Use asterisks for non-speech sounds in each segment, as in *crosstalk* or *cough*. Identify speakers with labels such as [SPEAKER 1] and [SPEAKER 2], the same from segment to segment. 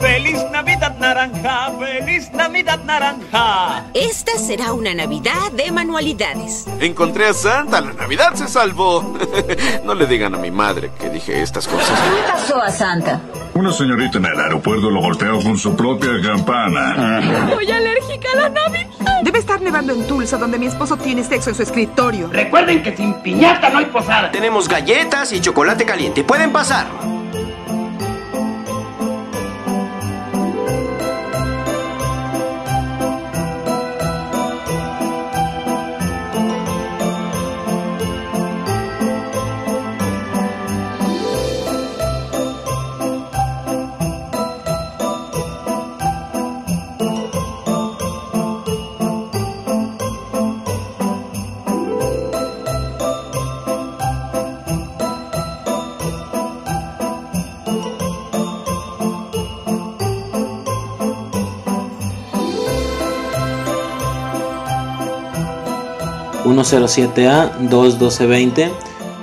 [SPEAKER 1] Feliz Navidad naranja, feliz Navidad naranja.
[SPEAKER 2] Esta será una Navidad de manualidades.
[SPEAKER 3] Encontré a Santa, la Navidad se salvó. *laughs* no le digan a mi madre que dije estas cosas.
[SPEAKER 4] ¿Qué pasó a Santa?
[SPEAKER 5] Una señorita en el aeropuerto lo golpeó con su propia campana.
[SPEAKER 6] Soy alérgica a la Navidad.
[SPEAKER 7] Debe estar nevando en Tulsa, donde mi esposo tiene sexo en su escritorio.
[SPEAKER 8] Recuerden que sin piñata no hay posada.
[SPEAKER 9] Tenemos galletas y chocolate caliente. Pueden pasar.
[SPEAKER 10] A 21220.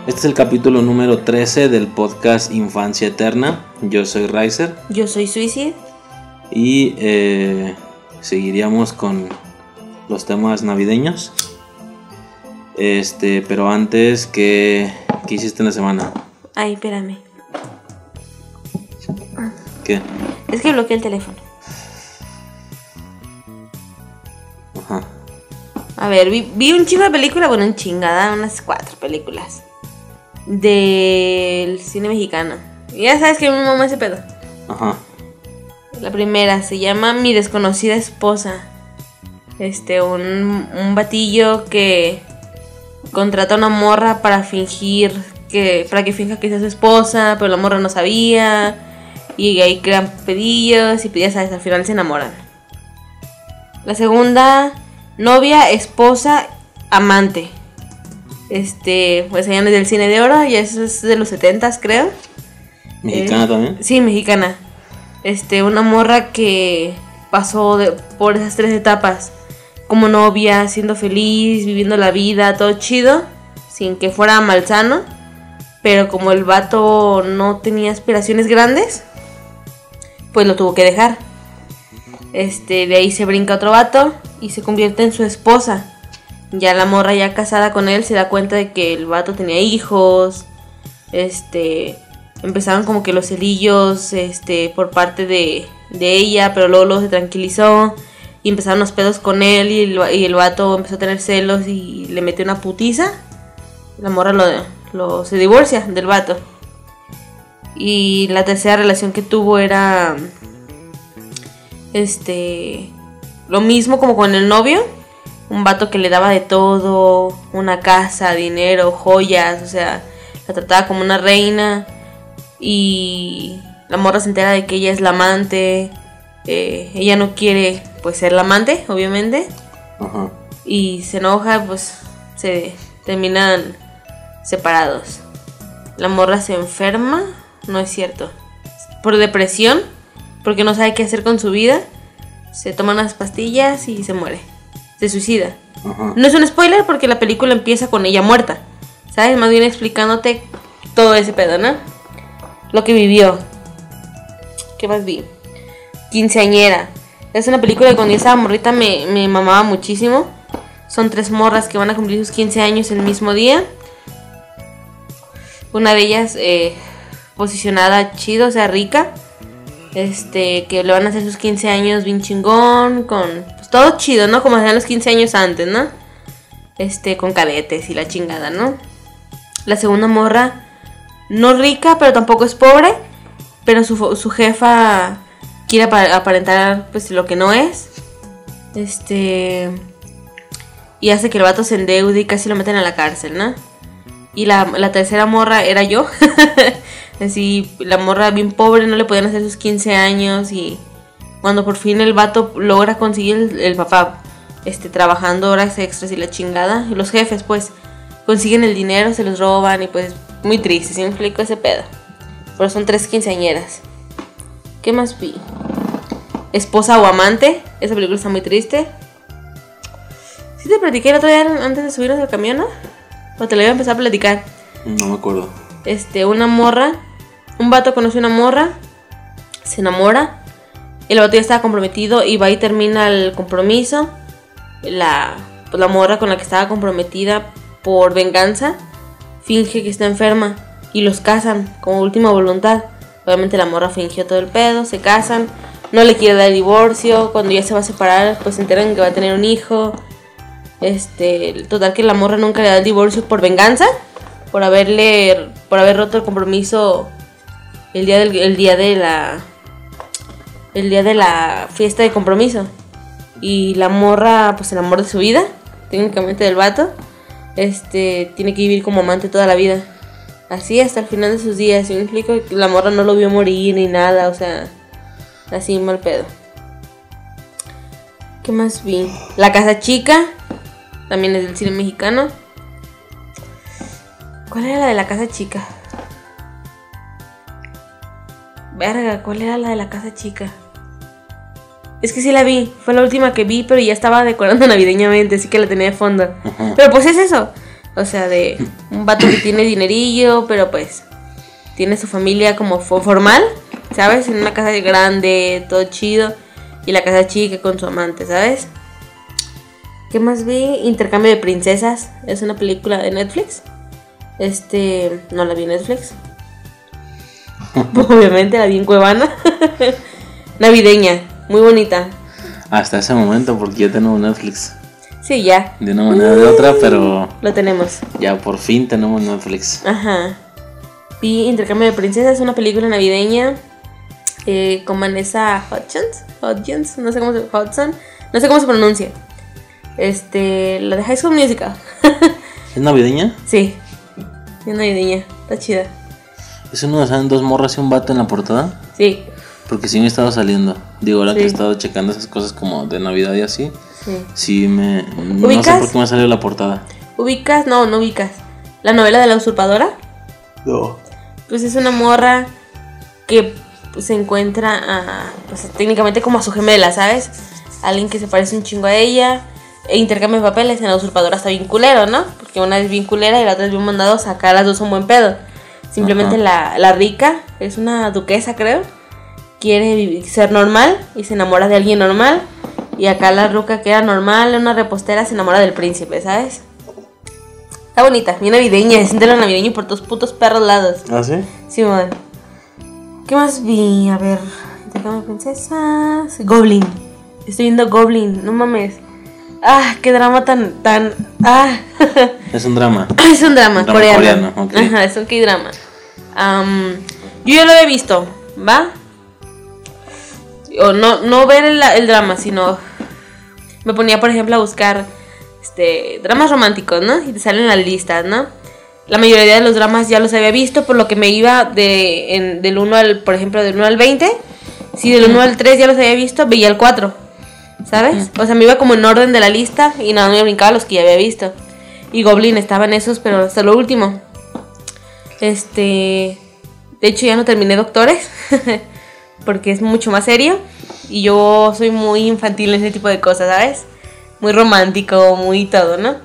[SPEAKER 10] Este es el capítulo número 13 del podcast Infancia Eterna. Yo soy Riser.
[SPEAKER 6] Yo soy Suicide.
[SPEAKER 10] Y eh, seguiríamos con los temas navideños. Este, pero antes, ¿qué, qué hiciste en la semana?
[SPEAKER 6] Ay, espérame.
[SPEAKER 10] ¿Qué?
[SPEAKER 6] Es que bloqueé el teléfono. A ver, vi, vi un chingo de películas, bueno, un chingada, unas cuatro películas. Del cine mexicano. Ya sabes que mi mamá ese pedo.
[SPEAKER 10] Ajá.
[SPEAKER 6] La primera se llama Mi desconocida esposa. Este, un, un batillo que contrata a una morra para fingir que. para que finja que es su esposa, pero la morra no sabía. Y ahí crean pedillos y pues ya sabes, al final se enamoran. La segunda, novia, esposa, amante. Este, pues allá del cine de oro, ya eso es de los 70 creo.
[SPEAKER 10] ¿Mexicana
[SPEAKER 6] Eh,
[SPEAKER 10] también?
[SPEAKER 6] Sí, mexicana. Este, una morra que pasó de- por esas tres etapas. Como novia, siendo feliz, viviendo la vida, todo chido. Sin que fuera malsano. Pero como el vato no tenía aspiraciones grandes, pues lo tuvo que dejar. Este, de ahí se brinca otro vato y se convierte en su esposa. Ya la morra ya casada con él se da cuenta de que el vato tenía hijos. Este, empezaron como que los celillos, este, por parte de, de ella, pero luego, luego se tranquilizó y empezaron los pedos con él y el, y vato empezó a tener celos y le metió una putiza. La morra lo, lo se divorcia del vato. Y la tercera relación que tuvo era este lo mismo como con el novio, un vato que le daba de todo, una casa, dinero, joyas, o sea, la trataba como una reina y la morra se entera de que ella es la amante, eh, ella no quiere pues ser la amante, obviamente,
[SPEAKER 10] Ajá.
[SPEAKER 6] y se enoja, pues se terminan separados. La morra se enferma, no es cierto, por depresión, porque no sabe qué hacer con su vida, se toma unas pastillas y se muere, se suicida.
[SPEAKER 10] Ajá.
[SPEAKER 6] No es un spoiler porque la película empieza con ella muerta, ¿sabes? Más bien explicándote todo ese pedo, ¿no? Lo que vivió. ¿Qué más vi? Quinceañera. Es una película que cuando yo estaba morrita me, me mamaba muchísimo. Son tres morras que van a cumplir sus 15 años el mismo día. Una de ellas eh, posicionada chido, o sea, rica. Este, que le van a hacer sus 15 años bien chingón, con pues, todo chido, ¿no? Como hacían los 15 años antes, ¿no? Este, con cadetes y la chingada, ¿no? La segunda morra, no rica, pero tampoco es pobre, pero su, su jefa quiere apa- aparentar pues lo que no es. Este, y hace que el vato se endeude y casi lo meten a la cárcel, ¿no? Y la, la tercera morra era yo. *laughs* Así, la morra bien pobre, no le podían hacer sus 15 años y cuando por fin el vato logra conseguir el, el papá, este, trabajando horas extras y la chingada, y los jefes pues consiguen el dinero, se los roban y pues muy triste, ¿sí me explico ese pedo? Pero son tres quinceañeras. ¿Qué más vi? Esposa o amante, esa película está muy triste. ¿Sí te platiqué el otro día antes de subirnos al camión, no? O te lo iba a empezar a platicar.
[SPEAKER 10] No me acuerdo.
[SPEAKER 6] Este, una morra. Un vato conoce una morra. se enamora. El vato ya estaba comprometido y va y termina el compromiso. La, pues, la morra con la que estaba comprometida por venganza finge que está enferma y los casan como última voluntad. Obviamente la morra fingió todo el pedo, se casan, no le quiere dar el divorcio, cuando ya se va a separar pues se enteran que va a tener un hijo. Este, total que la morra nunca le da el divorcio por venganza, por haberle por haber roto el compromiso el día del el día de la el día de la fiesta de compromiso. Y la morra pues el amor de su vida, técnicamente del vato, este tiene que vivir como amante toda la vida. Así hasta el final de sus días, ¿sí me explico? La morra no lo vio morir ni nada, o sea, así mal pedo. ¿Qué más vi? La Casa Chica, también es del cine mexicano. ¿Cuál era la de la Casa Chica? Verga, ¿cuál era la de la Casa Chica? Es que sí la vi, fue la última que vi, pero ya estaba decorando *laughs* navideñamente, así que la tenía de fondo. Pero pues es eso, o sea, de un vato que tiene dinerillo, pero pues tiene su familia como fo- formal, ¿sabes? En una casa grande, todo chido. Y la casa chica con su amante, ¿sabes? ¿Qué más vi? Intercambio de princesas. Es una película de Netflix. Este, no la vi en Netflix. *laughs* Obviamente la vi en Cuevana. *laughs* Navideña, muy bonita.
[SPEAKER 10] Hasta ese momento, porque ya tenemos Netflix.
[SPEAKER 6] Sí, ya,
[SPEAKER 10] De una manera o de otra, pero
[SPEAKER 6] lo tenemos.
[SPEAKER 10] ya por fin tenemos Netflix.
[SPEAKER 6] Ajá. Vi Intercambio de Princesas, una película navideña eh, con Vanessa Hudgens. Hudgens, no sé cómo se Hudson, no sé cómo se pronuncia. Este, la de High School Musical. *laughs*
[SPEAKER 10] ¿Es navideña?
[SPEAKER 6] sí, es navideña, está chida.
[SPEAKER 10] ¿Es uno donde salen dos morras y un vato en la portada?
[SPEAKER 6] Sí,
[SPEAKER 10] Porque sí me he estado saliendo. Digo, ahora que he
[SPEAKER 6] Sí.
[SPEAKER 10] estado checando esas cosas como de Navidad y así.
[SPEAKER 6] sí.
[SPEAKER 10] Sí me... No sé
[SPEAKER 6] ¿Ubicas?
[SPEAKER 10] por qué me salió la portada.
[SPEAKER 6] ¿Ubicas? No, no ubicas. La novela de la usurpadora.
[SPEAKER 10] No.
[SPEAKER 6] Pues es una morra que pues, se encuentra a, pues técnicamente como a su gemela, ¿sabes? Alguien que se parece un chingo a ella. E intercambia papeles en la usurpadora está bien culero, ¿no? Porque una es bien culera y la otra es bien mandado sacar las dos un buen pedo. Simplemente la, la rica, es una duquesa creo, quiere vivir- ser normal y se enamora de alguien normal. Y acá la ruca que era normal, una repostera, se enamora del príncipe, ¿sabes? Está bonita, bien navideña, es de lo navideño por tus putos perros lados.
[SPEAKER 10] ¿Ah, sí?
[SPEAKER 6] Sí, madre. ¿Qué más vi? A ver. De princesas. Goblin. Estoy viendo Goblin. No mames. Ah, qué drama tan. tan. Ah.
[SPEAKER 10] Es un drama. *laughs*
[SPEAKER 6] es un drama,
[SPEAKER 10] Drama
[SPEAKER 6] coreano.
[SPEAKER 10] coreano.
[SPEAKER 6] Ajá, es un K-drama. Am, yo ya lo he visto, ¿va? O no, no ver el, el drama, sino. Me ponía, por ejemplo, a buscar este, dramas románticos, ¿no? Y te salen las listas, ¿no? La mayoría de los dramas ya los había visto, por lo que me iba de, en- del 1 al, por ejemplo, del 1 al 20. Si del 1 al 3 ya los había visto, veía el 4. ¿Sabes? O sea, me iba como en orden de la lista y nada, me brincaba los que ya había visto. Y Goblin estaba en esos, pero hasta lo último. Este. De hecho, ya no terminé Doctores. *laughs* porque es mucho más serio. Y yo soy muy infantil en ese tipo de cosas, ¿sabes? Muy romántico, muy todo, ¿no?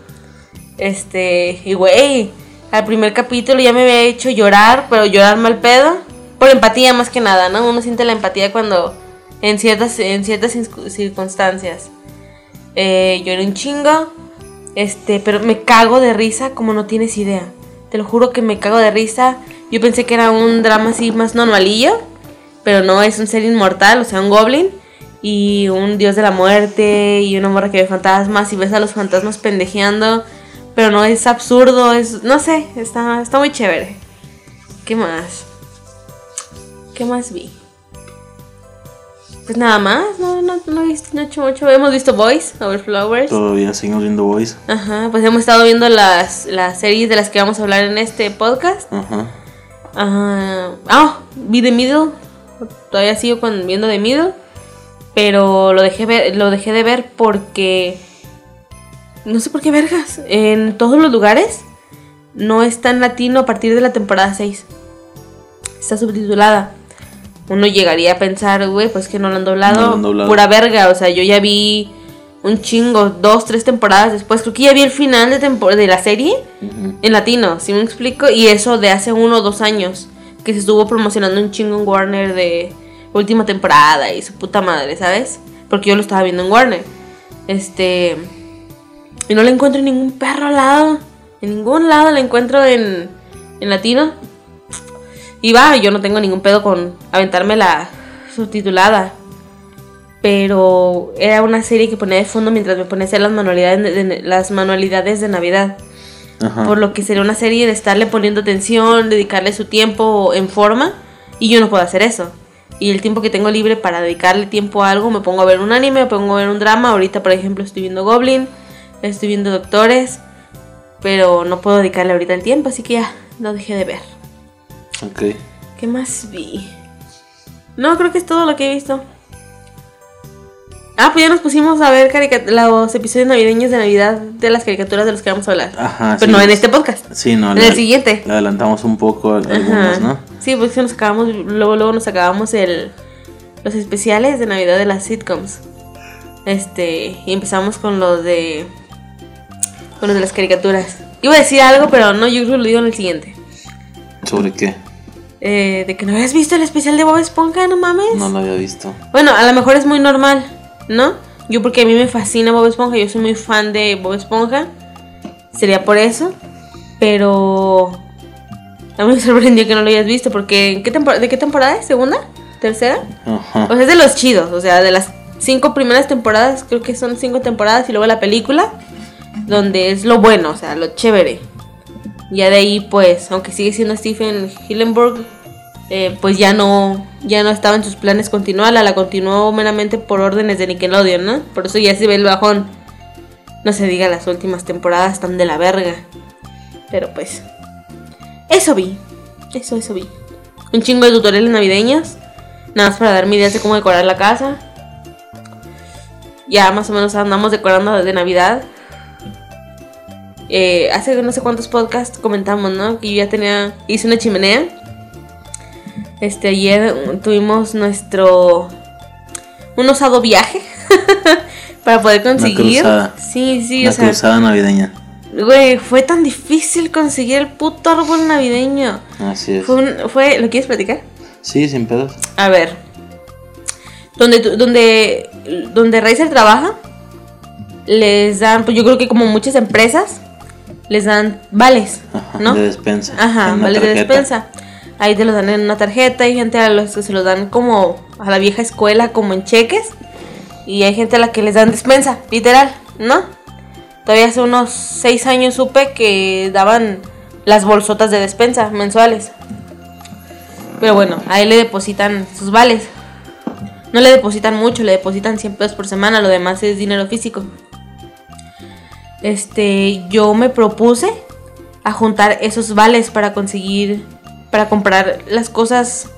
[SPEAKER 6] Este. Y güey, al primer capítulo ya me había hecho llorar, pero llorar mal pedo. Por empatía más que nada, ¿no? Uno siente la empatía cuando. En ciertas, en ciertas circun- circunstancias. Eh, lloré un chingo. Este, pero me cago de risa como no tienes idea. Te lo juro que me cago de risa. Yo pensé que era un drama así más normalillo. Pero no, es un ser inmortal, o sea, un goblin. Y un dios de la muerte. Y una morra que ve fantasmas. Y ves a los fantasmas pendejeando. Pero no es absurdo, es. No sé, está, está muy chévere. ¿Qué más? ¿Qué más vi? Pues nada más, no, no, no he visto no he hecho mucho. Hemos visto Boys, Over Flowers.
[SPEAKER 10] Todavía seguimos viendo Boys.
[SPEAKER 6] Ajá, pues hemos estado viendo las, las series de las que vamos a hablar en este podcast.
[SPEAKER 10] Ajá.
[SPEAKER 6] Ajá. Ah, vi The Middle. Todavía sigo con, viendo The Middle. Pero lo dejé, ver, lo dejé de ver porque... No sé por qué vergas. En todos los lugares no está en latino a partir de la temporada 6. Está subtitulada. Uno llegaría a pensar, güey, pues que no lo han doblado.
[SPEAKER 10] No lo han doblado.
[SPEAKER 6] Pura verga. O sea, yo ya vi un chingo, dos, tres temporadas después. Creo que ya vi el final de, de la serie en latino, si me explico? Y eso de hace uno o dos años, que se estuvo promocionando un chingo en Warner de... última temporada y su puta madre, ¿sabes? Porque yo lo estaba viendo en Warner. Este. Y no le encuentro en ningún perro al lado. En ningún lado la encuentro en, en latino. Y va, yo no tengo ningún pedo con aventarme la subtitulada. Pero era una serie que ponía de fondo mientras me ponía a hacer las manualidades de, de- las manualidades de Navidad.
[SPEAKER 10] Ajá.
[SPEAKER 6] Por lo que sería una serie de estarle poniendo atención, dedicarle su tiempo en forma. Y yo no puedo hacer eso. Y el tiempo que tengo libre para dedicarle tiempo a algo, me pongo a ver un anime, me pongo a ver un drama. Ahorita, por ejemplo, estoy viendo Goblin, estoy viendo Doctores. Pero no puedo dedicarle ahorita el tiempo, así que ya lo dejé de ver.
[SPEAKER 10] Ok.
[SPEAKER 6] ¿Qué más vi? No, creo que es todo lo que he visto. Ah, pues ya nos pusimos a ver los episodios navideños de Navidad de las caricaturas de los que vamos a hablar.
[SPEAKER 10] Ajá,
[SPEAKER 6] Pero
[SPEAKER 10] sí.
[SPEAKER 6] no en este podcast.
[SPEAKER 10] Sí, no.
[SPEAKER 6] En el siguiente.
[SPEAKER 10] Le adelantamos un poco algunos,
[SPEAKER 6] Ajá.
[SPEAKER 10] ¿no?
[SPEAKER 6] Sí, pues que nos acabamos, luego, luego nos acabamos el, los especiales de Navidad de las sitcoms. Este, y empezamos con los de, con los de las caricaturas. Iba a decir algo, pero no, yo creo que lo digo en el siguiente.
[SPEAKER 10] ¿Sobre qué?
[SPEAKER 6] Eh, de que no habías visto el especial de Bob Esponja, no mames.
[SPEAKER 10] No lo había visto.
[SPEAKER 6] Bueno, a lo mejor es muy normal, ¿no? Yo porque a mí me fascina Bob Esponja, yo soy muy fan de Bob Esponja. Sería por eso. Pero a mí me sorprendió que no lo hayas visto porque ¿en qué ¿de qué temporada es? ¿Segunda? ¿Tercera?
[SPEAKER 10] Ajá.
[SPEAKER 6] Pues es de los chidos, o sea, de las cinco primeras temporadas, creo que son cinco temporadas y luego la película, donde es lo bueno, o sea, lo chévere. Ya de ahí, pues, aunque sigue siendo Stephen Hillenburg, eh, pues ya no, ya no estaba en sus planes continuarla, la continuó meramente por órdenes de Nickelodeon, ¿no? Por eso ya se ve el bajón. No se diga, las últimas temporadas están de la verga. Pero pues, eso vi, eso, eso vi. Un chingo de tutoriales navideños. Nada más para darme ideas de cómo decorar la casa. Ya más o menos andamos decorando de Navidad. Eh, hace no sé cuántos podcasts comentamos, ¿no? Que yo ya tenía. Hice una chimenea. Este, ayer tuvimos nuestro. Un osado viaje. *laughs* para poder conseguir.
[SPEAKER 10] cruzada.
[SPEAKER 6] Sí, sí,
[SPEAKER 10] Una
[SPEAKER 6] o sea.
[SPEAKER 10] cruzada navideña.
[SPEAKER 6] Güey, fue tan difícil conseguir el puto árbol navideño.
[SPEAKER 10] Así es.
[SPEAKER 6] Fue, un- fue ¿Lo quieres platicar?
[SPEAKER 10] Sí, sin pedos.
[SPEAKER 6] A ver. Donde, donde, donde Razer trabaja, les dan, pues yo creo que como muchas empresas, les dan vales, ¿no?
[SPEAKER 10] De despensa.
[SPEAKER 6] Ajá, vales de despensa. Ahí te los dan en una tarjeta, hay gente a los que se los dan como a la vieja escuela, como en cheques. Y hay gente a la que les dan despensa, literal, ¿no? Todavía hace unos seis años supe que daban las bolsotas de despensa mensuales. Pero bueno, a él le depositan sus vales. No le depositan mucho, le depositan 100 pesos por semana, lo demás es dinero físico. Este, yo me propuse a juntar esos vales para conseguir, para comprar las cosas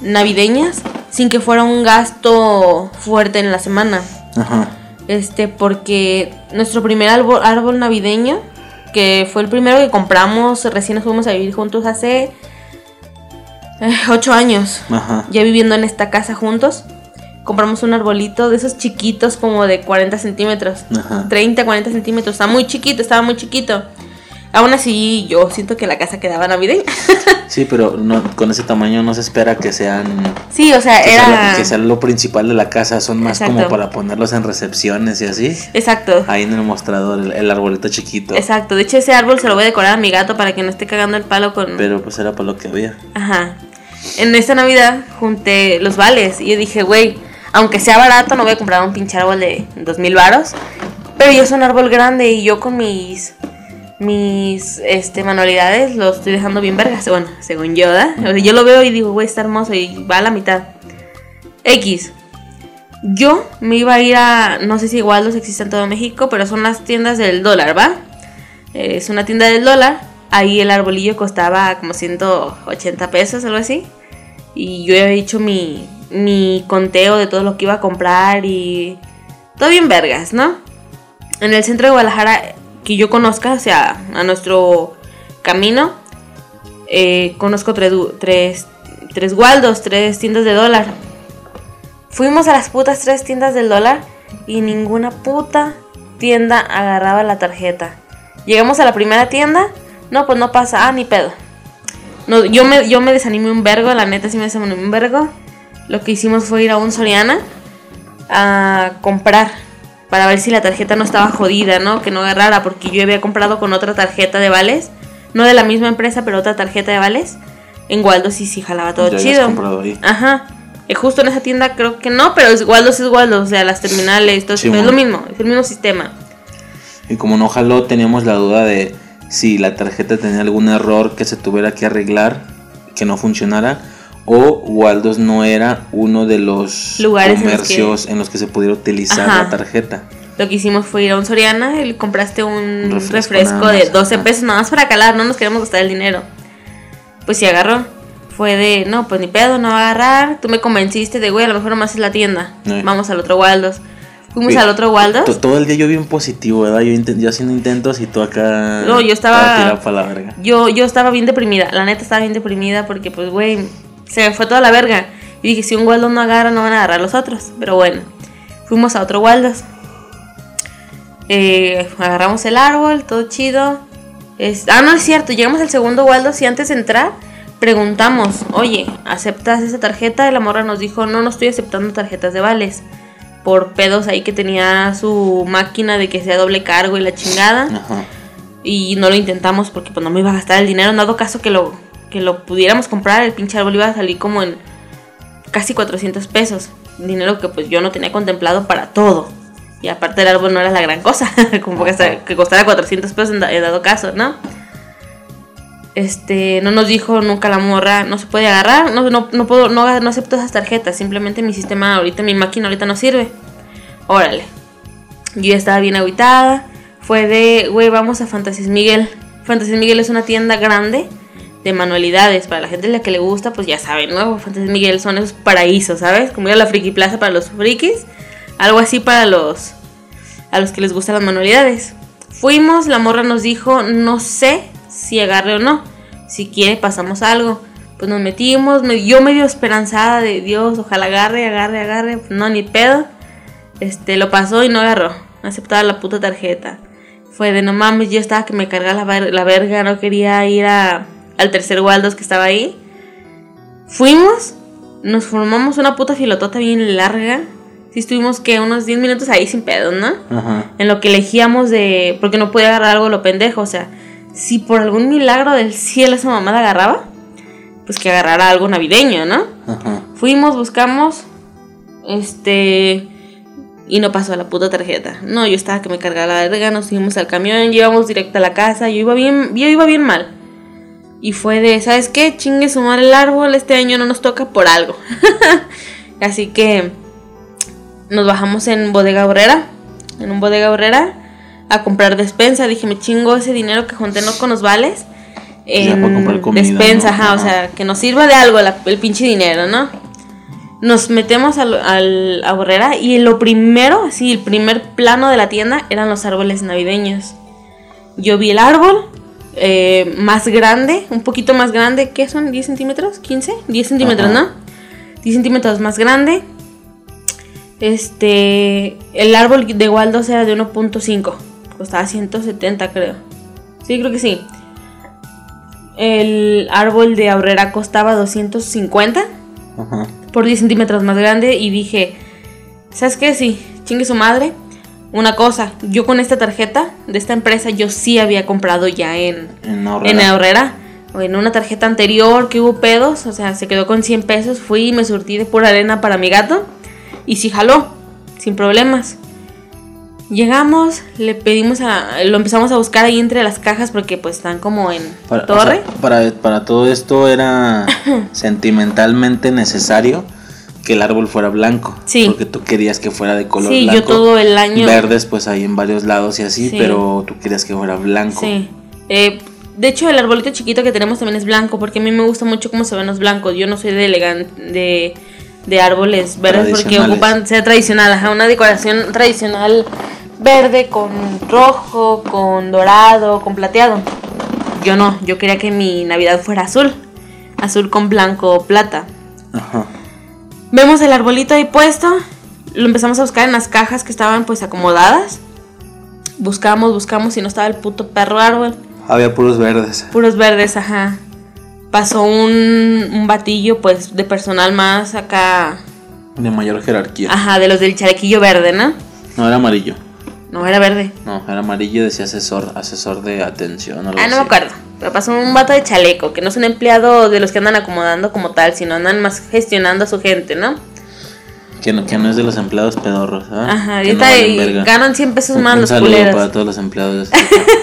[SPEAKER 6] navideñas sin que fuera un gasto fuerte en la semana.
[SPEAKER 10] Ajá.
[SPEAKER 6] Este, porque nuestro primer árbol, árbol navideño, que fue el primero que compramos, recién nos fuimos a vivir juntos hace eh, ocho años,
[SPEAKER 10] Ajá.
[SPEAKER 6] ya viviendo en esta casa juntos. Compramos un arbolito de esos chiquitos como de 40 centímetros,
[SPEAKER 10] Ajá.
[SPEAKER 6] 30, 40 centímetros, está muy chiquito, estaba muy chiquito. Aún así, yo siento que la casa quedaba navideña. *laughs*
[SPEAKER 10] Sí, pero no, con ese tamaño no se espera que sean.
[SPEAKER 6] sí, o sea,
[SPEAKER 10] Que, sea
[SPEAKER 6] era...
[SPEAKER 10] lo, que sea lo principal de la casa. Son más como
[SPEAKER 6] Exacto.
[SPEAKER 10] para ponerlos en recepciones y así.
[SPEAKER 6] Exacto.
[SPEAKER 10] Ahí en el mostrador, el, el arbolito chiquito.
[SPEAKER 6] Exacto, de hecho ese árbol se lo voy a decorar a mi gato para que no esté cagando el palo con...
[SPEAKER 10] Pero pues era para lo que había.
[SPEAKER 6] Ajá. En esta Navidad junté los vales y yo dije, güey, aunque sea barato, no voy a comprar un pinche árbol de dos mil varos. Pero yo es un árbol grande y yo con mis mis este manualidades lo estoy dejando bien vergas. *laughs* Bueno, según yo, sea, yo lo veo y digo, güey, está hermoso y va a la mitad. X. Yo me iba a ir a, no sé si igual los existen en todo México, pero son las tiendas del dólar, ¿va? Eh, Es una tienda del dólar. Ahí el arbolillo costaba como 180 pesos, algo así. Y yo había hecho mi, mi conteo de todo lo que iba a comprar y todo bien vergas, ¿no? En el centro de Guadalajara, que yo conozca, o sea, a nuestro camino, eh, conozco tres, tres, tres Waldos, tres tiendas de dólar. Fuimos a las putas tres tiendas del dólar y ninguna puta tienda agarraba la tarjeta. Llegamos a la primera tienda, no, pues no pasa, ah, ni pedo. No, yo, me, yo me desanimé un vergo, la neta sí me desanimé un vergo. Lo que hicimos fue ir a un Soriana a comprar para ver si la tarjeta no estaba jodida, ¿no? Que no agarrara, porque yo había comprado con otra tarjeta de vales, no de la misma empresa, pero otra tarjeta de vales. En Waldos sí, sí, jalaba todo
[SPEAKER 10] Ya
[SPEAKER 6] chido.
[SPEAKER 10] comprado ahí.
[SPEAKER 6] Ajá. Eh, justo en esa tienda creo que no, pero es Waldos es Waldos, o sea, las terminales, todo
[SPEAKER 10] Sí,
[SPEAKER 6] es lo mismo, es el mismo sistema.
[SPEAKER 10] Y como no jaló, teníamos la duda de si la tarjeta tenía algún error que se tuviera que arreglar, que no funcionara, o Waldos no era uno de los
[SPEAKER 6] Lugares en los
[SPEAKER 10] comercios en los que, se pudiera utilizar
[SPEAKER 6] Ajá.
[SPEAKER 10] la tarjeta.
[SPEAKER 6] Lo que hicimos fue ir a un Soriana y compraste un
[SPEAKER 10] Refresco
[SPEAKER 6] de
[SPEAKER 10] más,
[SPEAKER 6] 12
[SPEAKER 10] ajá.
[SPEAKER 6] pesos nada más para calar, no nos queremos gastar el dinero. Pues sí agarró. Fue de, no, pues ni pedo, no va a agarrar. Tú me convenciste de, güey, a lo mejor nomás es la tienda.
[SPEAKER 10] Eh.
[SPEAKER 6] Vamos al otro Waldos. Fuimos al otro Waldos.
[SPEAKER 10] To- Todo el día yo bien positivo, ¿verdad? Yo, yo haciendo intentos y tú acá.
[SPEAKER 6] No, yo estaba-
[SPEAKER 10] la verga.
[SPEAKER 6] Yo, yo estaba bien deprimida, la neta estaba bien deprimida porque pues güey, se me fue toda la verga. Y dije, si un Waldos no agarra, no van a agarrar los otros. Pero bueno, fuimos a otro Waldos. Eh, agarramos el árbol, todo chido. Es- ah, no es cierto, llegamos al segundo Waldos y antes de entrar preguntamos, oye, ¿aceptas esa tarjeta? Y la morra nos dijo, no, no estoy aceptando tarjetas de vales. Por pedos ahí que tenía su máquina de que sea doble cargo y la chingada
[SPEAKER 10] Ajá.
[SPEAKER 6] y no lo intentamos porque pues no me iba a gastar el dinero. Dado caso que lo, que lo pudiéramos comprar, el pinche árbol iba a salir como en casi 400 pesos. Dinero que pues yo no tenía contemplado para todo. Y aparte el árbol no era la gran cosa, *laughs* como que, hasta- que costara 400 pesos en, da- en dado caso, ¿no? Este, no nos dijo nunca la morra, no se puede agarrar, no, no, no puedo, no, no acepto esas tarjetas, simplemente mi sistema ahorita, mi máquina ahorita no sirve. Órale. Yo ya estaba bien aguitada. Fue de, güey, vamos a Fantasías Miguel. Fantasías Miguel es una tienda grande de manualidades. Para la gente a la que le gusta, pues ya saben, ¿no? Fantasías Miguel son esos paraísos, ¿sabes? Como ir a la Friki Plaza para los frikis. Algo así para los a los que les gustan las manualidades. Fuimos, la morra nos dijo, no sé si agarre o no. Si quiere, pasamos algo. Pues nos metimos, me, yo medio esperanzada de Dios, ojalá agarre, agarre, agarre. Pues no, ni pedo. Este, lo pasó y no agarró. No aceptaba la puta tarjeta. Fue de no mames, yo estaba que me cargaba la, la verga, no quería ir a, al tercer Waldos que estaba ahí. Fuimos, nos formamos una puta filotota bien larga. Sí, estuvimos que unos 10 minutos ahí sin pedo, ¿no?
[SPEAKER 10] Ajá.
[SPEAKER 6] En lo que elegíamos de. Porque no podía agarrar algo lo pendejo. O sea, si por algún milagro del cielo esa mamada agarraba, pues que agarrara algo navideño, ¿no?
[SPEAKER 10] Ajá.
[SPEAKER 6] Fuimos, buscamos. Este. Y no pasó la puta tarjeta. No, yo estaba que me cargaba la verga. Nos subimos al camión, íbamos directo a la casa. Yo iba bien, yo iba bien mal. Y fue de, ¿sabes qué? Chingue su madre el árbol. Este año no nos toca por algo. *laughs* Así que nos bajamos en bodega horrera. En un bodega horrera. A comprar despensa. Dije, me chingo ese dinero que junté no con los vales.
[SPEAKER 10] Ya,
[SPEAKER 6] En
[SPEAKER 10] para comprar comida,
[SPEAKER 6] despensa,
[SPEAKER 10] ¿no?
[SPEAKER 6] ajá, o sea, que nos sirva de algo la- el pinche dinero, ¿no? Nos metemos al, al- a Borrera y lo primero, así, el primer plano de la tienda eran los árboles navideños. Yo vi el árbol eh, más grande, un poquito más grande, ¿qué son? ¿10 centímetros? ¿15? 10 centímetros,
[SPEAKER 10] Ajá.
[SPEAKER 6] ¿no? 10 centímetros más grande. Este, el árbol de Waldos era de 1.5, costaba 170 creo. Sí, creo que sí. El árbol de Aurrera costaba 250
[SPEAKER 10] Ajá.
[SPEAKER 6] por 10 centímetros más grande y dije, ¿sabes qué? Sí, chingue su madre. Una cosa, yo con esta tarjeta de esta empresa yo sí había comprado ya en,
[SPEAKER 10] En Ahorrera.
[SPEAKER 6] en Ahorrera. O en una tarjeta anterior que hubo pedos, o sea, se quedó con 100 pesos. Fui y me surtí de pura arena para mi gato. Y sí jaló, sin problemas. Llegamos, le pedimos a. Lo empezamos a buscar ahí entre las cajas porque pues están como en
[SPEAKER 10] Para, o
[SPEAKER 6] torre.
[SPEAKER 10] sea, para, para todo esto era *laughs* sentimentalmente necesario que el árbol fuera blanco.
[SPEAKER 6] Sí.
[SPEAKER 10] Porque tú querías que fuera de color
[SPEAKER 6] sí,
[SPEAKER 10] blanco.
[SPEAKER 6] yo todo el año.
[SPEAKER 10] Verdes, pues hay en varios lados y así,
[SPEAKER 6] Sí.
[SPEAKER 10] pero tú querías que fuera blanco.
[SPEAKER 6] Sí. Eh, de hecho, el arbolito chiquito que tenemos también es blanco, porque a mí me gusta mucho cómo se ven los blancos. Yo no soy de elegante de, de árboles verdes porque ocupan ser tradicional, ajá, una decoración tradicional verde con rojo, con dorado, con plateado. Yo no, yo quería que mi Navidad fuera azul, azul con blanco o plata.
[SPEAKER 10] Ajá.
[SPEAKER 6] Vemos el arbolito ahí puesto, lo empezamos a buscar en las cajas que estaban pues acomodadas. Buscamos, buscamos y no estaba el puto perro árbol.
[SPEAKER 10] Había puros verdes.
[SPEAKER 6] Puros verdes, ajá. pasó un, un batillo, pues, de personal más acá.
[SPEAKER 10] De mayor jerarquía.
[SPEAKER 6] Ajá, de los del chalequillo verde, ¿no?
[SPEAKER 10] No, era amarillo.
[SPEAKER 6] No, era verde.
[SPEAKER 10] No, era amarillo, decía asesor, asesor de atención. algo
[SPEAKER 6] Ah, no me acuerdo. Pero pasó un vato de chaleco, que no es un empleado de los que andan acomodando como tal, sino andan más gestionando a su gente, ¿no?
[SPEAKER 10] Que no, que no es de los empleados pedorros, ¿ah?
[SPEAKER 6] Ajá,
[SPEAKER 10] no
[SPEAKER 6] ahorita ganan 100 pesos más
[SPEAKER 10] un
[SPEAKER 6] los
[SPEAKER 10] saludo
[SPEAKER 6] culeros.
[SPEAKER 10] para todos los empleados.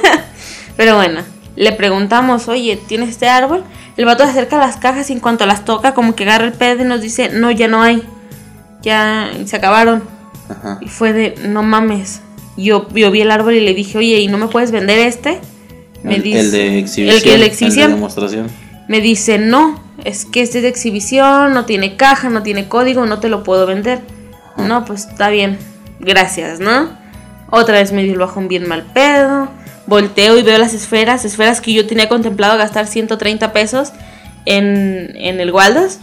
[SPEAKER 10] *laughs*
[SPEAKER 6] Pero bueno, le preguntamos, oye, ¿tienes este árbol? El vato se acerca a las cajas y en cuanto las toca, como que agarra el pedo y nos dice, no, ya no hay. Ya se acabaron.
[SPEAKER 10] Ajá.
[SPEAKER 6] Y fue de, no mames. Yo, yo vi el árbol y le dije, oye, ¿y no me puedes vender este? Me
[SPEAKER 10] el,
[SPEAKER 6] dice,
[SPEAKER 10] el de exhibición.
[SPEAKER 6] El que el exhibición.
[SPEAKER 10] de demostración.
[SPEAKER 6] Me dice, no, es que este es de exhibición, no tiene caja, no tiene código, no te lo puedo vender. No, pues está bien, gracias, ¿no? Otra vez me dio el bajón bien mal pedo. Volteo y veo las esferas, esferas que yo tenía contemplado gastar 130 pesos en, en el Waldos.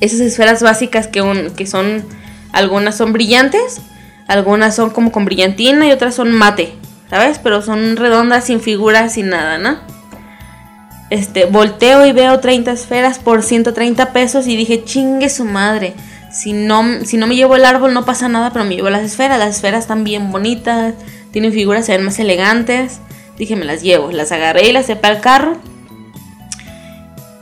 [SPEAKER 6] Esas esferas básicas que, un- que son, algunas son brillantes, algunas son como con brillantina y otras son mate, ¿sabes? Pero son redondas, sin figuras, sin nada, ¿no? Este, volteo y veo 30 esferas por 130 pesos y dije, chingue su madre. Si no, si no me llevo el árbol no pasa nada, pero me llevo las esferas. Las esferas están bien bonitas, tienen figuras, se ven más elegantes. Dije, me las llevo. Las agarré y las sepé al carro.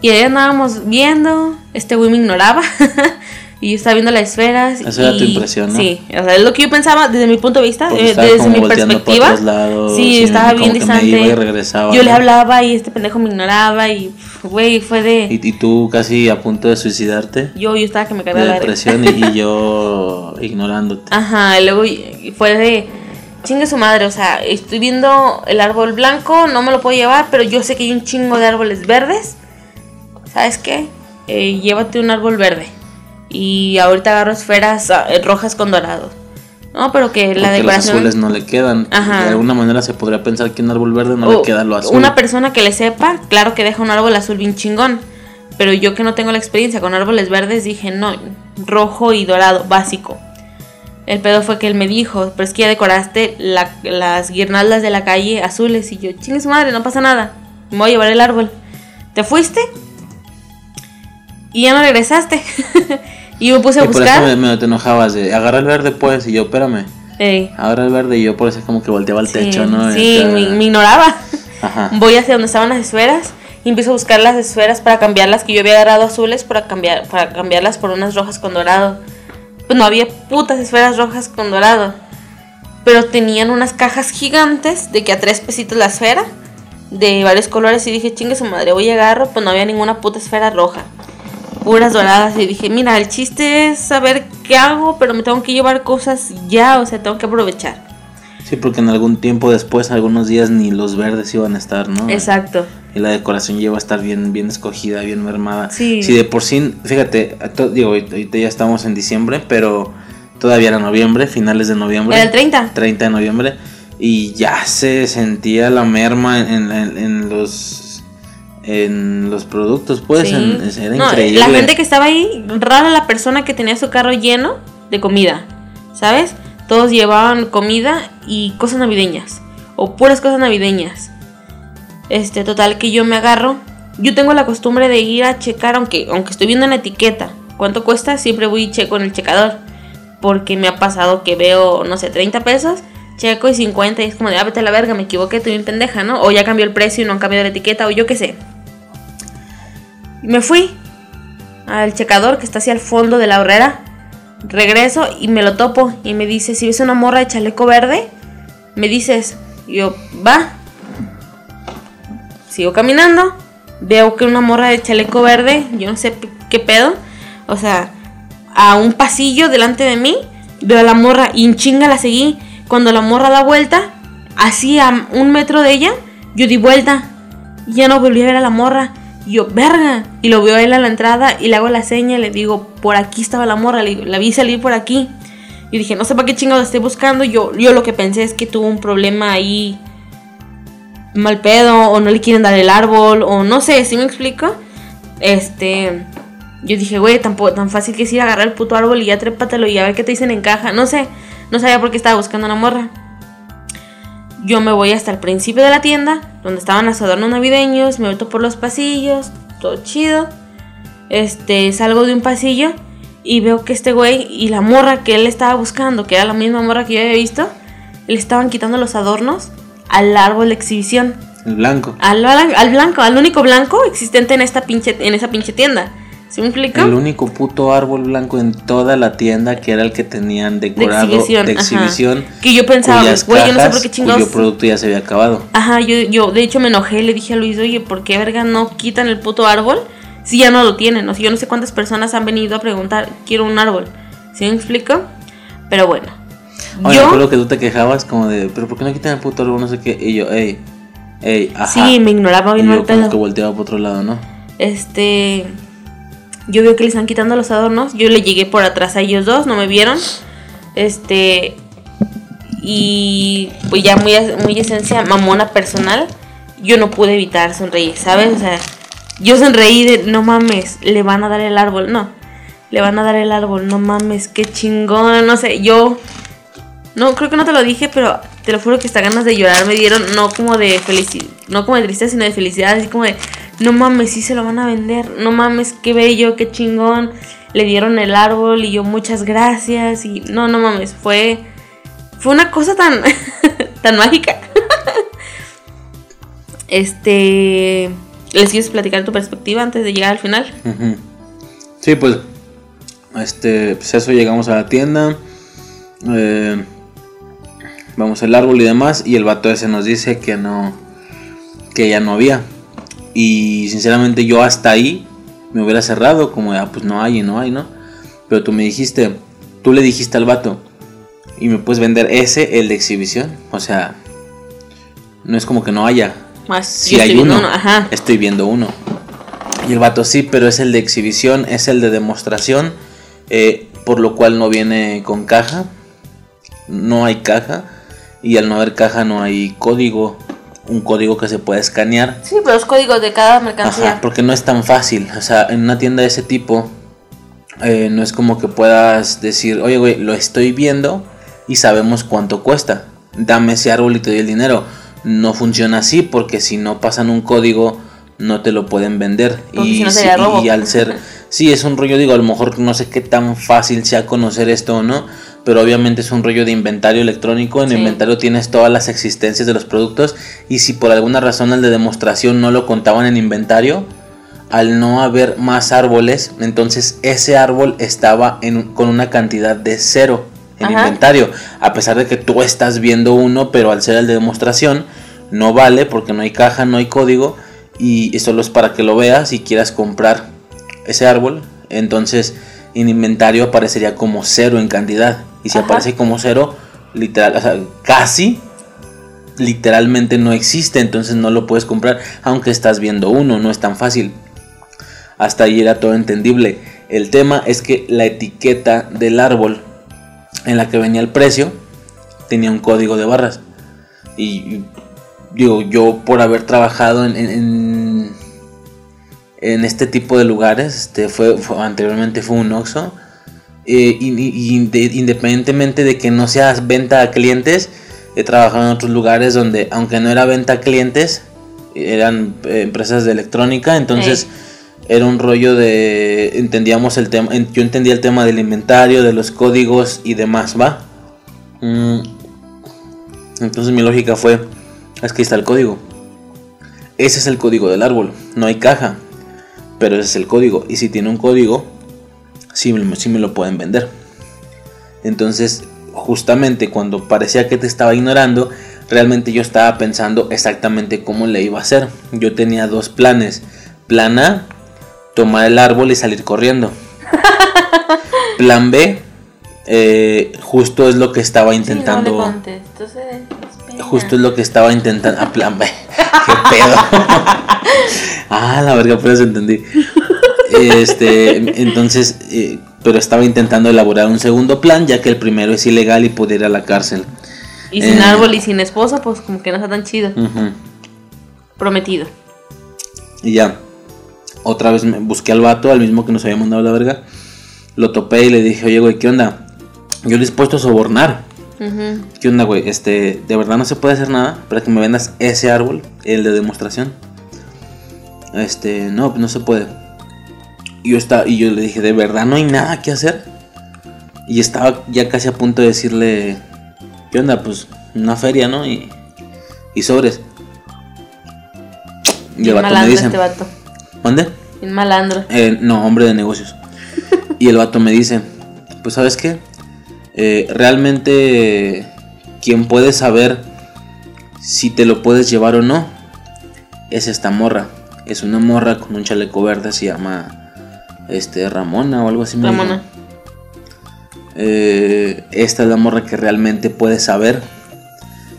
[SPEAKER 6] Y ahí andábamos viendo. Este güey me ignoraba. *laughs* y yo estaba viendo las esferas.
[SPEAKER 10] Esa era tu impresión, ¿no?
[SPEAKER 6] Sí, o sea, es lo que yo pensaba desde mi punto de vista, eh, desde
[SPEAKER 10] como
[SPEAKER 6] mi perspectiva.
[SPEAKER 10] otros lados,
[SPEAKER 6] sí, estaba bien distante. yo le hablaba y este pendejo me ignoraba. Y, güey, fue de.
[SPEAKER 10] Y, y tú casi a punto de suicidarte.
[SPEAKER 6] Yo, yo estaba que me
[SPEAKER 10] De
[SPEAKER 6] cargaba la verga.
[SPEAKER 10] depresión y, y *laughs* yo ignorándote.
[SPEAKER 6] Ajá, y luego fue de chingue su madre, o sea, estoy viendo el árbol blanco, no me lo puedo llevar, pero yo sé que hay un chingo de árboles verdes. ¿Sabes qué? Eh, llévate un árbol verde. Y ahorita agarro esferas ah, eh, rojas con dorado. No, pero que la
[SPEAKER 10] Porque los
[SPEAKER 6] decoración.
[SPEAKER 10] azules no le quedan.
[SPEAKER 6] Ajá.
[SPEAKER 10] De alguna manera se podría pensar que un árbol verde no
[SPEAKER 6] o
[SPEAKER 10] le queda lo azul.
[SPEAKER 6] Una persona que le sepa, claro que deja un árbol azul bien chingón. Pero yo que no tengo la experiencia con árboles verdes, dije no, rojo y dorado, básico. El pedo fue que él me dijo, pero es que ya decoraste la- las guirnaldas de la calle azules. Y yo, chingue su madre, no pasa nada. Me voy a llevar el árbol. ¿Te fuiste? Y ya no regresaste. *laughs* y me puse a
[SPEAKER 10] y por eso
[SPEAKER 6] buscar.
[SPEAKER 10] me, me te enojabas de agarra el verde pues y yo espérame.
[SPEAKER 6] Ey,
[SPEAKER 10] Agarra el verde y yo por eso como que volteaba al
[SPEAKER 6] sí,
[SPEAKER 10] techo, ¿no?
[SPEAKER 6] sí, me, me ignoraba.
[SPEAKER 10] Ajá. *laughs*
[SPEAKER 6] Voy hacia donde estaban las esferas y empiezo a buscar las esferas para cambiarlas que yo había agarrado azules para cambiar para cambiarlas por unas rojas con dorado. Pues no había putas esferas rojas con dorado. Pero tenían unas cajas gigantes de que a tres pesitos la esfera de varios colores y dije, chingue su madre, voy a agarro, pues no había ninguna puta esfera roja. Puras doradas y dije, mira, el chiste es saber qué hago, pero me tengo que llevar cosas ya, o sea, tengo que aprovechar.
[SPEAKER 10] Sí, porque en algún tiempo después, algunos días ni los verdes iban a estar, ¿no?
[SPEAKER 6] Exacto.
[SPEAKER 10] Y la decoración iba a estar bien, bien escogida, bien mermada.
[SPEAKER 6] Sí.
[SPEAKER 10] Si de por sí, fíjate, digo, ahorita ahorita ya estamos en diciembre, pero todavía era noviembre, finales de noviembre.
[SPEAKER 6] Era el 30.
[SPEAKER 10] 30 de noviembre. Y ya se sentía la merma en, en- en los en los productos, pues,
[SPEAKER 6] Sí.
[SPEAKER 10] en- era
[SPEAKER 6] No,
[SPEAKER 10] increíble.
[SPEAKER 6] La gente que estaba ahí, rara la persona que tenía su carro lleno de comida, ¿sabes? Todos llevaban comida y cosas navideñas, o puras cosas navideñas. Este, total que yo me agarro. Yo tengo la costumbre de ir a checar, aunque, aunque estoy viendo en la etiqueta cuánto cuesta, siempre voy y checo en el checador. Porque me ha pasado que veo, no sé, 30 pesos, checo y 50 y es como de, ah, vete a la verga, me equivoqué, estoy bien pendeja, ¿no? O ya cambió el precio y no han cambiado la etiqueta, o yo qué sé. Y me fui al checador que está hacia el fondo de la horrera. Regreso y me lo topo y me dice, si ves una morra de chaleco verde, me dices, yo, va. Sigo caminando, veo que una morra de chaleco verde, yo no sé qué pedo, o sea, a un pasillo delante de mí, veo a la morra y en chinga la seguí. Cuando la morra da vuelta, así a un metro de ella, yo di vuelta y ya no volví a ver a la morra. Y yo, verga. Y lo veo a él a la entrada y le hago la seña y le digo, por aquí estaba la morra, le la vi salir por aquí. Y dije, no sé para qué chingados estoy buscando. Yo, yo lo que pensé es que tuvo un problema ahí mal pedo, o no le quieren dar el árbol, o no sé, ¿sí me explico? Este. Yo dije, güey, tampoco tan fácil que es ir a agarrar el puto árbol y ya trépatelo y a ver qué te dicen en caja. No sé, no sabía por qué estaba buscando una morra. Yo me voy hasta el principio de la tienda, donde estaban los adornos navideños, me meto por los pasillos, todo chido. Este, salgo de un pasillo y veo que este güey y la morra que él estaba buscando, que era la misma morra que yo había visto, le estaban quitando los adornos al árbol de exhibición.
[SPEAKER 10] El blanco.
[SPEAKER 6] Al, blan- al blanco, al único blanco existente en esta pinche, en esa pinche tienda. ¿Sí me explico?
[SPEAKER 10] El único puto árbol blanco en toda la tienda que era el que tenían
[SPEAKER 6] de
[SPEAKER 10] decorado
[SPEAKER 6] exhibición.
[SPEAKER 10] de exhibición.
[SPEAKER 6] Que yo pensaba, güey, yo no sé por qué chingados.
[SPEAKER 10] Cuyo producto ya se había acabado.
[SPEAKER 6] Ajá, yo, yo de hecho me enojé y le dije a Luis, oye, ¿por qué verga no quitan el puto árbol si ya no lo tienen? O sea, yo no sé cuántas personas han venido a preguntar, quiero un árbol. ¿Sí me explico? Pero bueno.
[SPEAKER 10] Oye,
[SPEAKER 6] yo,
[SPEAKER 10] me acuerdo que tú te quejabas como de, pero ¿por qué no quitan el puto árbol? No sé qué. Y yo, ey, ey, ajá.
[SPEAKER 6] sí, me ignoraba
[SPEAKER 10] y
[SPEAKER 6] bien
[SPEAKER 10] yo
[SPEAKER 6] mal
[SPEAKER 10] como
[SPEAKER 6] pedo.
[SPEAKER 10] que volteaba por otro lado, ¿no?
[SPEAKER 6] Este. Yo veo que le están quitando los adornos. Yo le llegué por atrás a ellos dos, no me vieron. Este. Y pues ya muy, muy esencia mamona personal. Yo no pude evitar sonreír, ¿sabes? O sea, yo sonreí de no mames, le van a dar el árbol. No, le van a dar el árbol, no mames, qué chingón. No sé, yo. No, creo que no te lo dije, pero te lo juro que hasta ganas de llorar me dieron, no como de felicidad, no como de tristeza, sino de felicidad, así como de, no mames, sí se lo van a vender, no mames, qué bello, qué chingón, le dieron el árbol y yo muchas gracias y no, no mames, fue, fue una cosa tan, *laughs* tan mágica. *laughs* este, ¿les quieres platicar tu perspectiva antes de llegar al final?
[SPEAKER 10] Sí, pues, este, pues eso, llegamos a la tienda, eh, vamos al árbol y demás, y el vato ese nos dice que no, que ya no había. Y sinceramente yo hasta ahí me hubiera cerrado, como, ah, pues no hay y no hay, ¿no? Pero tú me dijiste, tú le dijiste al vato, y me puedes vender ese, el de exhibición, o sea, no es como que no haya, si hay uno,
[SPEAKER 6] ajá.
[SPEAKER 10] estoy viendo uno. Y el vato sí, pero es el de exhibición, es el de demostración, eh, por lo cual no viene con caja, no hay caja, y al no haber caja no hay código, un código que se pueda escanear.
[SPEAKER 6] Sí, pero los códigos de cada mercancía.
[SPEAKER 10] Ajá, porque no es tan fácil. O sea, en una tienda de ese tipo, eh, no es como que puedas decir, oye, güey, lo estoy viendo y sabemos cuánto cuesta. Dame ese árbol y te doy el dinero. No funciona así porque si no pasan un código, no te lo pueden vender. Y,
[SPEAKER 6] si no
[SPEAKER 10] si-
[SPEAKER 6] sería robo.
[SPEAKER 10] y al ser, *laughs* sí, es un rollo, digo, a lo mejor no sé qué tan fácil sea conocer esto o no. Pero obviamente es un rollo de inventario electrónico. En
[SPEAKER 6] Sí.
[SPEAKER 10] inventario tienes todas las existencias de los productos. Y si por alguna razón el de demostración no lo contaban en inventario, al no haber más árboles, entonces ese árbol estaba en, con una cantidad de cero en
[SPEAKER 6] Ajá.
[SPEAKER 10] inventario. A pesar de que tú estás viendo uno, pero al ser el de demostración, no vale porque no hay caja, no hay código. Y solo es para que lo veas y quieras comprar ese árbol. Entonces en inventario aparecería como cero en cantidad. Y si
[SPEAKER 6] Ajá.
[SPEAKER 10] aparece como cero, literal, o sea, casi literalmente no existe, entonces no lo puedes comprar, aunque estás viendo uno, no es tan fácil. Hasta ahí era todo entendible. El tema es que la etiqueta del árbol en la que venía el precio tenía un código de barras. Y digo, yo por haber trabajado en, en, este tipo de lugares, este fue, fue- anteriormente fue un Oxxo. Eh, independientemente de que no seas venta a clientes, he trabajado en otros lugares donde, aunque no era venta a clientes, eran eh, empresas de electrónica, entonces era un rollo de, entendíamos el tema, yo entendía el tema del inventario, de los códigos y demás, ¿va? Mm, entonces mi lógica fue, es que ahí está el código. Ese es el código del árbol, no hay caja, pero ese es el código, y si tiene un código, sí, me- sí me lo pueden vender. Entonces, justamente cuando parecía que te estaba ignorando, realmente yo estaba pensando exactamente cómo le iba a hacer. Yo tenía dos planes. Plan A, tomar el árbol y salir corriendo. *laughs* Plan B, eh, justo es lo que estaba intentando.
[SPEAKER 6] Sí, no despega.
[SPEAKER 10] Justo es lo que estaba intentando. A plan B. *laughs* Qué pedo. *laughs* ah, la verga, pues entendí. Este, entonces, eh, pero estaba intentando elaborar un segundo plan, ya que el primero es ilegal y puede ir a la cárcel.
[SPEAKER 6] Y sin
[SPEAKER 10] Eh.
[SPEAKER 6] árbol y sin esposo, pues como que no está tan chido. Prometido.
[SPEAKER 10] Y ya, otra vez me busqué al vato, al mismo que nos había mandado la verga. Lo topé y le dije, oye, güey, ¿qué onda? Yo dispuesto a sobornar. ¿Qué onda, güey? Este, de verdad no se puede hacer nada para que me vendas ese árbol, el de demostración. Este, no, no se puede. Y yo, estaba, y yo le dije, ¿de verdad no hay nada que hacer? Y estaba ya casi a punto de decirle, ¿qué onda? Pues una feria, ¿no? Y, y sobres. Y el vato me
[SPEAKER 6] malandro
[SPEAKER 10] dice,
[SPEAKER 6] este vato.
[SPEAKER 10] ¿mande?
[SPEAKER 6] Un malandro.
[SPEAKER 10] Eh, no, hombre de negocios. Y el vato me dice, pues sabes qué, Eh, realmente quien puede saber si te lo puedes llevar o no es esta morra. Es una morra con un chaleco verde, se llama este Ramona o algo así.
[SPEAKER 6] Ramona.
[SPEAKER 10] Eh, esta es la morra que realmente puede saber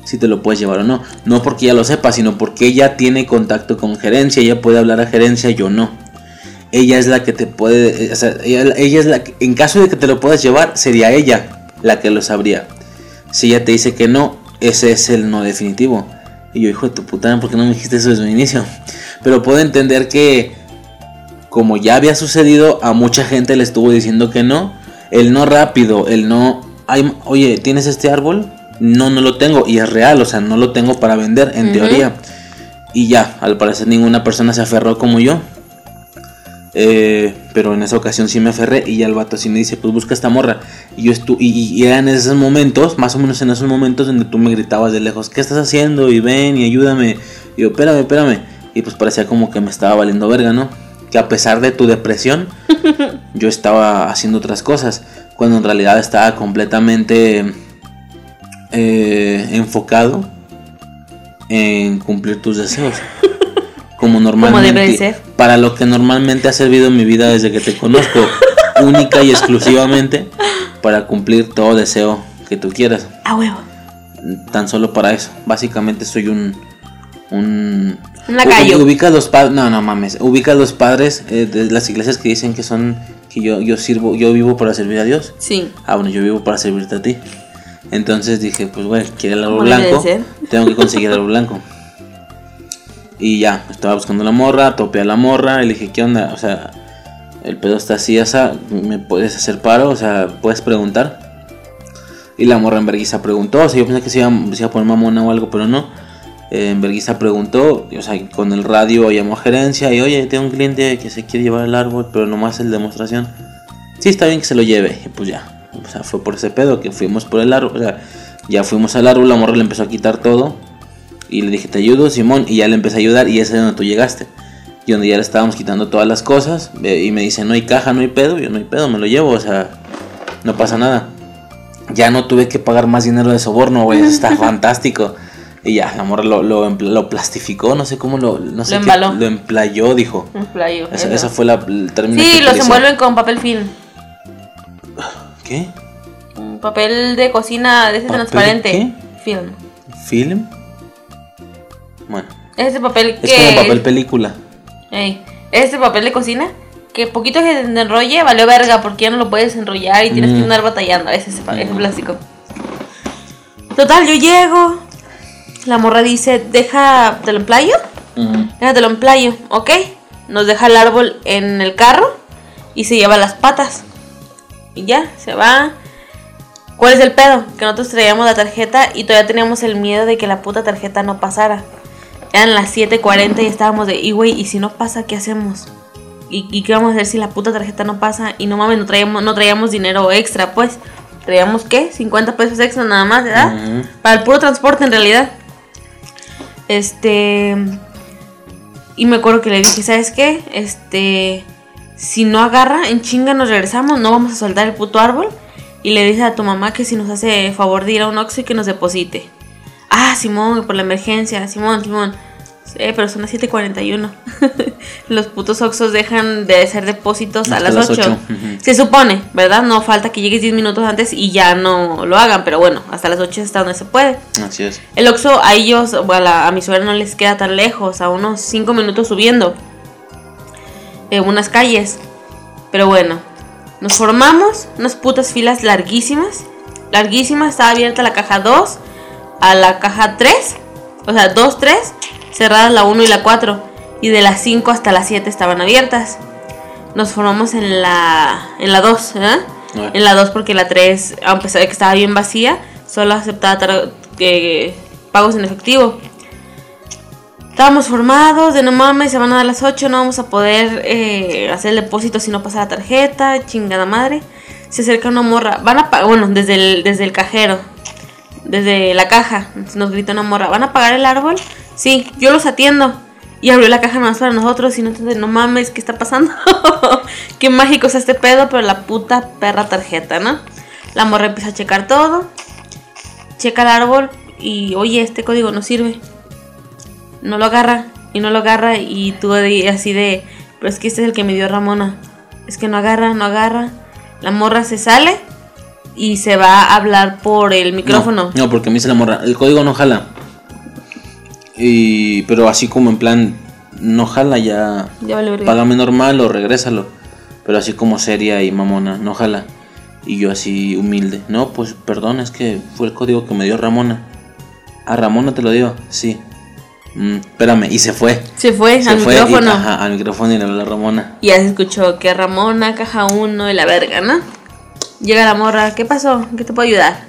[SPEAKER 10] si te lo puedes llevar o no. No porque ella lo sepa, sino porque ella tiene contacto con gerencia, ella puede hablar a gerencia, yo no. Ella es la que te puede, eh, o sea, ella, ella es la que, en caso de que te lo puedas llevar, sería ella la que lo sabría. Si ella te dice que no, ese es el no definitivo. Y yo, hijo de tu puta, ¿por qué no me dijiste eso desde un inicio? Pero puedo entender que, como ya había sucedido, a mucha gente le estuvo diciendo que no. El no rápido, el no, ay, oye, ¿tienes este árbol? No, no lo tengo. Y es real, o sea, no lo tengo para vender, en teoría. Y ya, al parecer ninguna persona se aferró como yo. Eh, pero en esa ocasión sí me aferré y ya el vato así me dice, pues busca esta morra. Y yo estu y, y- y eran esos momentos, más o menos en esos momentos donde tú me gritabas de lejos, ¿qué estás haciendo? Y ven y ayúdame. Y yo, espérame, espérame. Y pues parecía como que me estaba valiendo verga, ¿no? Que a pesar de tu depresión, *laughs* yo estaba haciendo otras cosas. Cuando en realidad estaba completamente eh, enfocado en cumplir tus deseos. *laughs* Como normalmente.
[SPEAKER 6] ser.
[SPEAKER 10] Para lo que normalmente ha servido en mi vida desde que te conozco. *laughs* única y exclusivamente para cumplir todo deseo que tú quieras.
[SPEAKER 6] A huevo.
[SPEAKER 10] Tan solo para eso. Básicamente soy un. Un.
[SPEAKER 6] Un lacayo.
[SPEAKER 10] Ubi- Ubicas los padres. No, no mames. Ubicas los padres eh, de las iglesias que dicen que son. Que yo, yo sirvo. Yo vivo para servir a Dios.
[SPEAKER 6] Sí.
[SPEAKER 10] Ah, bueno, yo vivo para servirte a ti. Entonces dije, pues güey, quiere el árbol blanco. Tengo que conseguir el árbol blanco. Y ya, estaba buscando la morra, topé a la morra y le dije, ¿qué onda? O sea, el pedo está así, o sea, ¿me puedes hacer paro? O sea, ¿puedes preguntar? Y la morra en preguntó, o sea, yo pensé que se iba, se iba a poner mamona o algo, pero no. Eh, vergüenza preguntó, o sea, con el radio llamó a gerencia y, oye, tengo un cliente que se quiere llevar el árbol, pero nomás el demostración. Sí, está bien que se lo lleve. Y pues ya, o sea, fue por ese pedo que fuimos por el árbol, o sea, ya fuimos al árbol, la morra le empezó a quitar todo. Y le dije, te ayudo, Simón. Y ya le empecé a ayudar y ese es donde tú llegaste. Y donde ya le estábamos quitando todas las cosas. Y me dice, no hay caja, no hay pedo. Y yo, no hay pedo, me lo llevo. O sea, no pasa nada. Ya no tuve que pagar más dinero de soborno, güey. Eso está *laughs* fantástico. Y ya, la morra lo, lo, lo plastificó, no sé cómo lo... No sé
[SPEAKER 6] Lo
[SPEAKER 10] qué-
[SPEAKER 6] embaló.
[SPEAKER 10] lo emplayó, dijo.
[SPEAKER 6] Un playo.
[SPEAKER 10] Esa, fue la, el término
[SPEAKER 6] Sí,
[SPEAKER 10] que
[SPEAKER 6] los envuelven con papel film.
[SPEAKER 10] ¿Qué?
[SPEAKER 6] Un papel de cocina de ese
[SPEAKER 10] ¿Papel
[SPEAKER 6] transparente.
[SPEAKER 10] qué?
[SPEAKER 6] Film.
[SPEAKER 10] ¿Film? Bueno,
[SPEAKER 6] Ese papel que.
[SPEAKER 10] es como papel película.
[SPEAKER 6] Ey, este papel de cocina que poquito que se enrolle valió verga porque ya no lo puedes enrollar y tienes
[SPEAKER 10] Mm.
[SPEAKER 6] que andar batallando. Ese es ese plástico. Total, yo llego. La morra dice, deja, ¿te lo emplayo?
[SPEAKER 10] Ujú.
[SPEAKER 6] Déjate lo emplayo, ok. Nos deja el árbol en el carro y se lleva las patas. Y ya, se va. ¿Cuál es el pedo? Que nosotros traíamos la tarjeta y todavía teníamos el miedo de que la puta tarjeta no pasara. Eran las 7:40 y estábamos de, y güey, ¿y si no pasa, qué hacemos? ¿Y, y qué vamos a hacer si la puta tarjeta no pasa? Y no mames, no traíamos, no traíamos dinero extra, pues. Traíamos, ¿qué? 50 pesos extra nada más, ¿verdad? Para el puro transporte, en realidad. Este. Y me acuerdo que le dije, ¿sabes qué? Este. Si no agarra, en chinga nos regresamos, no vamos a soltar el puto árbol. Y le dice a tu mamá que si nos hace favor de ir a un Oxxo y que nos deposite. Ah, Simón, por la emergencia, Simón, Simón. Sí, pero son las 7:41. *laughs* Los putos Oxxos dejan de hacer depósitos a
[SPEAKER 10] Hasta
[SPEAKER 6] las
[SPEAKER 10] las
[SPEAKER 6] 8.
[SPEAKER 10] ocho, ujú.
[SPEAKER 6] Se supone, ¿verdad? No falta que llegues 10 minutos antes y ya no lo hagan, pero bueno, hasta las 8 es hasta donde se puede.
[SPEAKER 10] Así es.
[SPEAKER 6] El Oxxo a ellos, o a, a mi suegra no les queda tan lejos, a unos 5 minutos subiendo. En unas calles. Pero bueno, nos formamos, unas putas filas larguísimas. Larguísimas, estaba abierta la caja 2 a la caja 3. O sea, 2, 3, cerradas la 1 y la 4. Y de las 5 hasta las 7 estaban abiertas. Nos formamos en la, en la 2, ¿verdad?
[SPEAKER 10] Ah.
[SPEAKER 6] En la 2 porque la 3, a pesar de que estaba bien vacía, solo aceptaba que- pagos en efectivo. Estábamos formados, de no mames, se van a dar las 8, no vamos a poder eh, hacer el depósito si no pasa la tarjeta, chingada madre. Se acerca una morra, van a pagar, bueno, desde el, desde el cajero, desde la caja, nos grita una morra, ¿van a pagar el árbol? Sí, yo los atiendo. Y abrió la caja más para nosotros y nosotros, no mames, ¿qué está pasando? *laughs* Qué mágico es este pedo, pero la puta perra tarjeta, ¿no? La morra empieza a checar todo, checa el árbol y, oye, este código no sirve no lo agarra y no lo agarra y tú así de, pero es que este es el que me dio Ramona. Es que no agarra, no agarra. La morra se sale y se va a hablar por el micrófono.
[SPEAKER 10] No, porque me dice la morra, el código no jala. Y pero así como en plan no jala ya,
[SPEAKER 6] ya vale
[SPEAKER 10] págame normal o regrésalo. Pero así como seria y mamona, no jala. Y yo así humilde, no, pues perdón, es que fue el código que me dio Ramona. ¿A Ramona te lo dio? Sí. Mm, espérame, y se fue.
[SPEAKER 6] Se fue al micrófono.
[SPEAKER 10] al micrófono y le habló a Ramona.
[SPEAKER 6] Y ya se escuchó que Ramona, caja uno y la verga, ¿no? Llega la morra, ¿qué pasó? ¿Qué te puedo ayudar?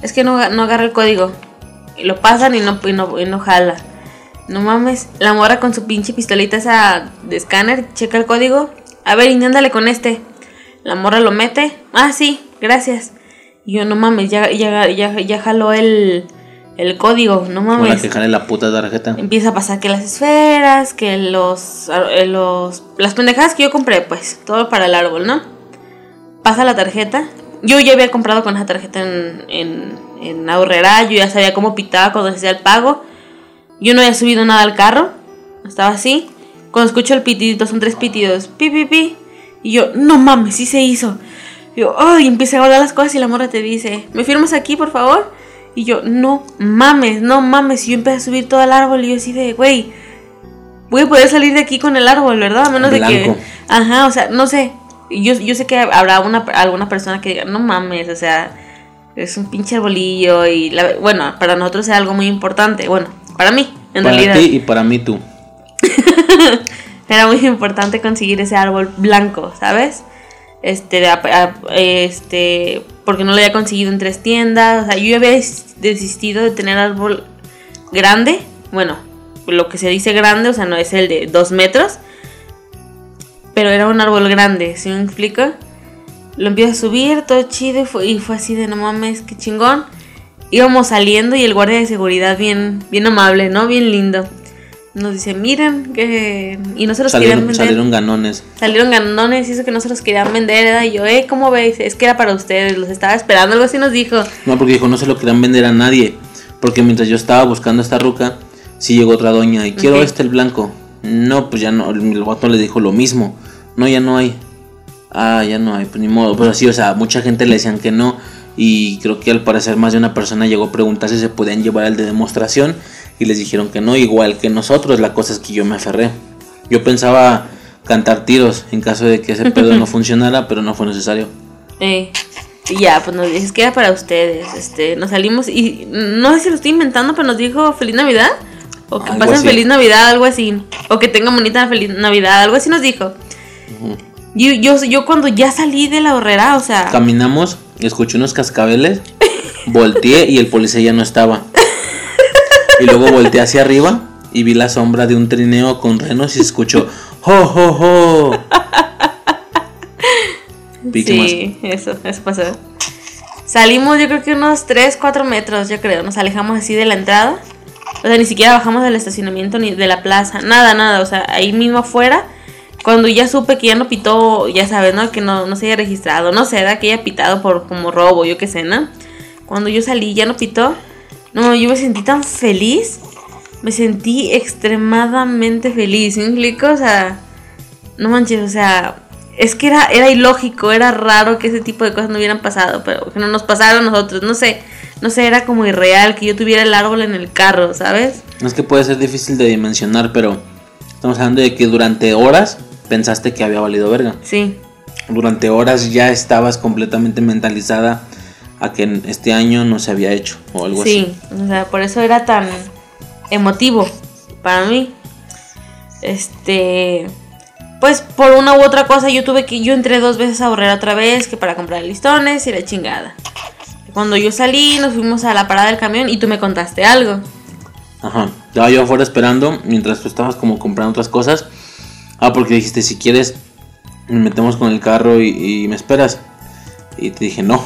[SPEAKER 6] Es que no, no agarra el código. Y lo pasan y no, y no, y no jala. No mames, la morra con su pinche pistolita esa de escáner, checa el código. A ver, inténtale con este. La morra lo mete. Ah, sí, gracias. Y yo, no mames, ya, ya, ya, ya jaló el, el código, no mames.
[SPEAKER 10] que la puta tarjeta.
[SPEAKER 6] Empieza a pasar que las esferas, que los, eh, los. Las pendejadas que yo compré, pues. Todo para el árbol, ¿no? Pasa la tarjeta. Yo ya había comprado con esa tarjeta en, en, en Ahorrera. Yo ya sabía cómo pitaba cuando se hacía el pago. Yo no había subido nada al carro. Estaba así. Cuando escucho el pitidito, son tres pitidos. Pi, pi, pi. Y yo, no mames, sí se hizo. yo, ay, empecé a guardar las cosas y la morra te dice, ¿me firmas aquí, por favor? Y yo, no mames, no mames. Y yo empecé a subir todo el árbol y yo así de, güey, voy a poder salir de aquí con el árbol, ¿verdad? A menos de que... Ajá, o sea, no sé. Yo, yo sé que habrá una, alguna persona que diga, no mames, o sea, es un pinche arbolillo y, la, bueno, para nosotros es algo muy importante. Bueno, para mí, en realidad.
[SPEAKER 10] Para ti y para mí tú. *laughs*
[SPEAKER 6] Era muy importante conseguir ese árbol blanco, ¿sabes? Este, este, porque no lo había conseguido en tres tiendas. O sea, yo había desistido de tener árbol grande. Bueno, lo que se dice grande, o sea, no es el de dos metros. Pero era un árbol grande, ¿sí me explico? Lo empiezo a subir, todo chido, y fue, y fue así de no mames, qué chingón. Íbamos saliendo y el guardia de seguridad bien, bien amable, ¿no? Bien lindo nos dice, miren, que... Y no se los
[SPEAKER 10] salieron,
[SPEAKER 6] querían vender.
[SPEAKER 10] Salieron ganones.
[SPEAKER 6] Salieron ganones y eso que no se los querían vender. ¿verdad? Y yo, eh, ¿cómo veis? Es que era para ustedes, los estaba esperando, algo así nos dijo.
[SPEAKER 10] No, porque dijo, no se lo querían vender a nadie. Porque mientras yo estaba buscando esta ruca, sí llegó otra doña y quiero este el blanco. No, pues ya no, el vato le dijo lo mismo. No, ya no hay. Ah, ya no hay, pues ni modo. Pero sí, o sea, mucha gente le decían que no. Y creo que al parecer más de una persona llegó a preguntar si se podían llevar el de demostración y les dijeron que no, igual que nosotros. La cosa es que yo me aferré. Yo pensaba cantar tiros en caso de que ese pedo no *laughs* funcionara, pero no fue necesario.
[SPEAKER 6] Eh, ya, pues nos dices que era para ustedes. Este, nos salimos y no sé si lo estoy inventando, pero nos dijo feliz Navidad. O que pasen feliz Navidad, algo así. O que tengan bonita feliz Navidad, algo así nos dijo. Yo, yo, yo cuando ya salí de la horrera, o sea...
[SPEAKER 10] Caminamos, escuché unos cascabeles, volteé y el policía ya no estaba. Y luego volteé hacia arriba y vi la sombra de un trineo con renos y escuchó ¡Jo, jo, jo!
[SPEAKER 6] sí, eso, eso pasó. Salimos yo creo que unos 3, 4 metros, yo creo. Nos alejamos así de la entrada. O sea, ni siquiera bajamos del estacionamiento ni de la plaza. Nada, nada. O sea, ahí mismo afuera. Cuando ya supe que ya no pitó, ya sabes, ¿no? Que no, no se haya registrado. No sé, da que haya pitado por como robo, yo qué sé, ¿no? Cuando yo salí ya no pitó. No, yo me sentí tan feliz. Me sentí extremadamente feliz. ¿Me explico? O sea, no manches, o sea, es que era, era ilógico, era raro que ese tipo de cosas no hubieran pasado, pero que no nos pasaron a nosotros. No sé, no sé, era como irreal que yo tuviera el árbol en el carro, ¿sabes?
[SPEAKER 10] Es que puede ser difícil de dimensionar, pero estamos hablando de que durante horas pensaste que había valido verga.
[SPEAKER 6] Sí.
[SPEAKER 10] Durante horas ya estabas completamente mentalizada a que este año no se había hecho o algo así.
[SPEAKER 6] Sí, o sea, por eso era tan emotivo para mí. Este, pues por una u otra cosa yo tuve que, yo entré dos veces a ahorrar otra vez que para comprar listones y la chingada. Cuando yo salí nos fuimos a la parada del camión y tú me contaste algo.
[SPEAKER 10] Ajá. Estaba yo afuera esperando mientras tú estabas como comprando otras cosas. Ah, porque dijiste, si quieres, nos metemos con el carro y, me esperas. Y te dije, no,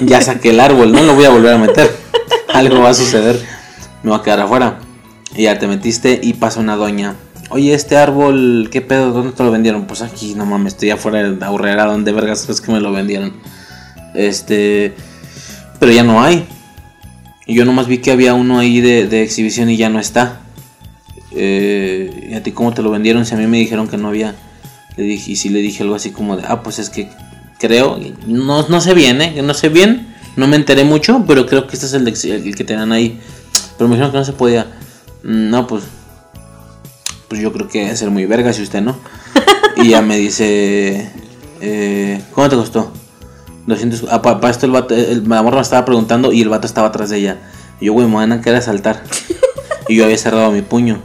[SPEAKER 10] ya saqué el árbol, no lo voy a volver a meter. *laughs* Algo va a suceder, me voy a quedar afuera. Y ya te metiste y pasa una doña. Oye, este árbol, ¿qué pedo? ¿Dónde te lo vendieron? Pues aquí, no mames, estoy afuera de Aurrera, ¿dónde vergas es que me lo vendieron? Este, pero ya no hay. Y yo nomás vi que había uno ahí de exhibición y ya no está. Eh, ¿Y a ti cómo te lo vendieron? Si a mí me dijeron que no había. Le dije, y si le dije algo así como de, ah, pues es que creo, no, no sé bien, ¿eh? No sé bien, no me enteré mucho, pero creo que este es el, que te dan ahí. Pero me dijeron que no se podía. Mm, No, pues, pues yo creo que debe ser muy verga si usted no. Y ya me dice, eh, ¿cómo te costó? 200. Ah, para esto el vato, el, la me estaba preguntando y el vato estaba atrás de ella. Y yo, güey, me van a querer asaltar. Y yo había cerrado mi puño.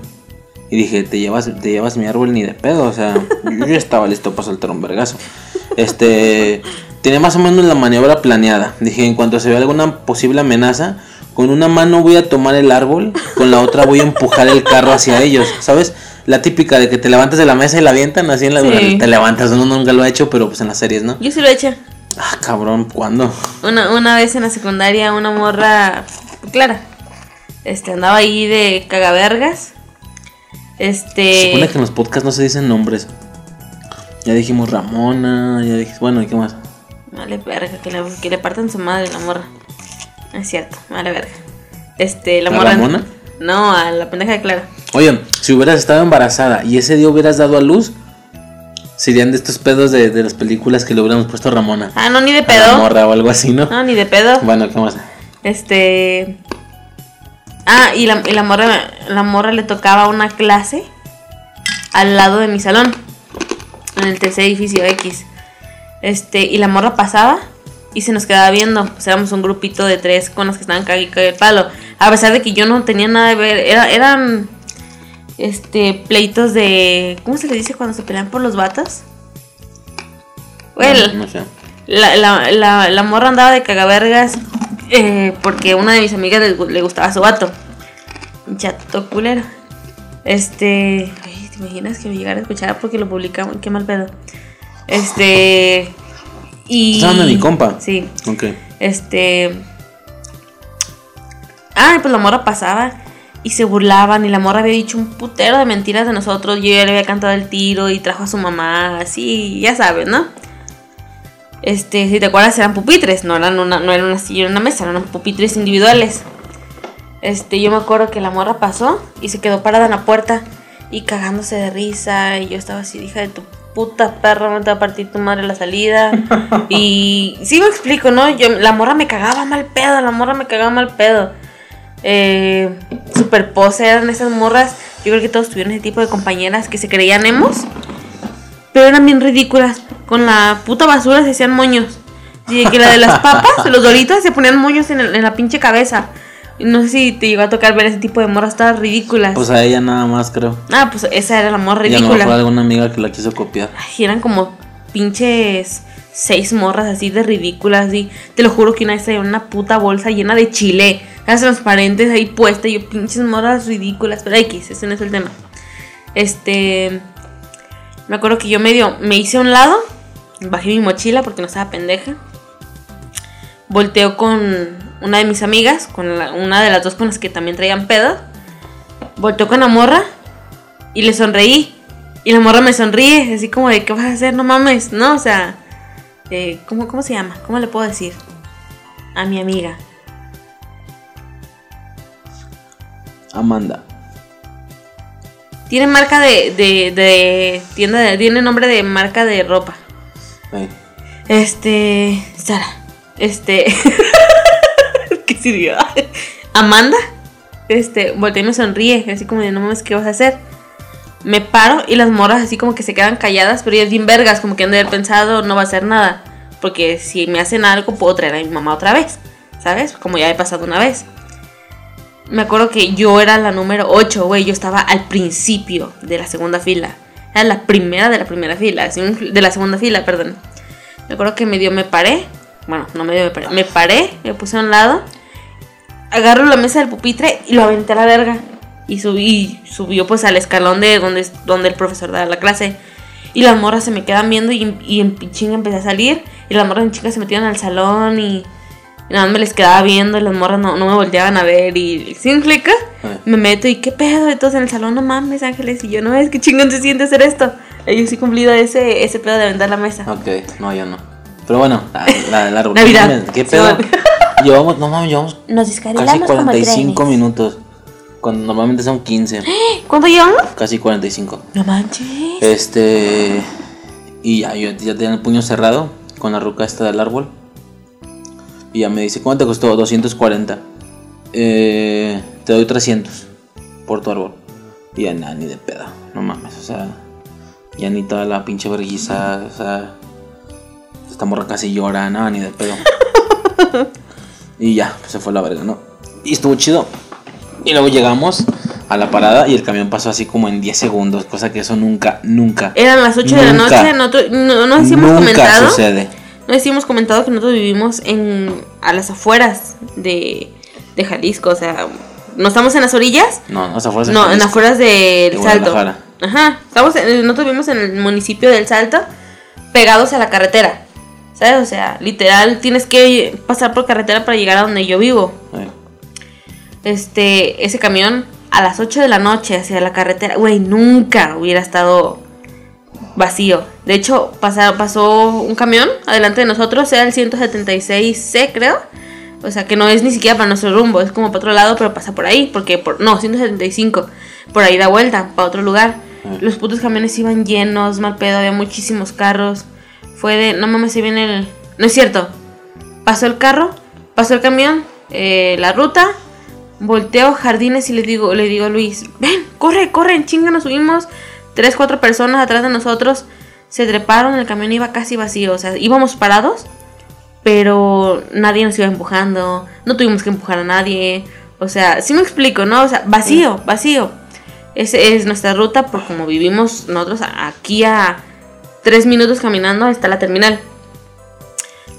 [SPEAKER 10] Y dije, te llevas, te llevas mi árbol ni de pedo. O sea, yo ya estaba listo para soltar un vergazo. Este. Tenía más o menos la maniobra planeada. Dije, en cuanto se vea alguna posible amenaza, con una mano voy a tomar el árbol, con la otra voy a empujar el carro hacia ellos. ¿Sabes? La típica de que te levantas de la mesa y la avientan así en la.
[SPEAKER 6] Sí.
[SPEAKER 10] Te levantas, uno nunca lo ha hecho, pero pues en las series, ¿no?
[SPEAKER 6] Yo sí lo he hecho.
[SPEAKER 10] Ah, cabrón, ¿cuándo?
[SPEAKER 6] Una, una vez en la secundaria, una morra, Clara, este, andaba ahí de cagavergas.
[SPEAKER 10] Se
[SPEAKER 6] Este.
[SPEAKER 10] supone que en los podcasts no se dicen nombres. Ya dijimos Ramona, ya dijimos. Bueno, ¿y qué más?
[SPEAKER 6] Vale, verga, que le, que le partan su madre la morra. Es cierto, vale, verga. Este, la
[SPEAKER 10] ¿A
[SPEAKER 6] morra.
[SPEAKER 10] Ramona?
[SPEAKER 6] No, a la pendeja de Clara.
[SPEAKER 10] Oye, si hubieras estado embarazada y ese día hubieras dado a luz, serían de estos pedos de, de las películas que le hubiéramos puesto a Ramona.
[SPEAKER 6] Ah, no, ni de
[SPEAKER 10] A la
[SPEAKER 6] pedo.
[SPEAKER 10] morra o algo así, ¿no?
[SPEAKER 6] No, ni de pedo.
[SPEAKER 10] Bueno, ¿qué más?
[SPEAKER 6] Este. Ah, y la, y la morra la morra le tocaba una clase al lado de mi salón. En el tercer edificio X. Este, y la morra pasaba y se nos quedaba viendo. Pues éramos un grupito de tres con las que estaban cague el palo. A pesar de que yo no tenía nada de ver. Era, eran este pleitos de. ¿Cómo se le dice cuando se pelean por los vatos? Well,
[SPEAKER 10] No, no sé.
[SPEAKER 6] la, la, la, la morra andaba de cagavergas eh, porque una de mis amigas le, gu- le gustaba su vato. Un Chato culero. Este. Ay, ¿te imaginas que me llegara a escuchar porque lo publicamos? Qué mal pedo. Este. Y.
[SPEAKER 10] ¿Estás hablando de mi compa?
[SPEAKER 6] Sí.
[SPEAKER 10] Ok.
[SPEAKER 6] Este. Ah, pues la morra pasaba y se burlaban y la morra había dicho un putero de mentiras de nosotros. Yo ya le había cantado el tiro y trajo a su mamá, así, ya sabes, ¿no? Este, si te acuerdas, eran pupitres, no eran una, no eran una silla una mesa, eran pupitres individuales. Este, yo me acuerdo que la morra pasó y se quedó parada en la puerta y cagándose de risa. Y yo estaba así, hija de tu puta perra, no te va a partir tu madre la salida. *laughs* y sí me explico, ¿no? Yo, la morra me cagaba mal pedo, la morra me cagaba mal pedo. Eh, super pose eran esas morras. Yo creo que todos tuvieron ese tipo de compañeras que se creían emos. Pero eran bien ridículas. Con la puta basura se hacían moños. Y de que la de las *laughs* papas, los doritos, se ponían moños en, el- en la pinche cabeza. No sé si te llegó a tocar ver ese tipo de morras todas ridículas.
[SPEAKER 10] Pues a ella nada más, creo.
[SPEAKER 6] ah, pues esa era la morra
[SPEAKER 10] Y a lo
[SPEAKER 6] ridícula.
[SPEAKER 10] mejor alguna amiga que la quiso copiar.
[SPEAKER 6] Ay, eran como pinches seis morras así de ridículas. Y te lo juro que una vez traía una puta bolsa llena de chile. Las transparentes ahí puestas. Y yo, pinches morras ridículas. Pero X, ese no es el tema. Este. Me acuerdo que yo medio me hice a un lado. Bajé mi mochila porque no estaba pendeja. Volteo con una de mis amigas. Con una de las dos con las que también traían pedo. Volteo con la morra. Y le sonreí. Y la morra me sonríe, así como de, ¿qué vas a hacer? No mames, ¿no? O sea, ¿cómo, ¿cómo se llama? ¿Cómo le puedo decir? A mi amiga.
[SPEAKER 10] Amanda.
[SPEAKER 6] Tiene marca de, de, de tienda, de, tiene nombre de marca de ropa. Este, Sara, este, *laughs* ¿qué sirvió? *laughs* Amanda, este, voltea y me sonríe, así como de, no mames, ¿qué vas a hacer? Me paro y las morras así como que se quedan calladas, pero ellas bien vergas, como que han de haber pensado, no va a hacer nada. Porque si me hacen algo, puedo traer a mi mamá otra vez, ¿sabes? Como ya he pasado una vez. Me acuerdo que yo era la número 8, güey. Yo estaba al principio de la segunda fila. Era la primera de la primera fila. De la segunda fila, perdón. Me acuerdo que medio me paré. Bueno, no medio me paré. Me paré, me puse a un lado. Agarro la mesa del pupitre y lo aventé a la verga. Y subí, subió pues al escalón de donde, donde el profesor da la clase. Y las morras se me quedan viendo y, y en chinga empecé a salir. Y las morras en chinga se metieron al salón y, y nada más me les quedaba viendo y las morras no, no me volteaban a ver. Y sin explica?
[SPEAKER 10] Ah.
[SPEAKER 6] Me meto y qué pedo. Entonces en el salón, no mames, Ángeles. Y yo, no es que chingón se siente hacer esto. Y yo sí cumplido ese, ese pedo de vender la mesa.
[SPEAKER 10] Ok, no, yo no. Pero bueno, la, la, la
[SPEAKER 6] Navidad.
[SPEAKER 10] ¿Qué pedo? *laughs* llevamos, no mames, llevamos
[SPEAKER 6] Nos
[SPEAKER 10] casi
[SPEAKER 6] descarrilamos como
[SPEAKER 10] 45
[SPEAKER 6] trenes.
[SPEAKER 10] minutos. Cuando normalmente son 15. *gasps*
[SPEAKER 6] ¿Cuánto llevamos?
[SPEAKER 10] Casi 45.
[SPEAKER 6] No manches.
[SPEAKER 10] Este. Y ya, yo ya tenía el puño cerrado con la ruca esta del árbol. Y ya me dice, ¿cuánto te costó? 240. Eh, te doy 300 por tu árbol. Y ya nada, ni de pedo. No mames, o sea. Ya ni toda la pinche vergüenza, o sea. Esta morra casi llora, nada, ni de pedo. *laughs* y ya, pues se fue la verga, ¿no? Y estuvo chido. Y luego llegamos a la parada y el camión pasó así como en 10 segundos, cosa que eso nunca, nunca.
[SPEAKER 6] Eran las 8 de la noche. Nosotros, no, no hemos
[SPEAKER 10] nunca
[SPEAKER 6] comentado.
[SPEAKER 10] sucede.
[SPEAKER 6] No sé si hemos comentado que nosotros vivimos en a las afueras de, de Jalisco, o sea, no estamos en las orillas,
[SPEAKER 10] No, no, se fue
[SPEAKER 6] no, en afueras del
[SPEAKER 10] De
[SPEAKER 6] Salto. Ajá, estamos en- nosotros vivimos en el municipio del Salto, pegados a la carretera. ¿Sabes? O sea, literal tienes que pasar por carretera para llegar a donde yo vivo. Este, ese camión a las 8 de la noche hacia la carretera, güey, nunca hubiera estado vacío. De hecho, pasó un camión adelante de nosotros, era el 176C, creo. O sea, que no es ni siquiera para nuestro rumbo, es como para otro lado, pero pasa por ahí, porque por no, 175, por ahí da vuelta para otro lugar. Los putos camiones iban llenos, mal pedo, había muchísimos carros. Fue de, no mames, se viene el No es cierto. Pasó el carro, pasó el camión, eh, la ruta, volteo jardines y le digo, le digo a Luis, ven, corre, corre, en chinga nos subimos. Tres, cuatro personas atrás de nosotros se treparon, el camión iba casi vacío, o sea, íbamos parados, pero nadie nos iba empujando, no tuvimos que empujar a nadie, o sea, sí me explico, ¿no? O sea, vacío, vacío. Esa es nuestra ruta, por como vivimos nosotros aquí a tres minutos caminando está la terminal.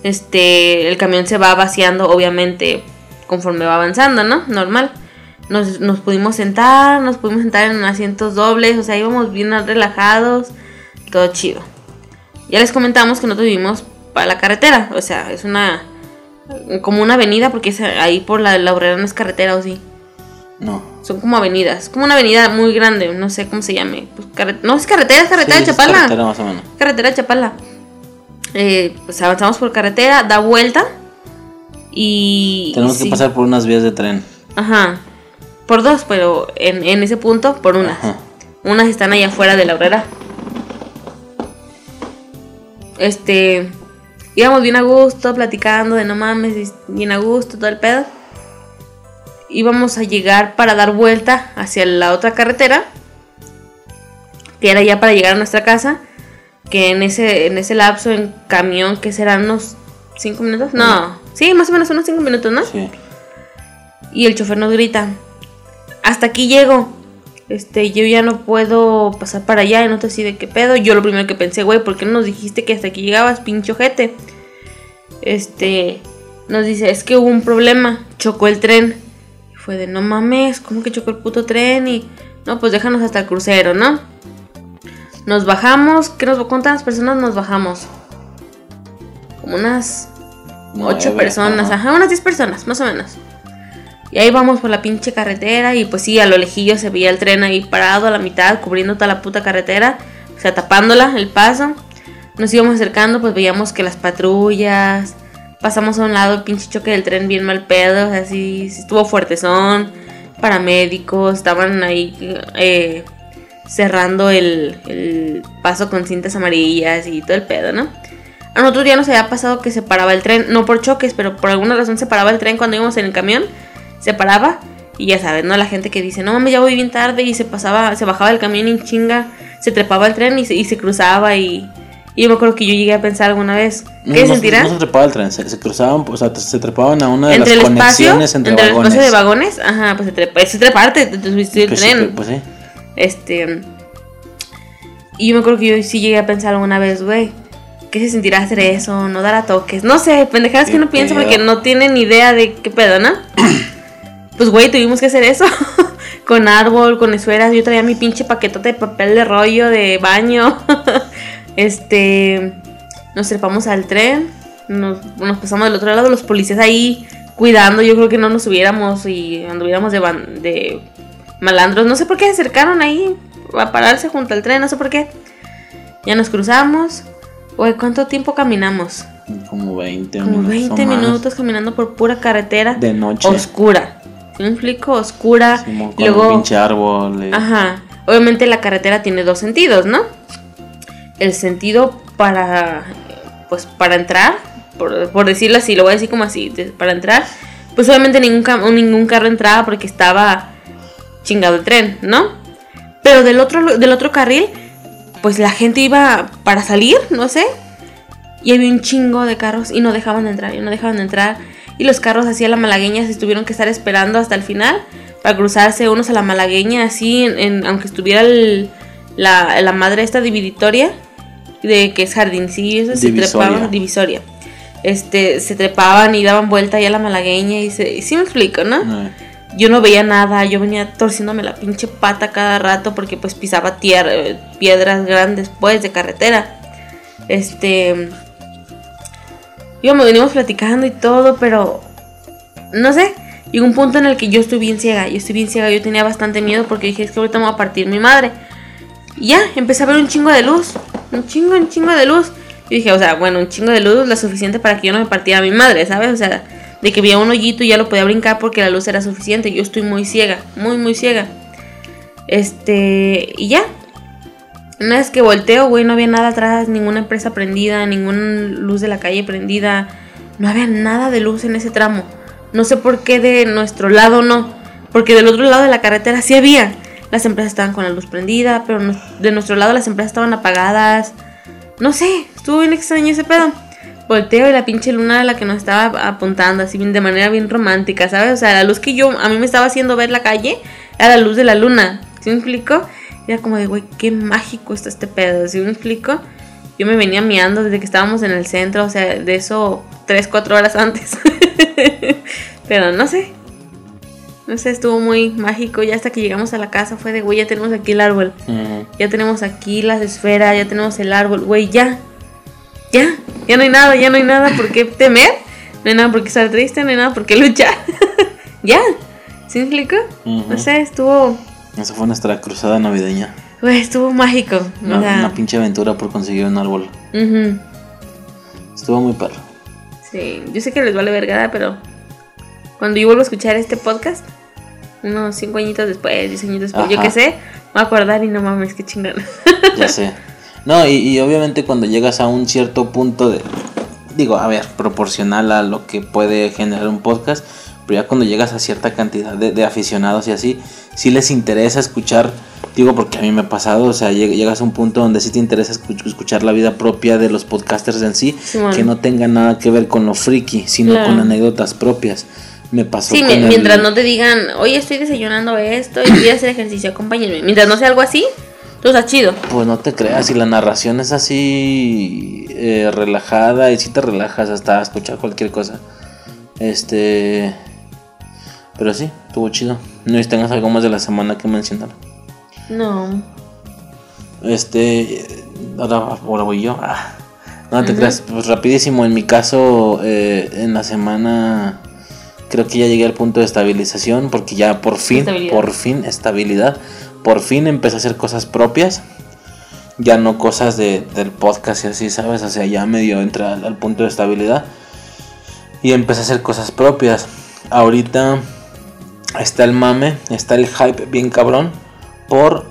[SPEAKER 6] Este, el camión se va vaciando, obviamente, conforme va avanzando, ¿no? Normal. Nos, nos pudimos sentar, nos pudimos sentar en asientos dobles, o sea, íbamos bien relajados, todo chido. Ya les comentamos que nosotros vivimos para la carretera, o sea, es una como una avenida porque es ahí por la, la obrera no es carretera o sí.
[SPEAKER 10] No.
[SPEAKER 6] Son como avenidas, como una avenida muy grande, no sé cómo se llame. Pues, carre- no es carretera, es carretera
[SPEAKER 10] Sí,
[SPEAKER 6] de
[SPEAKER 10] es
[SPEAKER 6] Chapala.
[SPEAKER 10] carretera más o menos.
[SPEAKER 6] Carretera de Chapala. Eh, pues avanzamos por carretera, da vuelta y...
[SPEAKER 10] Tenemos que pasar por unas vías de tren.
[SPEAKER 6] Ajá. Por dos, pero en, en ese punto, por unas.
[SPEAKER 10] Ajá.
[SPEAKER 6] Unas están allá afuera de la obrera. Este. Íbamos bien a gusto, platicando de no mames, bien a gusto, todo el pedo. Íbamos a llegar para dar vuelta hacia la otra carretera. Que era ya para llegar a nuestra casa. Que en ese, en ese lapso en camión, que serán unos 5 minutos. No, sí, más o menos unos 5 minutos, ¿no?
[SPEAKER 10] Sí.
[SPEAKER 6] Y el chofer nos grita, hasta aquí llego. Este, yo ya no puedo pasar para allá y no te sé de qué pedo. Yo lo primero que pensé, güey, ¿por qué no nos dijiste que hasta aquí llegabas, pincho jete? Este, nos dice, es que hubo un problema, chocó el tren. Y fue de, no mames, ¿cómo que chocó el puto tren? Y, no, pues déjanos hasta el crucero, ¿no? Nos bajamos, ¿qué nos cuántas personas nos bajamos? Como unas ocho
[SPEAKER 10] Nueve,
[SPEAKER 6] personas,
[SPEAKER 10] ajá.
[SPEAKER 6] ajá, unas 10 personas, más o menos. Y ahí vamos por la pinche carretera y pues sí, a lo lejillo se veía el tren ahí parado a la mitad, cubriendo toda la puta carretera, o sea, tapándola, el paso. Nos íbamos acercando, pues veíamos que las patrullas, pasamos a un lado el pinche choque del tren bien mal pedo, o sea, sí, sí estuvo fuertezón, paramédicos, estaban ahí eh, cerrando el, el paso con cintas amarillas y todo el pedo, ¿no? A nosotros ya nos había pasado que se paraba el tren, no por choques, pero por alguna razón se paraba el tren cuando íbamos en el camión, se paraba y ya sabes, ¿no? La gente que dice, no mames, ya voy bien tarde y se pasaba, se bajaba del camión y chinga, se trepaba el tren y se, y se cruzaba y, y yo me acuerdo que yo llegué a pensar alguna vez, ¿qué
[SPEAKER 10] no,
[SPEAKER 6] sentirá?
[SPEAKER 10] No se trepaba el tren, se, se cruzaban, o sea, se trepaban a una de
[SPEAKER 6] entre el
[SPEAKER 10] las
[SPEAKER 6] espacio,
[SPEAKER 10] conexiones entre,
[SPEAKER 6] entre el
[SPEAKER 10] vagones.
[SPEAKER 6] espacio de vagones, ajá, pues se trepa, es treparte, te, te subiste el
[SPEAKER 10] Pues sí,
[SPEAKER 6] tren.
[SPEAKER 10] pues sí.
[SPEAKER 6] Este. Y yo me acuerdo que yo sí llegué a pensar alguna vez, güey, ¿qué se sentirá hacer eso? No dar a toques. No sé, pendejadas que piensa
[SPEAKER 10] pedo.
[SPEAKER 6] porque no tiene ni idea de qué pedo, ¿no? *clears throat* pues, güey, tuvimos que hacer eso. *laughs* con árbol, con esferas. Yo traía mi pinche paquetote de papel de rollo de baño. *laughs* este, nos trepamos al tren, nos, nos pasamos del otro lado, los policías ahí cuidando. Yo creo que no nos subiéramos y anduviéramos de, malandros. No sé por qué se acercaron ahí a pararse junto al tren, no sé por qué. Ya nos cruzamos. Güey, ¿cuánto tiempo caminamos?
[SPEAKER 10] Como 20
[SPEAKER 6] Como
[SPEAKER 10] minutos.
[SPEAKER 6] 20
[SPEAKER 10] o más.
[SPEAKER 6] minutos caminando por pura carretera
[SPEAKER 10] De noche.
[SPEAKER 6] oscura. ¿Sí me explico? Oscura.
[SPEAKER 10] Con
[SPEAKER 6] Luego,
[SPEAKER 10] un pinche árbol. eh.
[SPEAKER 6] ajá. Obviamente la carretera tiene dos sentidos, ¿no? El sentido para, pues, para entrar, por, por decirlo así, lo voy a decir como así, para entrar, pues obviamente ningún, ningún carro entraba porque estaba chingado el tren, ¿no? Pero del otro, del otro carril, pues la gente iba para salir, no sé, y había un chingo de carros y no dejaban de entrar, y no dejaban de entrar. Y los carros hacia la malagueña se tuvieron que estar esperando hasta el final para cruzarse unos a la malagueña, así, en, en- aunque estuviera el- la, la madre esta dividitoria, de que es jardincillo, se trepaban, divisoria. Este, se trepaban y daban vuelta ahí a la malagueña y se, y sí me explico, ¿no?
[SPEAKER 10] Eh,
[SPEAKER 6] Yo no veía nada, yo venía torciéndome la pinche pata cada rato porque pues pisaba tierra, eh, piedras grandes pues de carretera. Este íbamos, venimos platicando y todo, pero no sé, llegó un punto en el que yo estoy bien ciega, yo estoy bien ciega, yo tenía bastante miedo porque dije, es que ahorita me va a partir mi madre. Y ya, empecé a ver un chingo de luz, un chingo, un chingo de luz. Y dije, o sea, bueno, un chingo de luz la suficiente para que yo no me partiera mi madre, ¿sabes? O sea, de que veía un hoyito y ya lo podía brincar porque la luz era suficiente. Yo estoy muy ciega, muy, muy ciega. Este, y ya. Una vez que volteo, güey, no había nada atrás, ninguna empresa prendida, ninguna luz de la calle prendida. No había nada de luz en ese tramo. No sé por qué de nuestro lado no. Porque del otro lado de la carretera sí había. Las empresas estaban con la luz prendida, pero de nuestro lado las empresas estaban apagadas. No sé, estuvo bien extraño ese pedo. Volteo y la pinche luna era la que nos estaba apuntando, así bien de manera bien romántica, ¿sabes? O sea, la luz que yo, a mí me estaba haciendo ver la calle, era la luz de la luna. ¿Sí me explico? Era como de, güey, qué mágico está este pedo, ¿sí me explico? Yo me venía miando desde que estábamos en el centro, o sea, de eso 3, 4 horas antes. *laughs* Pero no sé. No sé, estuvo muy mágico. Ya hasta que llegamos a la casa fue de, güey, ya tenemos aquí el árbol.
[SPEAKER 10] ujú.
[SPEAKER 6] Ya tenemos aquí las esferas, ya tenemos el árbol, güey, ya. Ya, ya no hay nada, ya no hay nada por qué temer. No hay nada por qué estar triste, no hay nada por qué luchar. *laughs* ya. ¿Sí me explico?
[SPEAKER 10] Ujú.
[SPEAKER 6] No sé, estuvo,
[SPEAKER 10] Esa fue nuestra cruzada navideña.
[SPEAKER 6] güey, estuvo mágico.
[SPEAKER 10] Una,
[SPEAKER 6] o sea,
[SPEAKER 10] una pinche aventura por conseguir un árbol. Estuvo muy perro.
[SPEAKER 6] Sí, yo sé que les vale vergada, pero cuando yo vuelvo a escuchar este podcast, unos 5 añitos después, 10 añitos después, yo qué sé, me voy a acordar y no mames, qué chingón. *laughs*
[SPEAKER 10] Ya sé. No, y, y obviamente cuando llegas a un cierto punto de. Digo, a ver, proporcional a lo que puede generar un podcast. Pero ya cuando llegas a cierta cantidad de, de aficionados y así, sí les interesa escuchar. Digo, porque a mí me ha pasado, o sea, lleg- llegas a un punto donde sí te interesa escu- escuchar la vida propia de los podcasters en sí, que no tenga nada que ver con lo friki, sino
[SPEAKER 6] Claro.
[SPEAKER 10] con anécdotas propias. Me pasó
[SPEAKER 6] Sí,
[SPEAKER 10] con el-
[SPEAKER 6] mientras no te digan, oye, estoy desayunando esto y voy a hacer ejercicio, acompáñenme. Mientras no sea algo así, tú estás chido.
[SPEAKER 10] Pues no te creas, y la narración es así eh, relajada y si te relajas hasta escuchar cualquier cosa. Este. Pero sí, estuvo chido. No tengas algo más de la semana que mencionar.
[SPEAKER 6] No.
[SPEAKER 10] Este. Ahora, ahora voy yo. Ah, no te creas, pues rapidísimo. En mi caso, eh, en la semana. Creo que ya llegué al punto de estabilización. Porque ya por fin, por fin, estabilidad. Por fin empecé a hacer cosas propias. Ya no cosas de, del podcast y así, ¿sabes? O sea, ya medio entra al, al punto de estabilidad. Y empecé a hacer cosas propias. Ahorita está el mame, está el hype bien cabrón. Por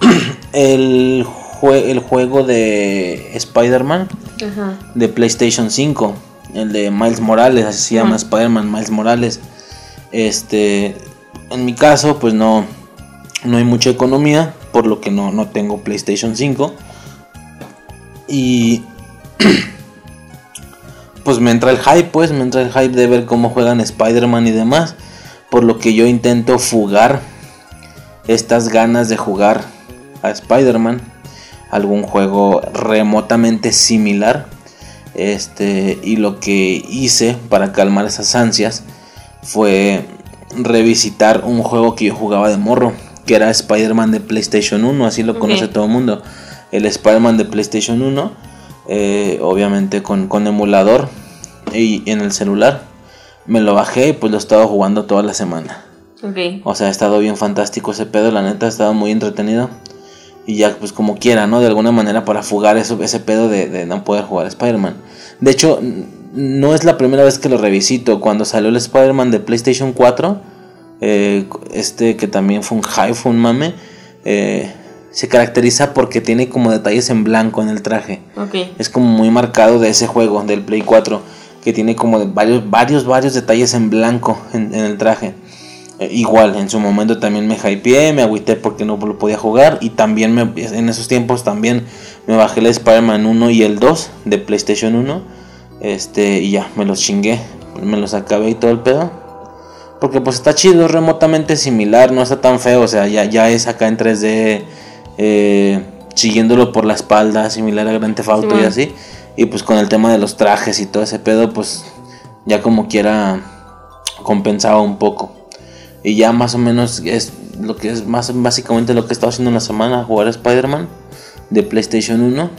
[SPEAKER 10] *clears throat* el, jue- el juego de Spider-Man de PlayStation 5. El de Miles Morales, así se llama. Spider-Man Miles Morales. Este, en mi caso, pues no, no hay mucha economía, por lo que no, no tengo PlayStation 5. Y *clears throat* pues me entra el hype, pues me entra el hype de ver cómo juegan Spider-Man y demás. Por lo que yo intento fugar estas ganas de jugar a Spider-Man. Algún juego remotamente similar. Este, y lo que hice para calmar esas ansias fue revisitar un juego que yo jugaba de morro, que era Spider-Man de PlayStation 1, así lo conoce todo el mundo. El Spider-Man de PlayStation 1, eh, obviamente con, con emulador y en el celular. Me lo bajé y pues lo estaba jugando toda la semana.
[SPEAKER 6] Ok.
[SPEAKER 10] O sea, ha estado bien fantástico ese pedo, la neta, ha estado muy entretenido. Y ya, pues como quiera, ¿no? De alguna manera para fugar eso, ese pedo de, de no poder jugar Spider-Man. De hecho, no es la primera vez que lo revisito. Cuando salió el Spider-Man de PlayStation 4, eh, este que también fue un hype, fue un mame, eh, se caracteriza porque tiene como detalles en blanco en el traje.
[SPEAKER 6] Ok.
[SPEAKER 10] Es como muy marcado de ese juego, del Play 4, que tiene como de varios, varios, varios detalles en blanco en, en el traje. Eh, igual, en su momento también me hypeé, me agüité porque no lo podía jugar y también me- en esos tiempos también me bajé el Spider-Man 1 y el 2 de PlayStation 1. Este, y ya, me los chingué, me los acabé y todo el pedo. Porque pues está chido, es remotamente similar, no está tan feo, o sea, ya, ya es acá en 3D, eh, siguiéndolo por la espalda, similar a Grand Theft Auto y así. Y pues con el tema de los trajes y todo ese pedo, pues ya como quiera compensaba un poco. Y ya más o menos es lo que es más básicamente lo que he estado haciendo en la semana, jugar a Spider-Man de PlayStation 1.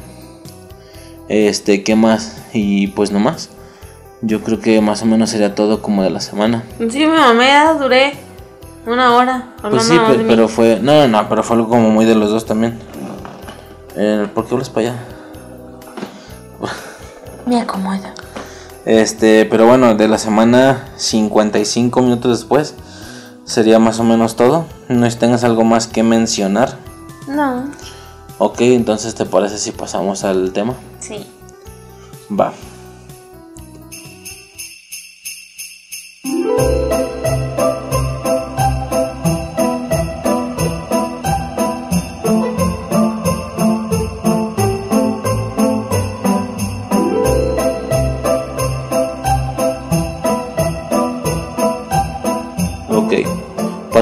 [SPEAKER 10] Este, ¿qué más? Y pues no más. Yo creo que más o menos sería todo como de la semana.
[SPEAKER 6] Sí, mi mamá ya duré una hora
[SPEAKER 10] Pues sí, pero fue. No, no, no, pero fue algo como muy de los dos también. Eh, ¿Por qué hablas para allá?
[SPEAKER 6] Me acomoda.
[SPEAKER 10] Este, pero bueno, de la semana 55 minutos después sería más o menos todo. No sé si tengas algo más que mencionar.
[SPEAKER 6] No.
[SPEAKER 10] Ok, entonces te parece si pasamos al tema.
[SPEAKER 6] Sí.
[SPEAKER 10] Va.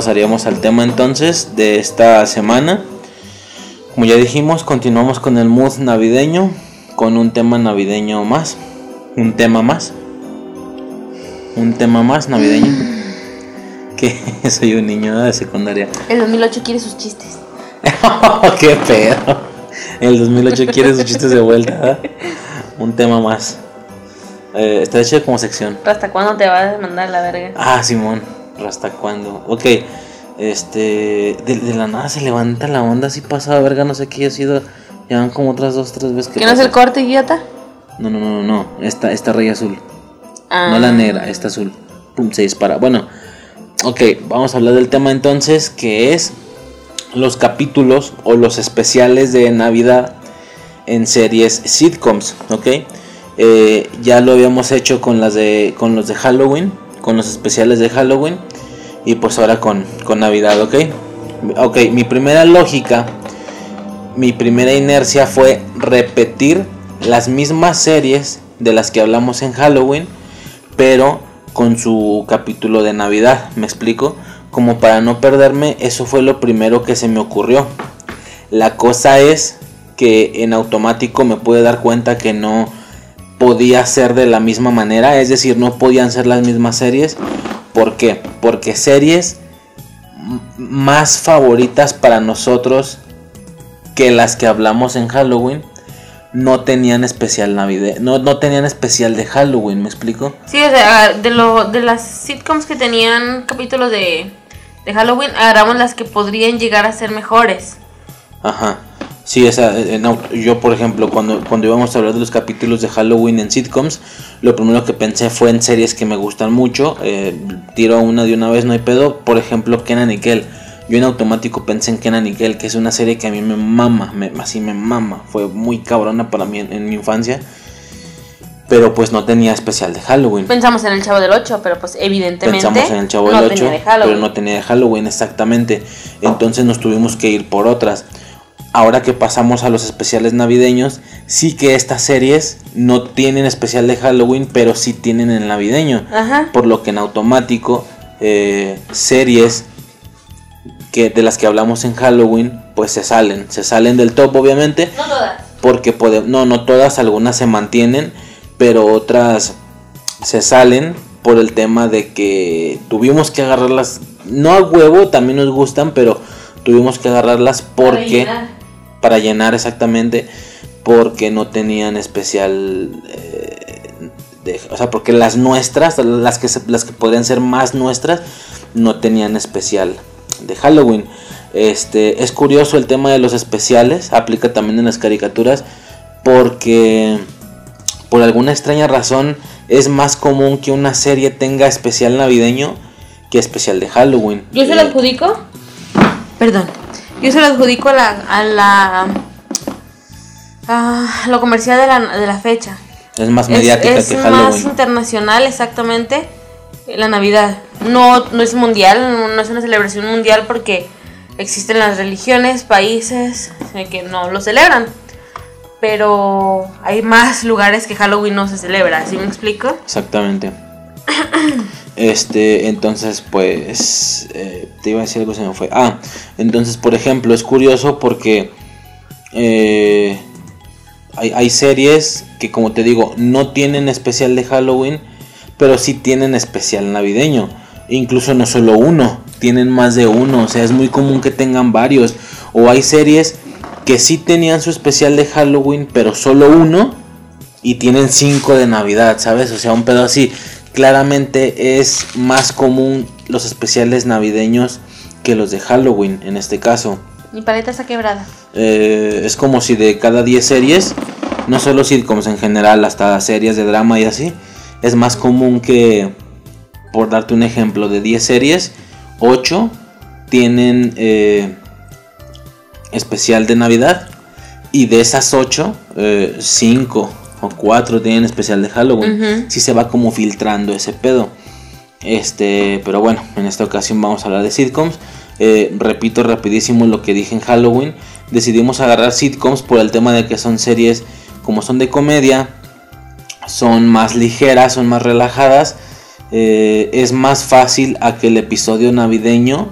[SPEAKER 10] Pasaríamos al tema entonces de esta semana. Como ya dijimos, continuamos con el mood navideño, con un tema navideño más, un tema más, un tema más navideño. Que *laughs* soy un niño de secundaria.
[SPEAKER 6] El 2008 quiere sus chistes. *laughs*
[SPEAKER 10] ¡Qué pedo! El 2008 quiere sus chistes de vuelta. ¿eh? Un tema más. Eh, está hecho como sección.
[SPEAKER 6] ¿Hasta cuándo te vas a mandar la verga?
[SPEAKER 10] Ah, Simón, ¿hasta cuándo? Ok, este, de, de la nada se levanta la onda así pasada verga, no sé qué ha sido. Ya van como otras dos, tres veces que.
[SPEAKER 6] ¿Que no es el corte, idiota?
[SPEAKER 10] No, no, no, no, no, esta, esta raya azul.
[SPEAKER 6] Ah.
[SPEAKER 10] No la negra, esta azul. Pum, se dispara. Bueno, ok, vamos a hablar del tema entonces, que es los capítulos o los especiales de Navidad en series sitcoms, ¿ok? Eh, ya lo habíamos hecho con las de con los de Halloween, con los especiales de Halloween y pues ahora con, con Navidad, ¿ok? Ok, mi primera lógica, mi primera inercia fue repetir las mismas series de las que hablamos en Halloween, pero con su capítulo de Navidad, ¿me explico? Como para no perderme, eso fue lo primero que se me ocurrió. La cosa es que en automático me pude dar cuenta que no podía ser de la misma manera, es decir, no podían ser las mismas series. ¿Por qué? Porque series más favoritas para nosotros que las que hablamos en Halloween no tenían especial Navidad, no, no tenían especial de Halloween, ¿me explico?
[SPEAKER 6] Sí, o sea, de, lo, de las sitcoms que tenían capítulos de, de Halloween, agarramos las que podrían llegar a ser mejores.
[SPEAKER 10] Ajá. Sí, esa, eh, no, yo por ejemplo, cuando, cuando íbamos a hablar de los capítulos de Halloween en sitcoms, lo primero que pensé fue en series que me gustan mucho. eh, tiro una de una vez, no hay pedo. Por ejemplo, Kenan y Kel. Yo en automático pensé en Kenan y Kel, que es una serie que a mí me mama, me, así me mama. Fue muy cabrona para mí en, en mi infancia. Pero pues no tenía especial de Halloween.
[SPEAKER 6] Pensamos en el Chavo del 8, pero pues evidentemente
[SPEAKER 10] Pensamos en el Chavo
[SPEAKER 6] no
[SPEAKER 10] del 8,
[SPEAKER 6] tenía de Halloween.
[SPEAKER 10] pero no tenía de Halloween exactamente. Entonces nos tuvimos que ir por otras. Ahora que pasamos a los especiales navideños, sí que estas series no tienen especial de Halloween, pero sí tienen el navideño.
[SPEAKER 6] Ajá.
[SPEAKER 10] Por lo que en automático, eh, series que de las que hablamos en Halloween, pues se salen. Se salen del top, obviamente
[SPEAKER 6] No todas.
[SPEAKER 10] porque pode- no, no todas, algunas se mantienen, pero otras se salen por el tema de que tuvimos que agarrarlas, no a huevo, también nos gustan, pero tuvimos que agarrarlas porque para llenar, exactamente, porque no tenían especial, eh, de- o sea, porque las nuestras, las que se- las que podrían ser más nuestras, no tenían especial de Halloween. Este es curioso el tema de los especiales, aplica también en las caricaturas, porque por alguna extraña razón es más común que una serie tenga especial navideño que especial de Halloween.
[SPEAKER 6] Yo se lo
[SPEAKER 10] Eh,
[SPEAKER 6] adjudico. Perdón. Yo se lo adjudico a la. a la. a lo comercial de la, de la fecha.
[SPEAKER 10] es más
[SPEAKER 6] Es-
[SPEAKER 10] mediática
[SPEAKER 6] es,
[SPEAKER 10] que
[SPEAKER 6] más
[SPEAKER 10] Halloween.
[SPEAKER 6] internacional, exactamente. La Navidad. No, no es mundial, no, es una celebración mundial porque existen las religiones, países que no lo celebran. Pero hay más lugares que Halloween no se celebra, ¿sí me explico?
[SPEAKER 10] Exactamente. *clears throat* Este, entonces, pues, eh, te iba a decir algo, se me fue. Ah, entonces, por ejemplo, es curioso porque eh, hay, hay series que, como te digo, no tienen especial de Halloween, pero sí tienen especial navideño. Incluso no solo uno, tienen más de uno, o sea, es muy común que tengan varios. O hay series que sí tenían su especial de Halloween, pero solo uno y tienen 5 de Navidad, ¿sabes? O sea, un pedo así. Claramente es más común los especiales navideños que los de Halloween, en este caso.
[SPEAKER 6] Mi paleta está quebrada.
[SPEAKER 10] Eh, es como si de cada 10 series, no solo sitcoms en general, hasta series de drama y así, es más común que, por darte un ejemplo, de 10 series, 8 tienen eh, especial de Navidad y de esas 8, 5 o 4 tienen especial de Halloween.
[SPEAKER 6] Ujú.
[SPEAKER 10] Si se va como filtrando ese pedo. Este, pero bueno, en esta ocasión vamos a hablar de sitcoms. Eh, repito rapidísimo lo que dije en Halloween. Decidimos agarrar sitcoms por el tema de que son series como son de comedia, son más ligeras, son más relajadas. eh, es más fácil a que el episodio navideño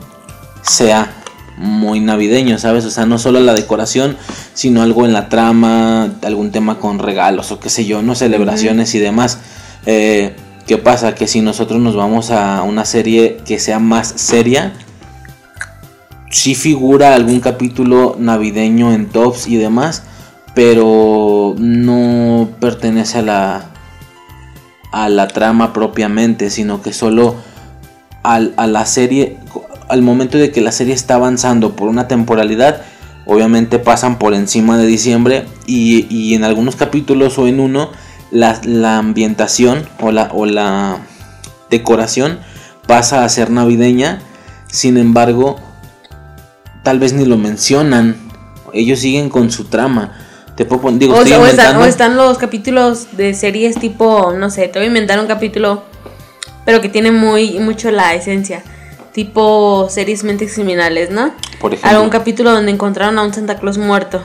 [SPEAKER 10] sea muy navideño, ¿sabes? O sea, no solo la decoración, sino algo en la trama, algún tema con regalos o qué sé yo, no celebraciones y demás. Eh, ¿Qué pasa? Que si nosotros nos vamos a una serie que sea más seria, sí figura algún capítulo navideño en tops y demás, pero no pertenece a la a la trama propiamente, sino que solo al, a la serie, al momento de que la serie está avanzando por una temporalidad, obviamente pasan por encima de diciembre y, y en algunos capítulos o en uno, la, la ambientación o la, o la decoración pasa a ser navideña, sin embargo, tal vez ni lo mencionan, ellos siguen con su trama. Te puedo pon- digo,
[SPEAKER 6] O, sea, o están, o están los capítulos de series tipo, no sé, te voy a inventar un capítulo, pero que tiene muy mucho la esencia. Tipo series mentes criminales, ¿no?
[SPEAKER 10] Por ejemplo.
[SPEAKER 6] Algún capítulo donde encontraron a un Santa Claus muerto.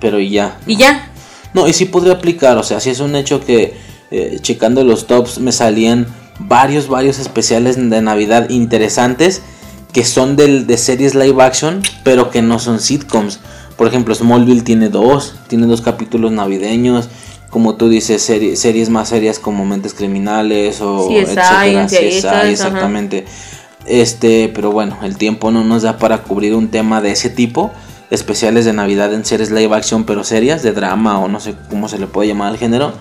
[SPEAKER 10] Pero y ya,
[SPEAKER 6] Y ya.
[SPEAKER 10] No, y sí podría aplicar, o sea, sí es un hecho que eh, checando los tops me salían varios, varios especiales de Navidad interesantes que son del, de series live action, pero que no son sitcoms. Por ejemplo, Smallville tiene dos, tiene dos capítulos navideños, como tú dices, serie- series más serias como Mentes Criminales o etcétera,
[SPEAKER 6] todo eso, ajá.
[SPEAKER 10] Este, pero bueno, el tiempo no nos da para cubrir un tema de ese tipo. Especiales de Navidad en series live action, pero serias, de drama o no sé cómo se le puede llamar al género.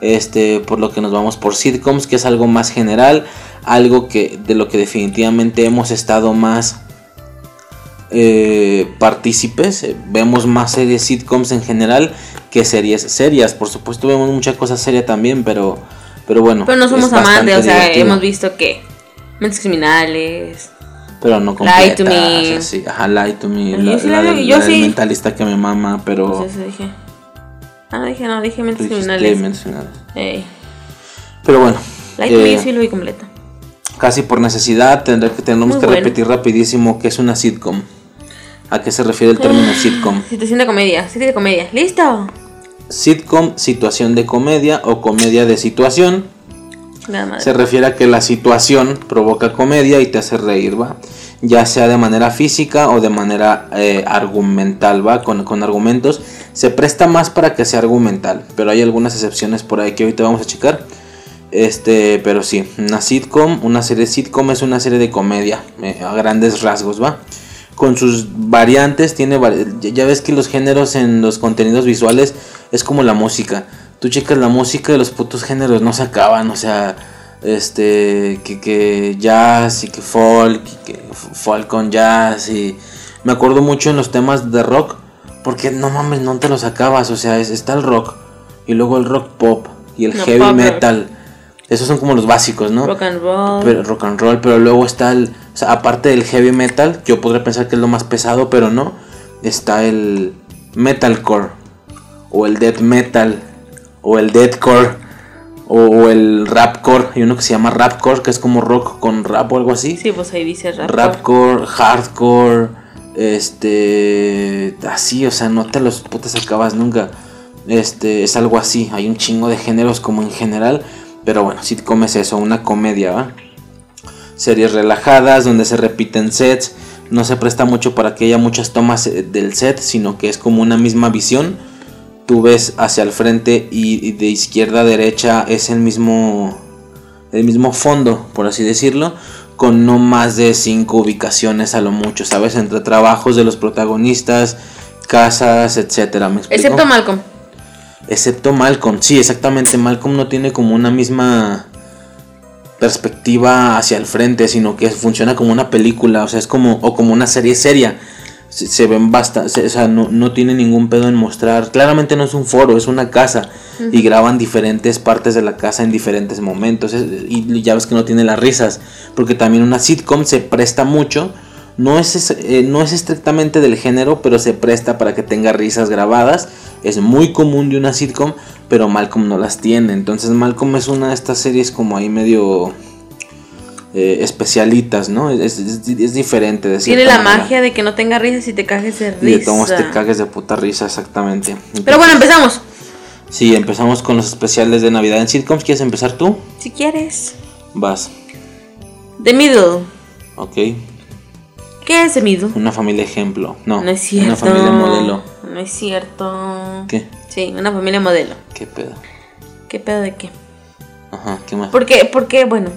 [SPEAKER 10] Este, por lo que nos vamos por sitcoms, que es algo más general, algo que de lo que definitivamente hemos estado más eh, partícipes. Vemos más series sitcoms en general que series serias. Por supuesto, vemos mucha cosa seria también, pero, pero bueno.
[SPEAKER 6] Pero no somos amantes, o sea,
[SPEAKER 10] divertido.
[SPEAKER 6] hemos visto que mentes criminales.
[SPEAKER 10] Pero no
[SPEAKER 6] Lie
[SPEAKER 10] completas.
[SPEAKER 6] to me.
[SPEAKER 10] así, ajá, lie to me.
[SPEAKER 6] Yo
[SPEAKER 10] La,
[SPEAKER 6] sí
[SPEAKER 10] la
[SPEAKER 6] la
[SPEAKER 10] la
[SPEAKER 6] yo sí.
[SPEAKER 10] mentalista que me mama, pero.
[SPEAKER 6] Pues eso dije. Ah, no dije, no, dije mentes criminales.
[SPEAKER 10] mentes criminales.
[SPEAKER 6] Ey.
[SPEAKER 10] Pero bueno.
[SPEAKER 6] Light to Me
[SPEAKER 10] eh,
[SPEAKER 6] sí lo vi completo.
[SPEAKER 10] casi por necesidad tendré que tenemos
[SPEAKER 6] Muy
[SPEAKER 10] que
[SPEAKER 6] bueno.
[SPEAKER 10] repetir rapidísimo que es una sitcom. ¿A qué se refiere el término
[SPEAKER 6] Ah.
[SPEAKER 10] sitcom?
[SPEAKER 6] Situación de comedia, serie de comedia. ¿Listo?
[SPEAKER 10] Sitcom, situación de comedia o comedia de situación. Se refiere a que la situación provoca comedia y te hace reír, ¿va? Ya sea de manera física o de manera eh, argumental, ¿va? Con, con argumentos. Se presta más para que sea argumental, pero hay algunas excepciones por ahí que ahorita vamos a checar. Este, pero sí, una sitcom, una serie sitcom es una serie de comedia, eh, a grandes rasgos, ¿va? Con sus variantes, tiene ya ves que los géneros en los contenidos visuales es como la música. Tú checas la música de los putos géneros, no se acaban, o sea, este, que, que jazz y que folk, y que folk con jazz y me acuerdo mucho en los temas de rock, porque no mames, no te los acabas, o sea, es- está el rock y luego el rock pop y el
[SPEAKER 6] No,
[SPEAKER 10] heavy
[SPEAKER 6] pop
[SPEAKER 10] metal. Esos son como los básicos, ¿no?
[SPEAKER 6] Rock and roll.
[SPEAKER 10] Pero, rock and roll, pero luego está el, o sea, aparte del heavy metal, yo podría pensar que es lo más pesado, pero no, está el metalcore o el death metal o el deathcore o, el rapcore, hay uno que se llama rapcore, que es como rock con rap o algo así.
[SPEAKER 6] Sí, pues ahí dice rap.
[SPEAKER 10] Rapcore, hardcore, este, así, o sea, no te los putas acabas nunca. Este, es algo así, hay un chingo de géneros como en general, pero bueno, sitcom es eso, una comedia, ¿va? Series relajadas donde se repiten sets, no se presta mucho para que haya muchas tomas eh, del set, sino que es como una misma visión. Tú ves hacia el frente y, y de izquierda a derecha es el mismo el mismo fondo, por así decirlo, con no más de cinco ubicaciones a lo mucho, ¿sabes? Entre trabajos de los protagonistas, casas, etcétera. ¿Me explico?
[SPEAKER 6] Excepto Malcolm.
[SPEAKER 10] Excepto Malcolm, sí, exactamente. Malcolm no tiene como una misma perspectiva hacia el frente, sino que funciona como una película, o sea, es como, o como una serie seria. Se, se ven bastante, o sea, no, no tiene ningún pedo en mostrar. Claramente no es un foro, es una casa. Y graban diferentes partes de la casa en diferentes momentos. es- y ya ves que no tiene las risas. Porque también una sitcom se presta mucho. No es, es- eh, no es estrictamente del género, pero se presta para que tenga risas grabadas. Es muy común de una sitcom, pero Malcolm no las tiene. Entonces Malcolm es una de estas series como ahí medio eh, especialitas, ¿no? Es, es- es diferente. De
[SPEAKER 6] Tiene la
[SPEAKER 10] manera.
[SPEAKER 6] magia de que no tenga risas y te cajes de
[SPEAKER 10] Y de
[SPEAKER 6] risa.
[SPEAKER 10] todos te cagues de puta risa, exactamente.
[SPEAKER 6] Pero bueno, empezamos.
[SPEAKER 10] Sí, empezamos con los especiales de Navidad en sitcoms. ¿Quieres empezar tú?
[SPEAKER 6] Si quieres.
[SPEAKER 10] Vas.
[SPEAKER 6] The Middle.
[SPEAKER 10] Ok.
[SPEAKER 6] ¿Qué es The Middle?
[SPEAKER 10] Una familia ejemplo. No.
[SPEAKER 6] No es cierto.
[SPEAKER 10] Una familia modelo.
[SPEAKER 6] No es cierto.
[SPEAKER 10] ¿Qué?
[SPEAKER 6] Sí, una familia modelo.
[SPEAKER 10] ¿Qué pedo?
[SPEAKER 6] ¿Qué pedo de qué?
[SPEAKER 10] Ajá, ¿qué más?
[SPEAKER 6] ¿Por qué? Porque, bueno.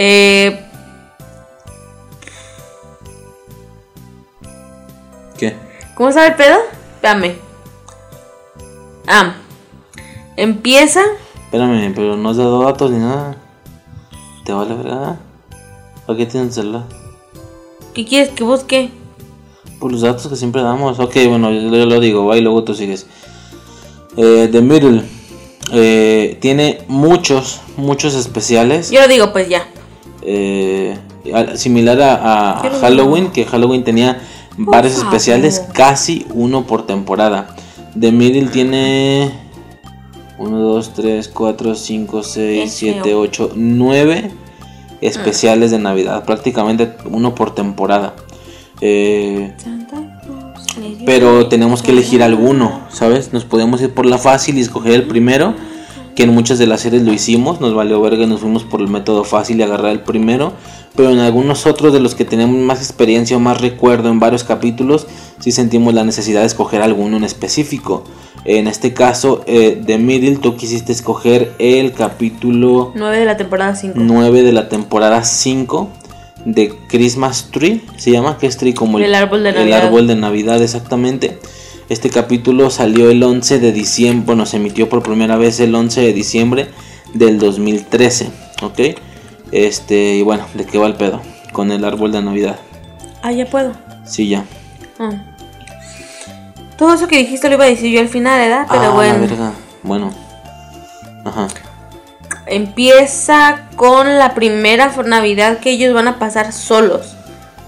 [SPEAKER 6] Eh,
[SPEAKER 10] ¿Qué?
[SPEAKER 6] ¿Cómo sabe el pedo? Espérame. Ah. Empieza.
[SPEAKER 10] Espérame, pero no has dado datos ni nada. ¿Te vale verdad? ¿Para qué tienes el celular?
[SPEAKER 6] ¿Qué quieres que busque?
[SPEAKER 10] Por los datos que siempre damos. Ok, bueno, yo, yo lo digo, va y luego tú sigues. Eh, The Middle. eh, tiene muchos, muchos especiales.
[SPEAKER 6] Yo lo digo, pues ya.
[SPEAKER 10] Eh, similar a, a Halloween, que Halloween tenía varios
[SPEAKER 6] favor.
[SPEAKER 10] especiales, casi uno por temporada. The Middle tiene 1, 2, 3, 4, 5, 6,
[SPEAKER 6] Qué
[SPEAKER 10] 7,
[SPEAKER 6] feo.
[SPEAKER 10] 8, 9 especiales de Navidad, prácticamente uno por temporada. Eh, pero tenemos que elegir alguno, ¿sabes? Nos podemos ir por la fácil y escoger el primero, que en muchas de las series lo hicimos, nos valió verga y nos fuimos por el método fácil y agarrar el primero, pero en algunos otros de los que tenemos más experiencia o más recuerdo en varios capítulos, sí sentimos la necesidad de escoger alguno en específico. En este caso, eh, de Middle, tú quisiste escoger el capítulo
[SPEAKER 6] 9 de la temporada 5.
[SPEAKER 10] 9 de la temporada 5 de Christmas Tree, se llama, que es tree como
[SPEAKER 6] El árbol de
[SPEAKER 10] el
[SPEAKER 6] Navidad.
[SPEAKER 10] árbol de Navidad, exactamente. Este capítulo salió el 11 de diciembre, bueno, se emitió por primera vez el 11 de diciembre del 2013, ¿ok? Este, y bueno, ¿de qué va el pedo? Con el árbol de Navidad.
[SPEAKER 6] Ah, ya puedo.
[SPEAKER 10] Sí, ya.
[SPEAKER 6] Ah. Todo eso que dijiste lo iba a decir yo al final, ¿verdad? Pero
[SPEAKER 10] ah, la
[SPEAKER 6] bueno.
[SPEAKER 10] verga. Bueno. Ajá.
[SPEAKER 6] Empieza con la primera Navidad que ellos van a pasar solos.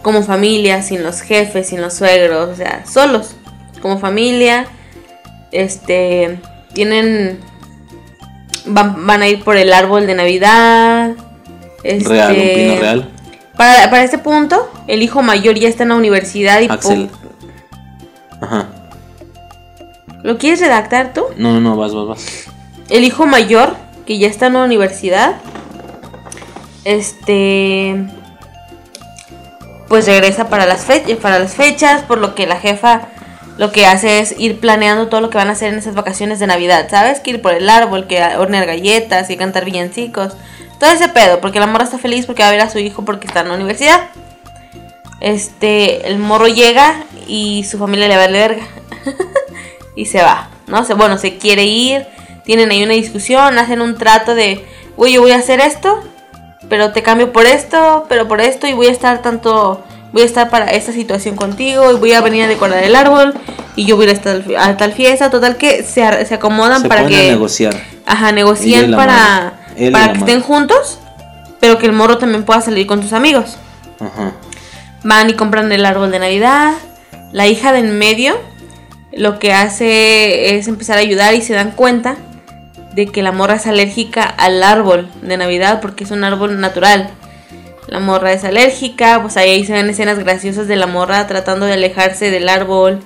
[SPEAKER 6] Como familia, sin los jefes, sin los suegros, o sea, solos. Como familia. Este. Tienen. Van, van a ir por el árbol de Navidad. Este,
[SPEAKER 10] Real, un pino real.
[SPEAKER 6] Para, para este punto, el hijo mayor ya está en la universidad y
[SPEAKER 10] Axel. Ajá.
[SPEAKER 6] ¿Lo quieres redactar tú?
[SPEAKER 10] No, no, no, vas, vas, vas.
[SPEAKER 6] el hijo mayor, que ya está en la universidad, este, pues regresa para las, fe- para las fechas, por lo que la jefa lo que hace es ir planeando todo lo que van a hacer en esas vacaciones de Navidad, ¿sabes? Que ir por el árbol, que hornear galletas y cantar villancicos. Todo ese pedo, porque la morra está feliz porque va a ver a su hijo porque está en la universidad. Este, el morro llega y su familia le vale verga. *laughs* y se va, ¿no? Se, bueno, se quiere ir, tienen ahí una discusión, hacen un trato de, güey, yo voy a hacer esto, pero te cambio por esto, pero por esto, y voy a estar tanto, voy a estar para esta situación contigo, y voy a venir a decorar el árbol, y yo voy a estar a tal fiesta, total que se, se acomodan
[SPEAKER 10] Se
[SPEAKER 6] para
[SPEAKER 10] ponen a
[SPEAKER 6] que...
[SPEAKER 10] negociar.
[SPEAKER 6] Ajá, negocian para, para que estén juntos, pero que el morro también pueda salir con sus amigos.
[SPEAKER 10] Ajá.
[SPEAKER 6] Van y compran el árbol de Navidad. La hija de en medio lo que hace es empezar a ayudar y se dan cuenta de que la morra es alérgica al árbol de Navidad porque es un árbol natural. La morra es alérgica, pues ahí se ven escenas graciosas de la morra tratando de alejarse del árbol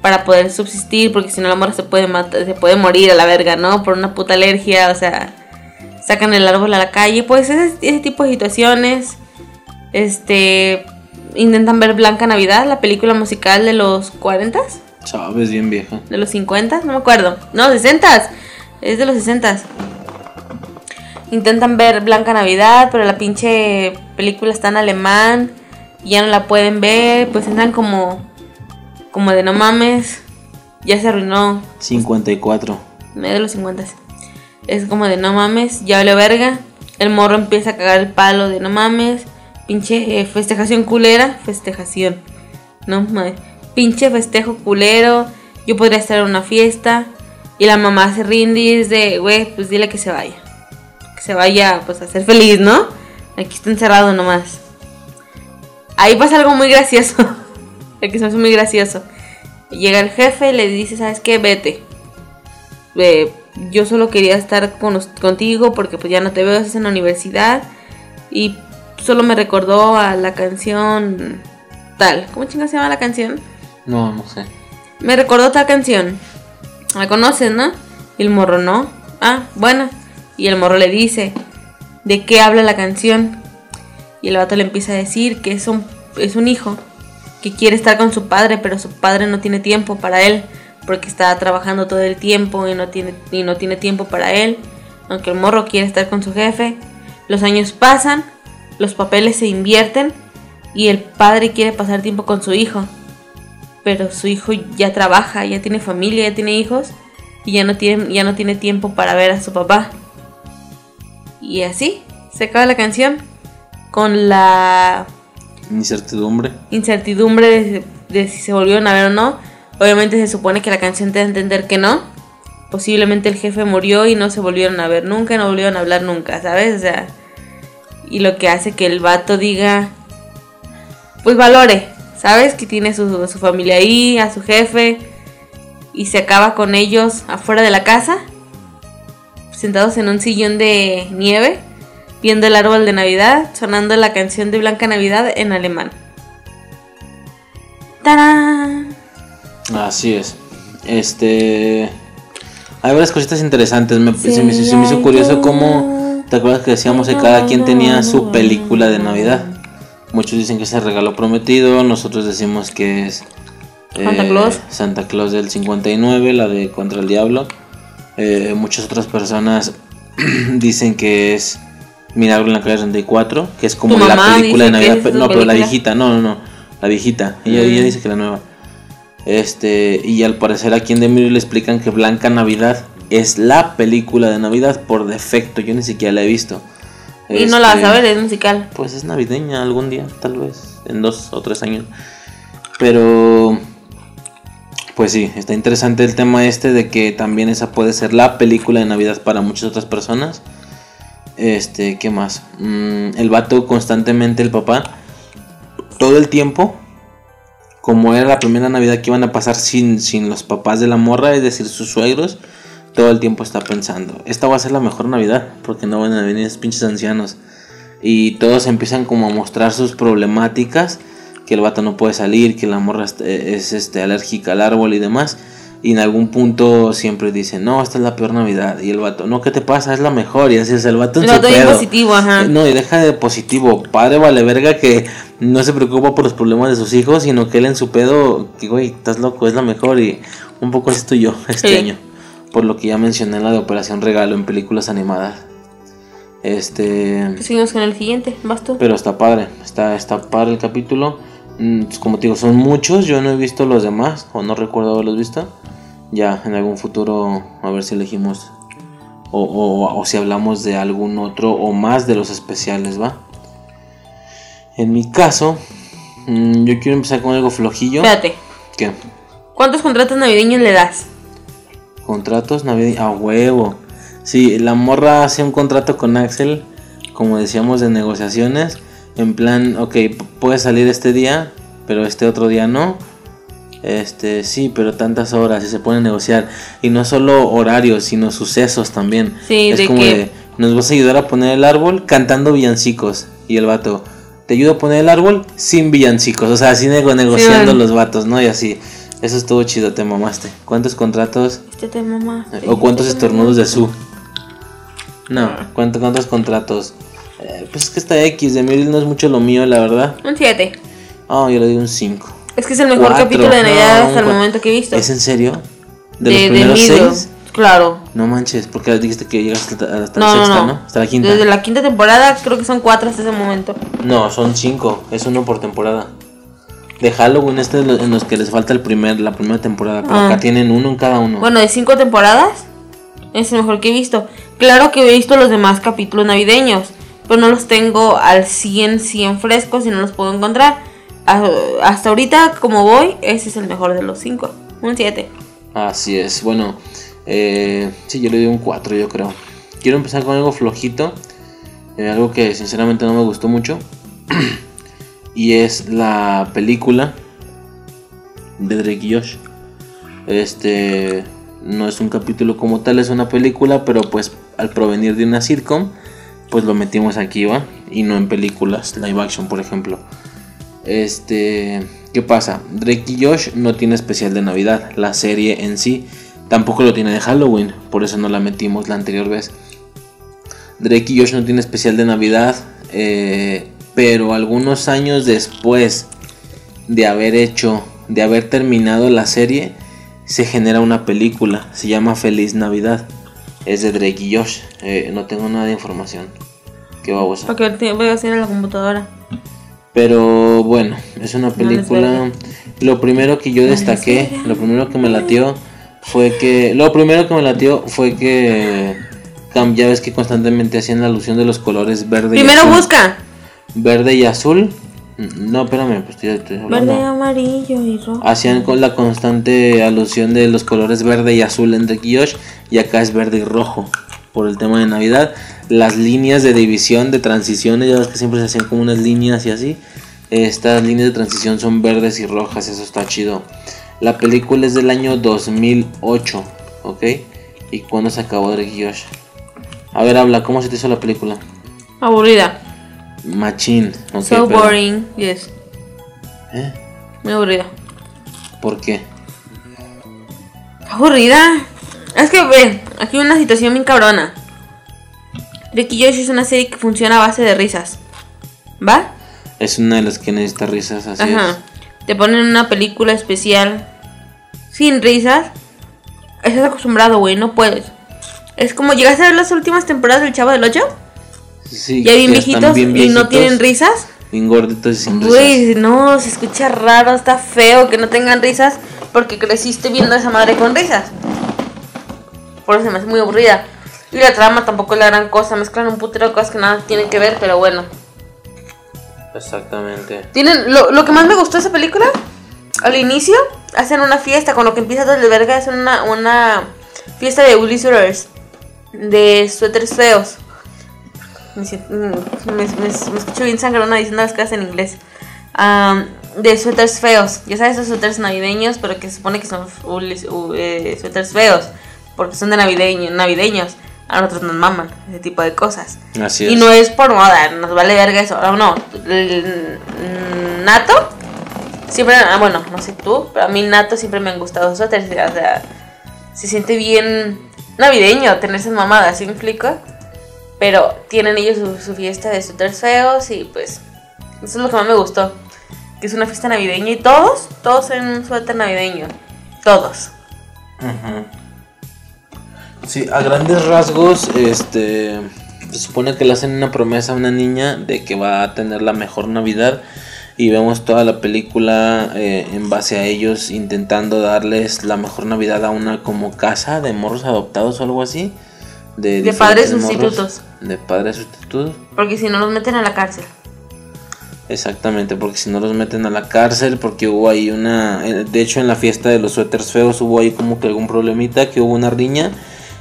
[SPEAKER 6] para poder subsistir, porque si no la morra se puede matar, se puede morir a la verga, ¿no? Por una puta alergia, o sea, sacan el árbol a la calle, pues ese, ese tipo de situaciones. Este intentan ver Blanca Navidad, la película musical de los 40
[SPEAKER 10] Sabes, bien vieja.
[SPEAKER 6] de los 50, no me acuerdo. No, 60 es de los 60 Intentan ver Blanca Navidad, pero la pinche película está en alemán y ya no la pueden ver, pues entran como como de no mames, ya se arruinó
[SPEAKER 10] 54.
[SPEAKER 6] medio de los 50. Es como de no mames, ya vale verga. El morro empieza a cagar el palo de no mames. Pinche eh, festejación culera. Festejación. No mames. Pinche festejo culero. Yo podría estar en una fiesta. Y la mamá se rinde y de, güey, pues dile que se vaya. Que se vaya, pues a ser feliz, ¿no? Aquí está encerrado nomás. Ahí pasa algo muy gracioso. *laughs* Que se me hace muy gracioso. Llega el jefe y le dice, ¿sabes qué? Vete eh, yo solo quería estar con, contigo porque pues ya no te veo, estás en la universidad y solo me recordó a la canción tal. ¿Cómo chingas se llama la canción?
[SPEAKER 10] No, no sé.
[SPEAKER 6] Me recordó tal canción. La conoces, ¿no? Y el morro no. Ah, bueno. Y el morro le dice, ¿de qué habla la canción? Y el vato le empieza a decir que es un, es un hijo que quiere estar con su padre, pero su padre no tiene tiempo para él porque está trabajando todo el tiempo y no tiene, y no tiene tiempo para él. Aunque el morro quiere estar con su jefe. Los años pasan, los papeles se invierten y el padre quiere pasar tiempo con su hijo pero su hijo ya trabaja, ya tiene familia, ya tiene hijos y ya no tiene, ya no tiene tiempo para ver a su papá. Y así se acaba la canción con la
[SPEAKER 10] Incertidumbre.
[SPEAKER 6] incertidumbre de, de si se volvieron a ver o no. Obviamente se supone que la canción te da a entender que no. Posiblemente el jefe murió y no se volvieron a ver nunca, no volvieron a hablar nunca, ¿sabes? O sea, y lo que hace que el vato diga, pues valore, ¿sabes? Que tiene su, su familia ahí, a su jefe, y se acaba con ellos afuera de la casa, sentados en un sillón de nieve, viendo el árbol de Navidad, sonando la canción de Blanca Navidad en alemán. ¡Tarán!
[SPEAKER 10] Así es. Este. Hay varias cositas interesantes. Me, se, me, se me hizo curioso cómo. ¿Te acuerdas que decíamos que cada quien tenía su película de Navidad? Muchos dicen que es el regalo prometido. Nosotros decimos que es. eh,
[SPEAKER 6] Santa Claus.
[SPEAKER 10] Santa Claus del 59, la de Contra el Diablo. Eh, muchas otras personas *clears throat* dicen que es Milagro en la calle 34, que es como la película de Navidad. No, pero la viejita, no, no, no. La viejita. Ella,
[SPEAKER 6] Mm.
[SPEAKER 10] ella dice que la nueva. Este, y al parecer aquí en Demir le explican que Blanca Navidad es la película de Navidad por defecto. Yo ni siquiera la he visto.
[SPEAKER 6] Y no la vas a ver, es musical.
[SPEAKER 10] Pues es navideña algún día, tal vez, en dos o tres años. Pero, pues sí, está interesante el tema este de que también esa puede ser la película de Navidad para muchas otras personas. Este, ¿qué más? Mm, el vato constantemente, el papá, todo el tiempo, como era la primera Navidad que iban a pasar sin, sin los papás de la morra, es decir, sus suegros, todo el tiempo está pensando, esta va a ser la mejor Navidad, porque no van a venir esos pinches ancianos. Y todos empiezan como a mostrar sus problemáticas, que el vato no puede salir, que la morra es, es, este, alérgica al árbol y demás. Y en algún punto siempre dicen, no, esta es la peor Navidad. Y el vato, no, ¿qué te pasa? Es la mejor. Y así es el vato en su pedo.
[SPEAKER 6] positivo, ajá.
[SPEAKER 10] Eh, No, y deja de positivo. Padre vale verga que no se preocupa por los problemas de sus hijos, sino que él en su pedo, que güey, estás loco, es la mejor y un poco así estoy yo este *laughs*
[SPEAKER 6] Sí.
[SPEAKER 10] año. Por lo que ya mencioné en la de Operación Regalo en películas animadas. Este.
[SPEAKER 6] Seguimos con el siguiente, vas tú.
[SPEAKER 10] Pero está padre, está, está padre el capítulo. Mm, pues, Como te digo, son muchos, yo no he visto los demás, o no recuerdo haberlos visto. Ya en algún futuro, a ver si elegimos, o, o- o si hablamos de algún otro o más de los especiales, ¿va? En mi caso, mm, yo quiero empezar con algo flojillo.
[SPEAKER 6] Espérate,
[SPEAKER 10] ¿Qué?
[SPEAKER 6] ¿cuántos contratos navideños le das?
[SPEAKER 10] Contratos navideños, a huevo. Sí, la morra hace un contrato con Axel, como decíamos, de negociaciones. En plan, ok, puedes salir este día, pero este otro día no. Este, sí, pero tantas horas y se pone a negociar. Y no solo horarios, sino sucesos también.
[SPEAKER 6] Sí,
[SPEAKER 10] es
[SPEAKER 6] de
[SPEAKER 10] como
[SPEAKER 6] que-
[SPEAKER 10] de, nos vas a ayudar a poner el árbol cantando villancicos. Y el vato, te ayudo a poner el árbol sin villancicos. O sea, así nego- negociando los vatos, ¿no? Y así. Eso estuvo chido, te mamaste. ¿Cuántos contratos
[SPEAKER 6] Este te mamá.
[SPEAKER 10] o cuántos estornudos de su. No, ¿cuánto- ¿cuántos contratos? Eh, pues es que esta X de Meryl no es mucho lo mío, la verdad.
[SPEAKER 6] Un 7.
[SPEAKER 10] Ah, yo le doy un 5.
[SPEAKER 6] Es que es el mejor
[SPEAKER 10] Cuatro.
[SPEAKER 6] capítulo de Navidad
[SPEAKER 10] No,
[SPEAKER 6] hasta el momento que he visto.
[SPEAKER 10] ¿Es en serio? ¿De,
[SPEAKER 6] de
[SPEAKER 10] los primeros
[SPEAKER 6] Middle.
[SPEAKER 10] seis?
[SPEAKER 6] Claro.
[SPEAKER 10] No manches, porque dijiste que llegaste hasta, hasta
[SPEAKER 6] No,
[SPEAKER 10] la
[SPEAKER 6] no,
[SPEAKER 10] sexta,
[SPEAKER 6] no,
[SPEAKER 10] no, Hasta la quinta.
[SPEAKER 6] Desde la quinta temporada creo que son cuatro hasta ese momento.
[SPEAKER 10] No, son cinco. Es uno por temporada. De Halloween, este es en los que les falta el primer, la primera temporada. Pero
[SPEAKER 6] Ah.
[SPEAKER 10] acá tienen uno en cada uno.
[SPEAKER 6] Bueno, de cinco temporadas es el mejor que he visto. Claro que he visto los demás capítulos navideños, pero no los tengo al 100, 100 frescos y no los puedo encontrar. Ah, Hasta ahorita, como voy, ese es el mejor de los cinco. Un 7.
[SPEAKER 10] Así es, bueno, eh, sí, yo le doy un 4, yo creo. Quiero empezar con algo flojito, eh, algo que sinceramente no me gustó mucho, *clears throat* y es la película de Drake y Josh. Este no es un capítulo como tal, es una película, pero pues al provenir de una sitcom, pues lo metimos aquí, ¿va? Y no en películas, live action, por ejemplo. Este, ¿qué pasa? Drake y Josh no tiene especial de Navidad, la serie en sí tampoco lo tiene de Halloween, por eso no la metimos la anterior vez. Drake y Josh no tiene especial de Navidad, eh, pero algunos años después de haber hecho, de haber terminado la serie, se genera una película, se llama Feliz Navidad, es de Drake y Josh, eh, no tengo nada de información. Qué babosa.
[SPEAKER 6] Porque voy a hacer en la computadora.
[SPEAKER 10] Pero bueno, es una película. Lo primero que yo destaqué, lo primero que me latió fue que. Lo primero que me latió fue que. Cam, ya ves que constantemente hacían la alusión de los colores verde y
[SPEAKER 6] Primero
[SPEAKER 10] azul.
[SPEAKER 6] busca.
[SPEAKER 10] Verde y azul. No, espérame, pues estoy, estoy hablando.
[SPEAKER 6] Verde, amarillo y rojo.
[SPEAKER 10] Hacían con la constante alusión de los colores verde y azul en y Josh, y acá es verde y rojo por el tema de Navidad. Las líneas de división, de transiciones, ya ves que siempre se hacían como unas líneas y así. Estas líneas de transición son verdes y rojas, eso está chido. La película es del año 2008, ¿ok? ¿Y cuándo se acabó Drake y Josh? A ver, habla, ¿cómo se te hizo la película?
[SPEAKER 6] Aburrida.
[SPEAKER 10] Machín, ok.
[SPEAKER 6] so
[SPEAKER 10] pero-
[SPEAKER 6] boring. Yes.
[SPEAKER 10] ¿Eh?
[SPEAKER 6] Muy aburrida.
[SPEAKER 10] ¿Por qué?
[SPEAKER 6] Aburrida. Es que ve, aquí hay una situación bien cabrona. Ricky Josh es una serie que funciona a base de risas. ¿Va?
[SPEAKER 10] Es una de las que necesita risas, así
[SPEAKER 6] Ajá.
[SPEAKER 10] es.
[SPEAKER 6] Te ponen una película especial sin risas. Estás acostumbrado, güey, no puedes. Es como llegaste a ver las últimas temporadas del Chavo del Ocho.
[SPEAKER 10] Sí,
[SPEAKER 6] Ya bien viejitos
[SPEAKER 10] bien
[SPEAKER 6] y no tienen risas.
[SPEAKER 10] Bien gorditos y sin risas.
[SPEAKER 6] Güey, no, se escucha raro, está feo que no tengan risas porque creciste viendo a esa madre con risas. Por eso se me hace muy aburrida. Y la trama tampoco es la gran cosa, mezclan un putero de cosas que nada tienen que ver, pero bueno.
[SPEAKER 10] Exactamente.
[SPEAKER 6] Tienen, lo, lo que más me gustó de esa película, al inicio, hacen una fiesta, con lo que empieza todo el verga, hacen una, una fiesta de Ulises de suéteres feos. Me, me, me- escucho bien sangrona diciendo las cosas en inglés. Am, de suéteres feos. Ya sabes, esos suéteres navideños, pero que se supone que son ulis- u- eh, suéteres feos. Porque son de navideño, navideños. A nosotros nos maman ese tipo de cosas.
[SPEAKER 10] Así
[SPEAKER 6] Y
[SPEAKER 10] es.
[SPEAKER 6] no es por moda, nos vale verga eso. No, no. Nato, siempre, ah, bueno, no sé tú, pero a mí Nato siempre me han gustado los suéteres. O sea, se siente bien navideño tener esas mamadas, ¿sí me explico? Pero tienen ellos su, su fiesta de suéteres feos y pues Eso es lo que más me gustó. Que es una fiesta navideña y todos, todos en un suéter navideño. Todos.
[SPEAKER 10] Ujú. Sí, a grandes rasgos, este. Se supone que le hacen una promesa a una niña de que va a tener la mejor Navidad. Y vemos toda la película eh, en base a ellos intentando darles la mejor Navidad a una como casa de morros adoptados o algo así. De,
[SPEAKER 6] De padres sustitutos.
[SPEAKER 10] De padres sustitutos.
[SPEAKER 6] Porque si no los meten a la cárcel.
[SPEAKER 10] Exactamente, porque si no los meten a la cárcel, porque hubo ahí una... eh, De hecho, en la fiesta de los suéteres feos hubo ahí como que algún problemita, que hubo una riña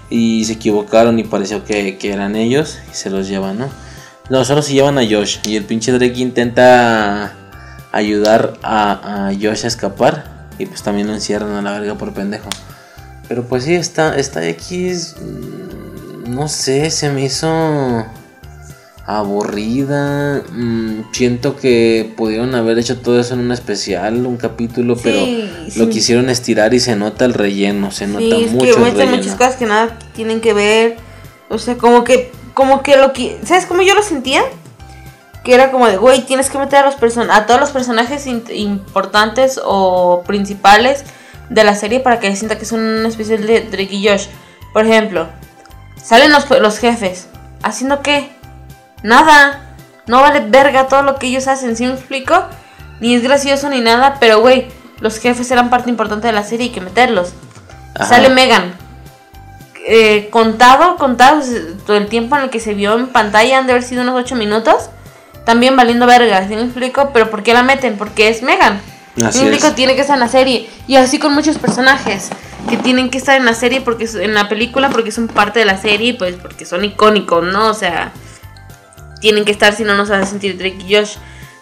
[SPEAKER 10] y se equivocaron y pareció que, que eran ellos y se los llevan, ¿no? No, solo se llevan a Josh y el pinche Drake intenta ayudar a, a Josh a escapar y pues también lo encierran a la verga por pendejo. Pero pues sí, esta, esta X, mm, no sé, se me hizo aburrida. mm, siento que pudieron haber hecho todo eso en un especial, un capítulo,
[SPEAKER 6] Sí,
[SPEAKER 10] pero
[SPEAKER 6] sí.
[SPEAKER 10] lo quisieron estirar y se nota el relleno, se nota
[SPEAKER 6] Sí, es
[SPEAKER 10] mucho
[SPEAKER 6] que
[SPEAKER 10] el relleno.
[SPEAKER 6] muchas cosas que nada tienen que ver. O sea, como que, como que lo que, ¿sabes cómo yo lo sentía? Que era como de, güey, tienes que meter a los person a todos los personajes importantes o principales de la serie para que sienta que son una especie de Drake y Josh. Por ejemplo, salen los, los jefes. ¿Haciendo qué? Nada. No vale verga todo lo que ellos hacen, ¿sí me explico? Ni es gracioso ni nada, pero güey, los jefes eran parte importante de la serie y hay que meterlos.
[SPEAKER 10] Ajá.
[SPEAKER 6] Sale Megan. Eh, contado, contado, todo el tiempo en el que se vio en pantalla han de haber sido unos 8 minutos. También valiendo verga, ¿sí me explico? Pero ¿por qué la meten? Porque es Megan. ¿Sí
[SPEAKER 10] Así
[SPEAKER 6] me explico?
[SPEAKER 10] es.
[SPEAKER 6] Tiene que estar en la serie. Y así con muchos personajes que tienen que estar en la serie porque en la película porque son parte de la serie, pues porque son icónicos, ¿no? O sea, tienen que estar si no nos hace sentir Drake y Josh.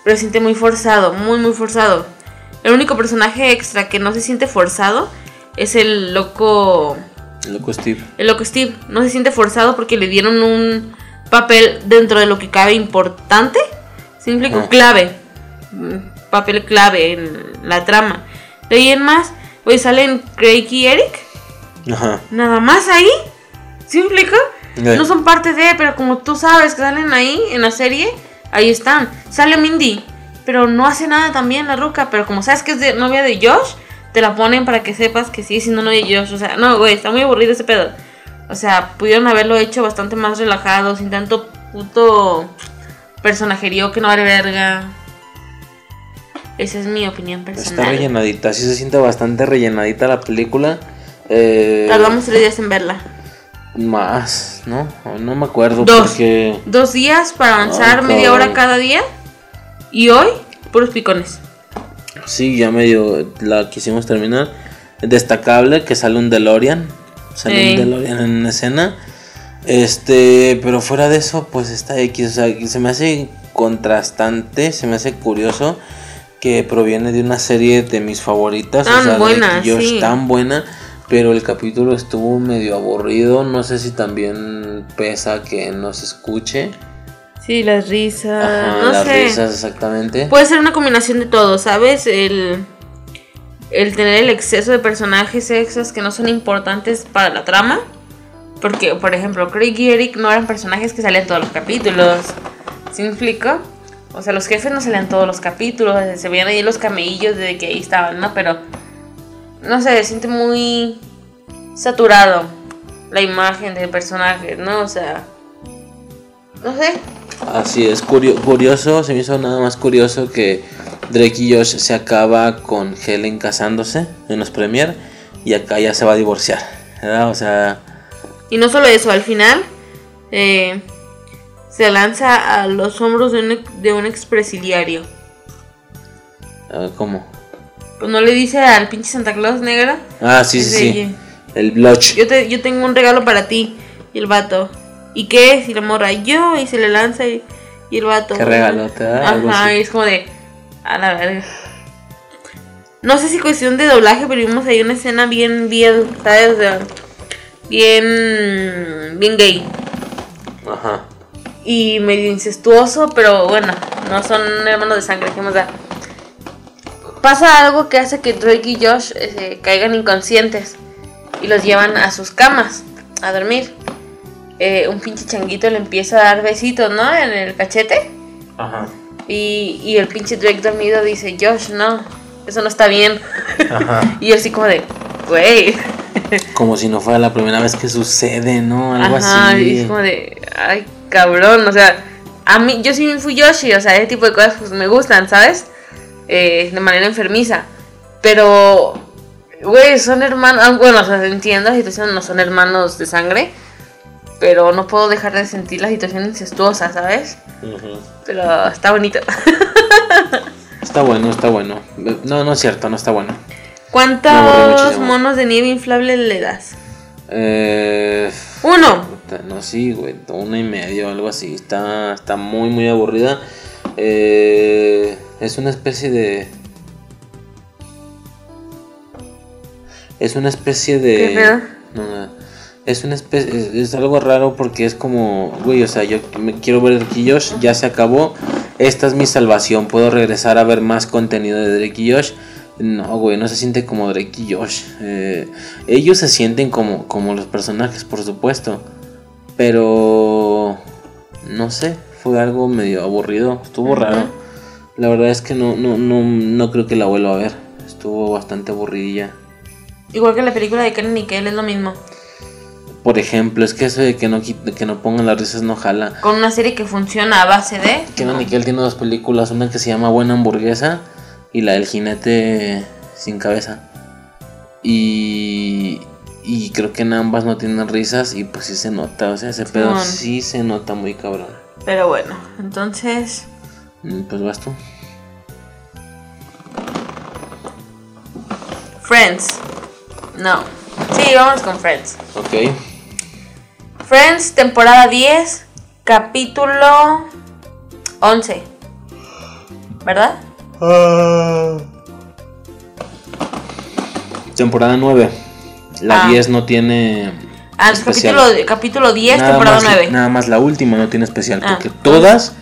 [SPEAKER 6] Pero se siente muy forzado, muy muy forzado. El único personaje extra que no se siente forzado es el loco
[SPEAKER 10] Loco Steve.
[SPEAKER 6] el loco Steve. No se siente forzado porque le dieron un papel dentro de lo que cabe importante. ¿Sí me explico?
[SPEAKER 10] Ah.
[SPEAKER 6] Clave. Papel clave en la trama. De ahí en más, pues salen Craig y Eric.
[SPEAKER 10] Ajá.
[SPEAKER 6] Nada más ahí. ¿Sí me explico?
[SPEAKER 10] Eh.
[SPEAKER 6] No son parte de, pero como tú sabes que salen ahí en la serie, ahí están. Sale Mindy, pero no hace nada también la roca. Pero como sabes que es de novia de Josh, te la ponen para que sepas que sigue siendo novia de Josh. O sea, no, güey, está muy aburrido ese pedo. O sea, pudieron haberlo hecho bastante más relajado, sin tanto puto personajerío que no vale verga. Esa es mi opinión
[SPEAKER 10] Está
[SPEAKER 6] personal.
[SPEAKER 10] rellenadita, sí se siente bastante rellenadita la película. Eh,
[SPEAKER 6] Tardamos tres días en verla.
[SPEAKER 10] Más, ¿no? No me acuerdo
[SPEAKER 6] Dos.
[SPEAKER 10] porque...
[SPEAKER 6] Dos días para avanzar
[SPEAKER 10] Ah,
[SPEAKER 6] media hora cada día. Y hoy, puros picones.
[SPEAKER 10] Sí, ya medio la quisimos terminar. Destacable que sale un DeLorean. Sale un DeLorean en una escena. Este, pero fuera de eso, pues está X. O sea, se me hace contrastante, se me hace curioso que proviene de una serie de mis favoritas.
[SPEAKER 6] Tan
[SPEAKER 10] o sea, de Josh,
[SPEAKER 6] sí.
[SPEAKER 10] tan buena. Pero el capítulo estuvo medio aburrido. No sé si también pesa que no se escuche.
[SPEAKER 6] Sí, las risas.
[SPEAKER 10] Ajá,
[SPEAKER 6] no
[SPEAKER 10] las
[SPEAKER 6] sé.
[SPEAKER 10] risas, exactamente.
[SPEAKER 6] Puede ser una combinación de todo, ¿sabes? El, el tener el exceso de personajes extras que no son importantes para la trama. Porque, por ejemplo, Craig y Eric no eran personajes que salían en todos los capítulos. ¿Sí me explico? O sea, los jefes no salían todos los capítulos. Se veían ahí los camellos de que ahí estaban, ¿no? Pero, no sé, se siente muy saturado la imagen del personaje, ¿no? O sea, no sé.
[SPEAKER 10] Así es, curio- curioso, se me hizo nada más curioso que Drake y Josh se acaba con Helen casándose en los premier y acá ya se va a divorciar, ¿verdad? O sea,
[SPEAKER 6] Y no solo eso, al final eh, se lanza a los hombros de un, de un expresidiario.
[SPEAKER 10] ah, ¿cómo?
[SPEAKER 6] Pues no le dice al pinche Santa Claus negra.
[SPEAKER 10] Ah, sí, sí, sí,
[SPEAKER 6] "Oye,
[SPEAKER 10] el blotch.
[SPEAKER 6] Yo, te, yo tengo un regalo para ti. Y el vato. ¿Y qué es? Y la morra, yo. Y se le lanza y, y el vato.
[SPEAKER 10] ¿Qué regalo te da? Algo
[SPEAKER 6] Ajá, y es como de. A la verga. No sé si cuestión de doblaje, pero vimos ahí una escena bien, bien, ¿sabes? O sea, bien. Bien gay.
[SPEAKER 10] Ajá.
[SPEAKER 6] Y medio incestuoso, pero bueno, no son hermanos de sangre, ¿qué más da? Pasa algo que hace que Drake y Josh eh, caigan inconscientes y los llevan a sus camas a dormir. Eh, un pinche changuito le empieza a dar besitos, ¿no? En el cachete.
[SPEAKER 10] Ajá.
[SPEAKER 6] Y, y el pinche Drake dormido dice, Josh, no, eso no está bien.
[SPEAKER 10] Ajá. *laughs*
[SPEAKER 6] Y así como de, güey.
[SPEAKER 10] Como si no fuera la primera vez que sucede, ¿no? Algo
[SPEAKER 6] Ajá,
[SPEAKER 10] así.
[SPEAKER 6] y es como de, ay, cabrón, o sea, a mí, yo sí fui Yoshi, o sea, ese tipo de cosas pues me gustan, ¿sabes? Eh, de manera enfermiza. Pero, güey, son hermanos, ah, bueno, o sea, entiendo la situación, no son hermanos de sangre, pero no puedo dejar de sentir la situación incestuosa, ¿sabes? Pero está bonito. *laughs*
[SPEAKER 10] Está bueno, está bueno. No, no es cierto, no está bueno.
[SPEAKER 6] ¿Cuántos monos de nieve inflable le das?
[SPEAKER 10] Eh,
[SPEAKER 6] Uno.
[SPEAKER 10] No, sí, güey, uno y medio, algo así. Está, está muy, muy aburrida. Eh, es una especie de. Es una especie de. No. Es una especie. Es, es algo raro porque es como. Güey, o sea, yo me quiero ver Drake y Josh, ya se acabó. Esta es mi salvación. Puedo regresar a ver más contenido de Drake y Josh. No, güey, no se siente como Drake y Josh. Eh, ellos se sienten como, como los personajes, por supuesto. Pero. No sé, fue algo medio aburrido. Estuvo raro. La verdad es que no, no, no, no creo que la vuelva a ver. Estuvo bastante aburridilla.
[SPEAKER 6] Igual que la película de Karen Nickel, es lo mismo.
[SPEAKER 10] Por ejemplo, es que eso de que no, que no pongan las risas no jala.
[SPEAKER 6] Con una serie que funciona a base de.
[SPEAKER 10] Kenan Nickel tiene dos películas, una que se llama Buena Hamburguesa y la del jinete sin cabeza. Y, y creo que en ambas no tienen risas y pues sí se nota, o sea, ese pedo sí se nota muy cabrón.
[SPEAKER 6] Pero bueno, entonces.
[SPEAKER 10] Mm, Pues vas tú.
[SPEAKER 6] Friends. No. Sí, vamos con Friends.
[SPEAKER 10] Ok.
[SPEAKER 6] Friends, temporada 10, capítulo 11. ¿Verdad?
[SPEAKER 10] Temporada 9. La
[SPEAKER 6] Ah.
[SPEAKER 10] 10 no tiene
[SPEAKER 6] Ah,
[SPEAKER 10] especial.
[SPEAKER 6] capítulo, capítulo 10,
[SPEAKER 10] nada
[SPEAKER 6] temporada
[SPEAKER 10] más,
[SPEAKER 6] 9.
[SPEAKER 10] Nada más la última no tiene especial,
[SPEAKER 6] Ah.
[SPEAKER 10] porque todas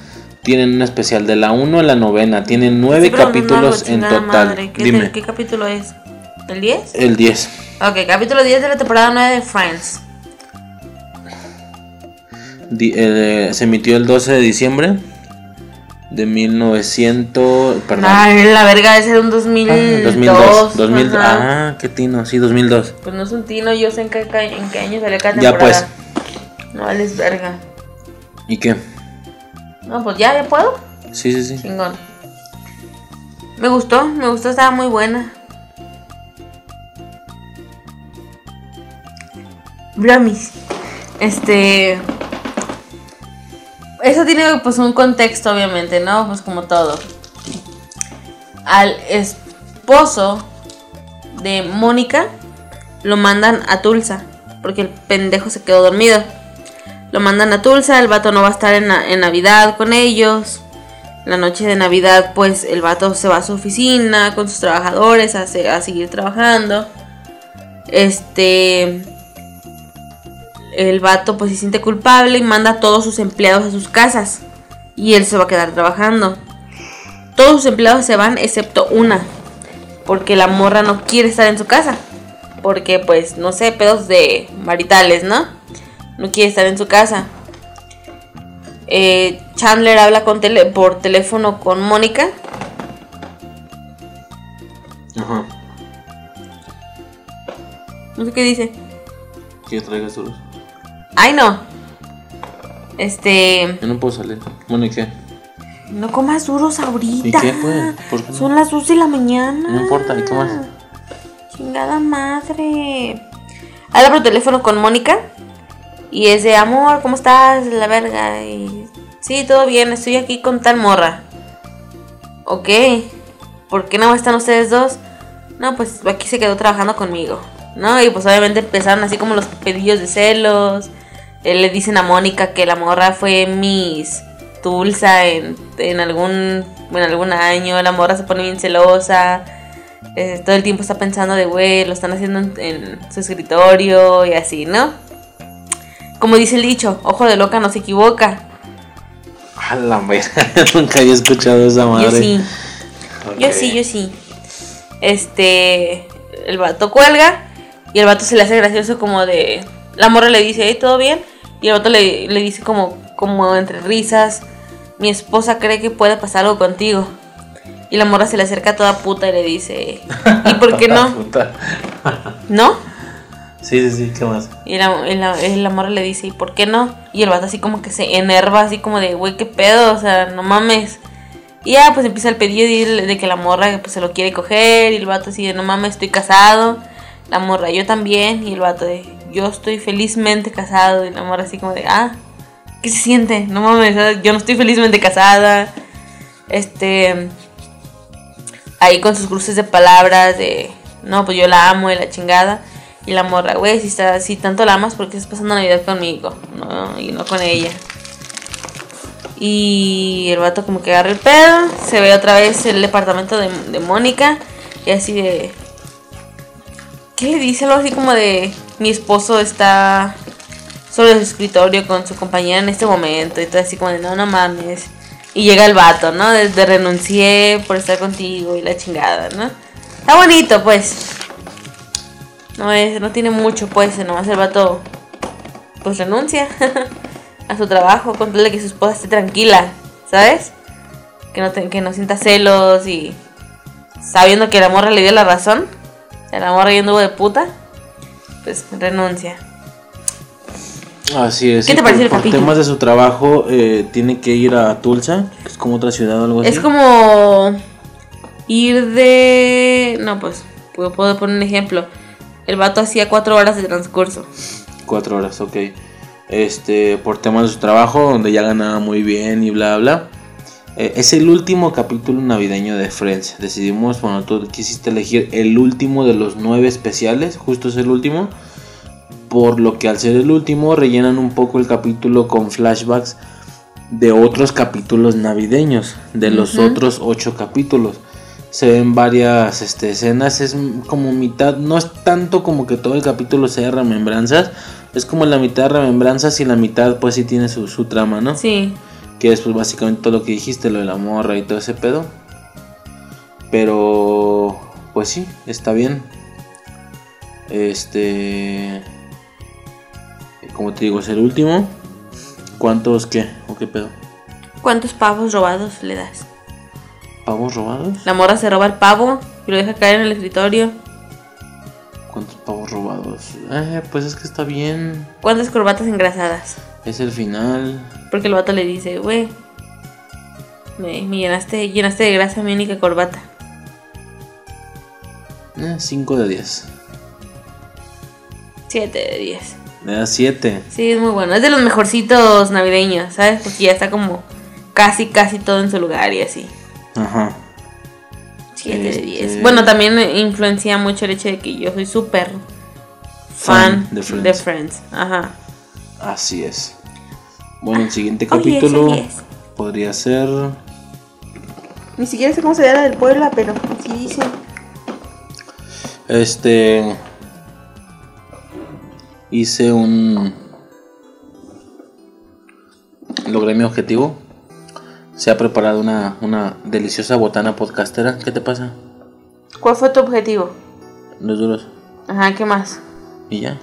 [SPEAKER 10] tienen un especial de la 1 a la novena. Tienen 9
[SPEAKER 6] Sí, no,
[SPEAKER 10] capítulos
[SPEAKER 6] no,
[SPEAKER 10] en total.
[SPEAKER 6] madre, ¿Qué,
[SPEAKER 10] Dime,
[SPEAKER 6] ¿Qué capítulo es? ¿El 10?
[SPEAKER 10] el 10.
[SPEAKER 6] Ok, capítulo 10 de la temporada 9 de Friends.
[SPEAKER 10] Di- eh, se emitió el 12 de diciembre de 1900. Perdón.
[SPEAKER 6] Ay, la verga, ese era un 2002.
[SPEAKER 10] Ah, 2002. 2000,
[SPEAKER 6] ajá.
[SPEAKER 10] ah, qué tino, sí, 2002.
[SPEAKER 6] Pues no es un tino, yo sé en qué, en qué año salió cada
[SPEAKER 10] Ya,
[SPEAKER 6] temporada. No vales verga.
[SPEAKER 10] ¿Y qué?
[SPEAKER 6] No, pues ya, ya puedo.
[SPEAKER 10] Sí, sí, sí.
[SPEAKER 6] Chingón. Me gustó, me gustó, estaba muy buena. Bromis. Este. Eso tiene pues un contexto, obviamente, ¿no? Pues como todo. Al esposo de Mónica lo mandan a Tulsa. Porque el pendejo se quedó dormido. Lo mandan a Tulsa, el vato no va a estar en, en Navidad con ellos. La noche de Navidad, pues el vato se va a su oficina con sus trabajadores a, a seguir trabajando. Este. El vato, pues se siente culpable y manda a todos sus empleados a sus casas. Y él se va a quedar trabajando. Todos sus empleados se van, excepto una. Porque la morra no quiere estar en su casa. Porque, pues, no sé, pedos de maritales, ¿no? No quiere estar en su casa. Eh, Chandler habla con tele- por teléfono con Mónica.
[SPEAKER 10] Ajá.
[SPEAKER 6] No sé qué dice.
[SPEAKER 10] ¿Quieres traigas duros?
[SPEAKER 6] Ay, no. Este.
[SPEAKER 10] Yo no puedo salir. Bueno, ¿y qué?
[SPEAKER 6] No comas duros ahorita.
[SPEAKER 10] ¿Y qué, pues? ¿Por qué no?
[SPEAKER 6] Son las 12 de la mañana.
[SPEAKER 10] No importa, ¿y qué más?
[SPEAKER 6] Chingada madre. Habla por teléfono con Mónica. Y es de amor, ¿cómo estás? La verga. Y. Sí, todo bien, estoy aquí con tal morra. Ok. ¿Por qué no están ustedes dos? No, pues aquí se quedó trabajando conmigo. ¿No? Y pues obviamente empezaron así como los pedillos de celos. Eh, le dicen a Mónica que la morra fue Miss Tulsa en, en algún en algún año. La morra se pone bien celosa. Eh, todo el tiempo está pensando de, güey, lo están haciendo en, en su escritorio y así, ¿no? Como dice el dicho, ojo de loca no se equivoca.
[SPEAKER 10] A la verga, *laughs* nunca había escuchado esa madre.
[SPEAKER 6] Yo sí. Yo sí, yo sí. Este. El vato cuelga. Y el vato se le hace gracioso como de. La morra le dice. ¿Todo bien? Y el vato le, le dice como, como entre risas. mi esposa cree que puede pasar algo contigo. Y la morra se le acerca toda puta y le dice, ¿y por qué *laughs* no?
[SPEAKER 10] Puta.
[SPEAKER 6] ¿No?
[SPEAKER 10] Sí, sí, sí, ¿qué más?
[SPEAKER 6] Y la, y la, y la morra le dice, ¿y por qué no? Y el vato así como que se enerva, así como de, güey, ¿qué pedo? O sea, no mames. Y ya, pues empieza el pedido de, de que la morra pues, se lo quiere coger. Y el vato así de, no mames, estoy casado. La morra, yo también. Y el vato de, yo estoy felizmente casado. Y la morra así como de, ah, ¿qué se siente? No mames, yo no estoy felizmente casada. Este... Ahí con sus cruces de palabras de, no, pues yo la amo y la chingada. Y la morra, güey, si, está, si tanto la amas, ¿por qué estás pasando Navidad conmigo? No, y no con ella. Y el vato como que agarra el pedo, se ve otra vez el departamento de, de Mónica y así de... ¿Qué le dice? Algo así como de... Mi esposo está sobre su escritorio con su compañera en este momento. Y todo así como de, no, no mames. Y llega el vato, ¿no? Desde renuncié por estar contigo y la chingada, ¿no? Está bonito, pues. No es, no tiene mucho, pues, nomás el vato, pues renuncia *laughs* a su trabajo, contarle que su esposa esté tranquila, ¿sabes? Que no, te- que no sienta celos y sabiendo que la morra le dio la razón, el morra yendo de puta, pues renuncia.
[SPEAKER 10] Así es.
[SPEAKER 6] ¿Qué te
[SPEAKER 10] por-
[SPEAKER 6] pareció el
[SPEAKER 10] por temas de su trabajo, eh, tiene que ir a Tulsa, que es como otra ciudad o algo así.
[SPEAKER 6] Es como ir de... No, pues, puedo, puedo poner un ejemplo. El vato hacía cuatro horas de transcurso.
[SPEAKER 10] Cuatro horas, ok. Este, por temas de su trabajo, donde ya ganaba muy bien y bla, bla. Eh, es el último capítulo navideño de Friends. Decidimos, bueno, tú quisiste elegir el último de los nueve especiales, justo es el último. Por lo que al ser el último, rellenan un poco el capítulo con flashbacks de otros capítulos navideños, de los otros ocho capítulos. Se ven varias este, escenas, es como mitad, no es tanto como que todo el capítulo sea remembranzas, es como la mitad remembranzas y la mitad pues sí tiene su, su trama, ¿no?
[SPEAKER 6] Sí.
[SPEAKER 10] Que es pues básicamente todo lo que dijiste, lo de la morra y todo ese pedo. Pero pues sí, está bien. Este... Como te digo, es el último. ¿Cuántos qué? ¿O qué pedo?
[SPEAKER 6] ¿Cuántos pavos robados le das?
[SPEAKER 10] ¿Pavos robados?
[SPEAKER 6] La morra se roba el pavo y lo deja caer en el escritorio.
[SPEAKER 10] ¿Cuántos pavos robados? Eh, pues es que está bien.
[SPEAKER 6] ¿Cuántas corbatas engrasadas?
[SPEAKER 10] Es el final.
[SPEAKER 6] Porque el vato le dice, güey, me, me llenaste, llenaste de grasa mi única corbata.
[SPEAKER 10] 5 de 10.
[SPEAKER 6] 7 de 10.
[SPEAKER 10] Le da 7.
[SPEAKER 6] Sí, es muy bueno. Es de los mejorcitos navideños, ¿sabes? Porque ya está como casi, casi todo en su lugar y así.
[SPEAKER 10] Ajá.
[SPEAKER 6] 7 de
[SPEAKER 10] Este-
[SPEAKER 6] 10. Bueno, también influencia mucho el hecho de que yo soy súper fan,
[SPEAKER 10] Fan de Friends.
[SPEAKER 6] de Friends. Ajá.
[SPEAKER 10] Así es. Bueno, el siguiente capítulo podría ser.
[SPEAKER 6] Ni siquiera sé cómo se llama del Puebla, pero sí dice.
[SPEAKER 10] Este. Hice un. Logré mi objetivo. Se ha preparado una, una deliciosa botana podcastera. ¿Qué te pasa?
[SPEAKER 6] ¿Cuál fue tu objetivo?
[SPEAKER 10] Los duros.
[SPEAKER 6] Ajá, ¿qué más?
[SPEAKER 10] ¿Y ya?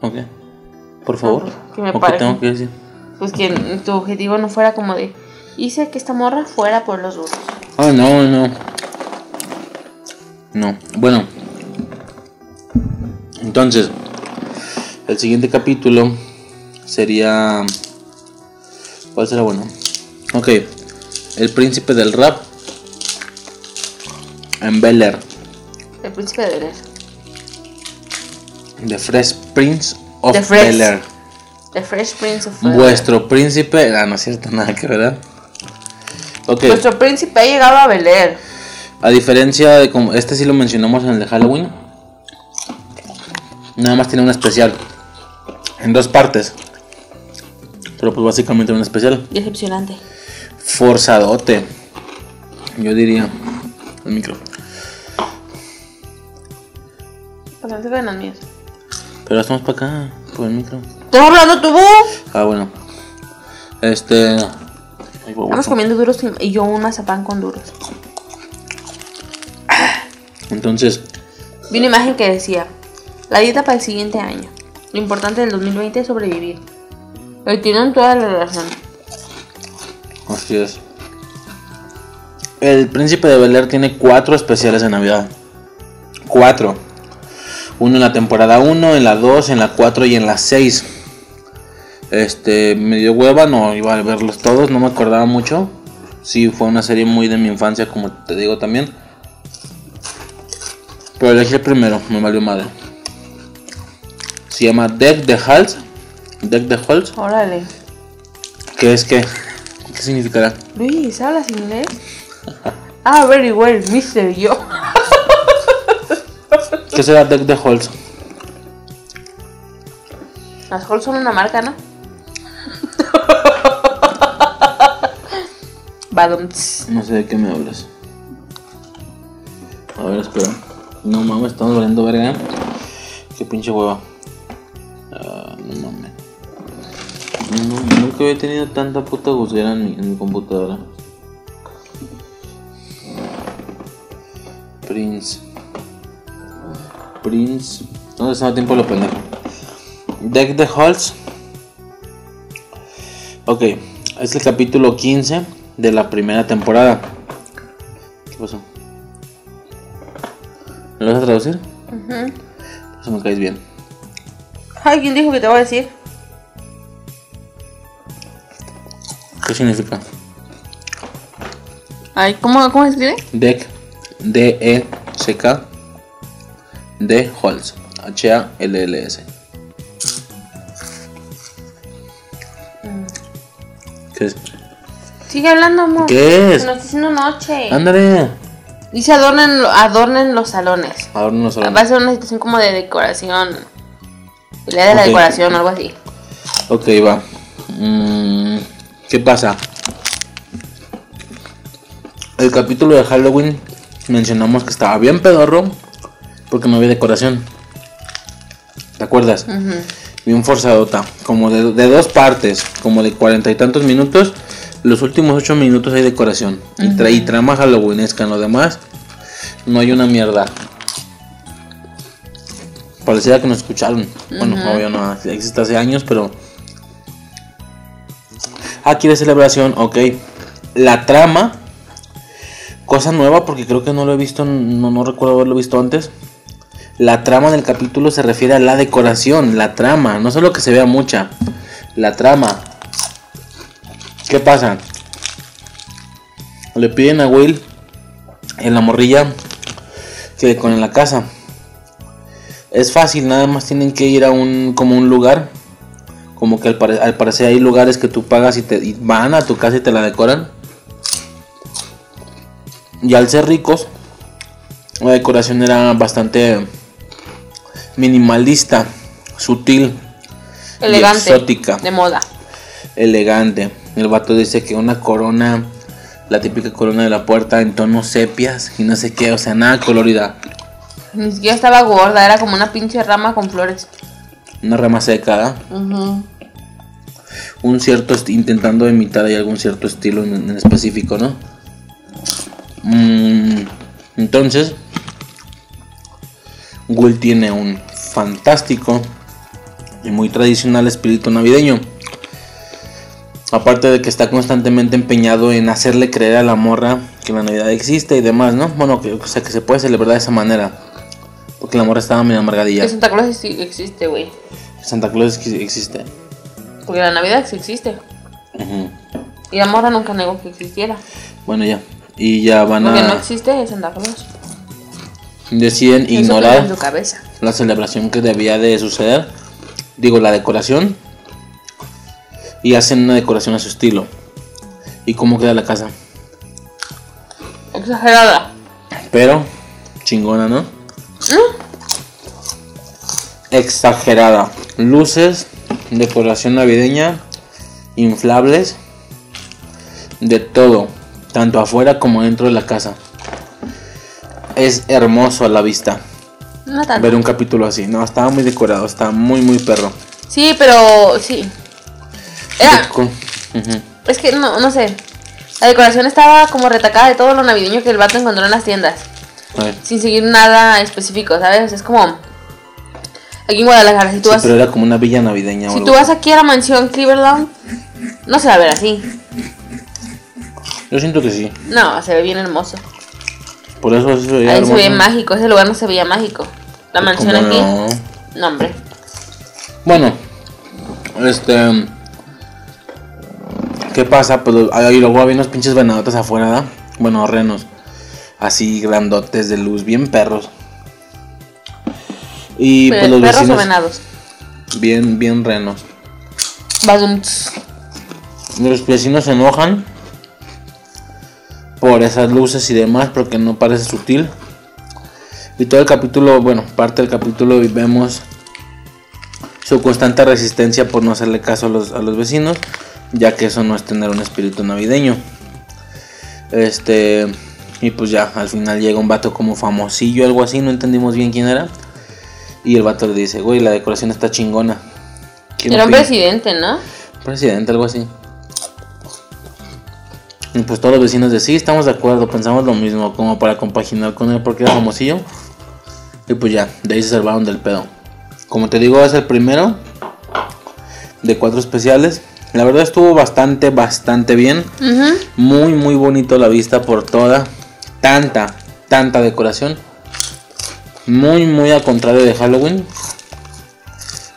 [SPEAKER 10] ¿Ok? Por favor.
[SPEAKER 6] Ah, que me
[SPEAKER 10] ¿O qué tengo que decir?
[SPEAKER 6] Pues que tu objetivo no fuera como de. Hice que esta morra fuera por los duros.
[SPEAKER 10] Ah, no, no. No. Bueno. Entonces, el siguiente capítulo sería. ¿Cuál será bueno? Ok. El príncipe del rap. En Bel Air.
[SPEAKER 6] El príncipe de Bel
[SPEAKER 10] The Fresh Prince of. Bel Air.
[SPEAKER 6] The Fresh Prince of Bel-Air.
[SPEAKER 10] Vuestro príncipe. Ah, no es cierto, nada que ver. ¿verdad? Ok.
[SPEAKER 6] Nuestro príncipe ha llegado a Bel Air.
[SPEAKER 10] A diferencia de como este sí lo mencionamos en el de Halloween. Nada más tiene un especial. En dos partes. Pero pues básicamente un especial.
[SPEAKER 6] Decepcionante.
[SPEAKER 10] Forzadote. Yo diría. El micro.
[SPEAKER 6] Que vean los míos.
[SPEAKER 10] Pero estamos para acá. Por el micro.
[SPEAKER 6] ¿Estás hablando tú?
[SPEAKER 10] Ah, bueno. Este. Ay.
[SPEAKER 6] Estamos comiendo duros y- yo un mazapán con duros.
[SPEAKER 10] Entonces,
[SPEAKER 6] Vi una imagen que decía: La dieta para el siguiente año. Lo importante del 2020 es sobrevivir. Y tienen toda la razón.
[SPEAKER 10] Así es. El Príncipe de Bel Air tiene cuatro especiales de Navidad. Cuatro. Uno en la temporada 1, en la 2, en la 4 y en la 6. Este, me dio hueva, no iba a verlos todos, no me acordaba mucho. Sí, fue una serie muy de mi infancia, como te digo también. Pero elegí el primero, me valió madre. Se llama Deck the Halls. Deck the Halls.
[SPEAKER 6] Órale.
[SPEAKER 10] ¿Qué es qué? ¿Qué significará?
[SPEAKER 6] Luis, ¿hablas inglés? *laughs* Ah, very well, mister, yo.
[SPEAKER 10] ¿Qué será Deck the Halls?
[SPEAKER 6] Las Halls son una marca, ¿no?
[SPEAKER 10] No sé de qué me hablas. A ver, espera. No mames, estamos valiendo verga. Qué pinche hueva. Ah, no mames. No, nunca había tenido tanta puta gusguera en mi, en mi computadora. Prince. Prince. ¿Dónde está el tiempo lo pendejo? Deck the Halls. Ok, es el capítulo 15 de la primera temporada. ¿Qué pasó? ¿Me lo vas a traducir? Eso me caes bien.
[SPEAKER 6] Ay, ¿quién dijo que te voy a decir?
[SPEAKER 10] ¿Qué significa?
[SPEAKER 6] Ay, ¿cómo, cómo se escribe?
[SPEAKER 10] Deck. D-E-C-K. De Halls. H-A-L-L-S. ¿Qué es?
[SPEAKER 6] Sigue hablando, amor.
[SPEAKER 10] ¿Qué es?
[SPEAKER 6] Se nos está haciendo noche.
[SPEAKER 10] Ándale.
[SPEAKER 6] Dice adornen, adornen los salones.
[SPEAKER 10] Ahora no nos
[SPEAKER 6] Va a ser una situación como de decoración. Día de la decoración o algo así.
[SPEAKER 10] Ok, va. Mm, ¿Qué pasa? El capítulo de Halloween mencionamos que estaba bien pedorro porque no había decoración. ¿Te acuerdas? Bien forzadota, como de, de dos partes, como de cuarenta y tantos minutos. Los últimos ocho minutos hay decoración y, tra- y trama halloweenesca. En lo demás, no hay una mierda. Parecía que nos escucharon. Bueno, obvio no, existe hace años, pero Aquí de celebración, ok. La trama, cosa nueva porque creo que no lo he visto, no, no recuerdo haberlo visto antes. La trama del capítulo se refiere a la decoración, la trama, no solo que se vea mucha, la trama. ¿Qué pasa? Le piden a Will en la morrilla que decoren la casa. Es fácil, nada más tienen que ir a un como un lugar como que al parecer hay lugares que tú pagas y, te, y van a tu casa y te la decoran. Y al ser ricos, la decoración era bastante minimalista, sutil,
[SPEAKER 6] Elegante.
[SPEAKER 10] Y exótica.
[SPEAKER 6] De moda.
[SPEAKER 10] elegante. El vato dice que una corona, la típica corona de la puerta en tonos sepias y no sé qué, o sea, nada colorida.
[SPEAKER 6] Ni siquiera estaba gorda, era como una pinche rama con flores.
[SPEAKER 10] Una rama seca, un cierto intentando imitar ahí algún cierto estilo en, en específico, ¿no? Mm, entonces, Will tiene un fantástico y muy tradicional espíritu navideño. Aparte de que está constantemente empeñado en hacerle creer a la morra que la Navidad existe y demás, ¿no? Bueno, que, o sea, que se puede celebrar de esa manera. Porque la morra estaba medio amargadilla.
[SPEAKER 6] Que Santa Claus sí existe, güey.
[SPEAKER 10] Santa Claus ex- existe.
[SPEAKER 6] Porque la Navidad sí existe.
[SPEAKER 10] Ujú.
[SPEAKER 6] Y la morra nunca negó que existiera.
[SPEAKER 10] Bueno, ya. Y ya van
[SPEAKER 6] Porque no
[SPEAKER 10] a...
[SPEAKER 6] existe Santa Claus.
[SPEAKER 10] Deciden ignorar
[SPEAKER 6] su cabeza.
[SPEAKER 10] la celebración que debía de suceder, digo la decoración, y hacen una decoración a su estilo. ¿Y cómo queda la casa?
[SPEAKER 6] Exagerada.
[SPEAKER 10] Pero chingona, ¿no? Exagerada. Luces, decoración navideña, inflables, de todo, tanto afuera como dentro de la casa. Es hermoso a la vista
[SPEAKER 6] No tanto.
[SPEAKER 10] ver un capítulo así. No, estaba muy decorado, estaba muy, muy perro.
[SPEAKER 6] Sí, pero sí. Era, es que no, no sé. La decoración estaba como retacada de todo lo navideño que el vato encontró en las tiendas. Sin seguir nada específico, ¿sabes? Es como. Aquí en Guadalajara, si tú
[SPEAKER 10] Sí,
[SPEAKER 6] vas.
[SPEAKER 10] pero era como una villa navideña.
[SPEAKER 6] Si tú vas aquí a la mansión Cleveland, no se va a ver así.
[SPEAKER 10] Yo siento que sí.
[SPEAKER 6] No, se ve bien hermoso.
[SPEAKER 10] Por eso se veía
[SPEAKER 6] Ahí se ve
[SPEAKER 10] hermoso.
[SPEAKER 6] mágico, ese lugar no se veía mágico. La mansión
[SPEAKER 10] ¿Cómo
[SPEAKER 6] aquí.
[SPEAKER 10] no?
[SPEAKER 6] No, hombre.
[SPEAKER 10] Bueno, este. ¿Qué pasa? Pues ahí luego había unos pinches venadotes afuera, ¿verdad? Bueno, renos. Así grandotes de luz, bien perros. Y pues los
[SPEAKER 6] ¿Perros o venados?
[SPEAKER 10] Bien, bien renos. Los vecinos se enojan por esas luces y demás porque no parece sutil. Y todo el capítulo, bueno, parte del capítulo y vemos su constante resistencia por no hacerle caso a los, a los vecinos, ya que eso no es tener un espíritu navideño. Este, y pues ya, al final llega un vato como famosillo, algo así, no entendimos bien quién era. Y el vato le dice, güey, la decoración está chingona.
[SPEAKER 6] Era un presidente, ¿no?
[SPEAKER 10] Presidente, algo así. Y pues todos los vecinos de sí, estamos de acuerdo, pensamos lo mismo, como para compaginar con él porque era famosillo. Y pues ya, de ahí se salvaron del pedo. Como te digo, es el primero de cuatro especiales. La verdad estuvo bastante, bastante bien. Muy, muy bonito la vista por toda. Tanta, tanta decoración. Muy, muy al contrario de Halloween.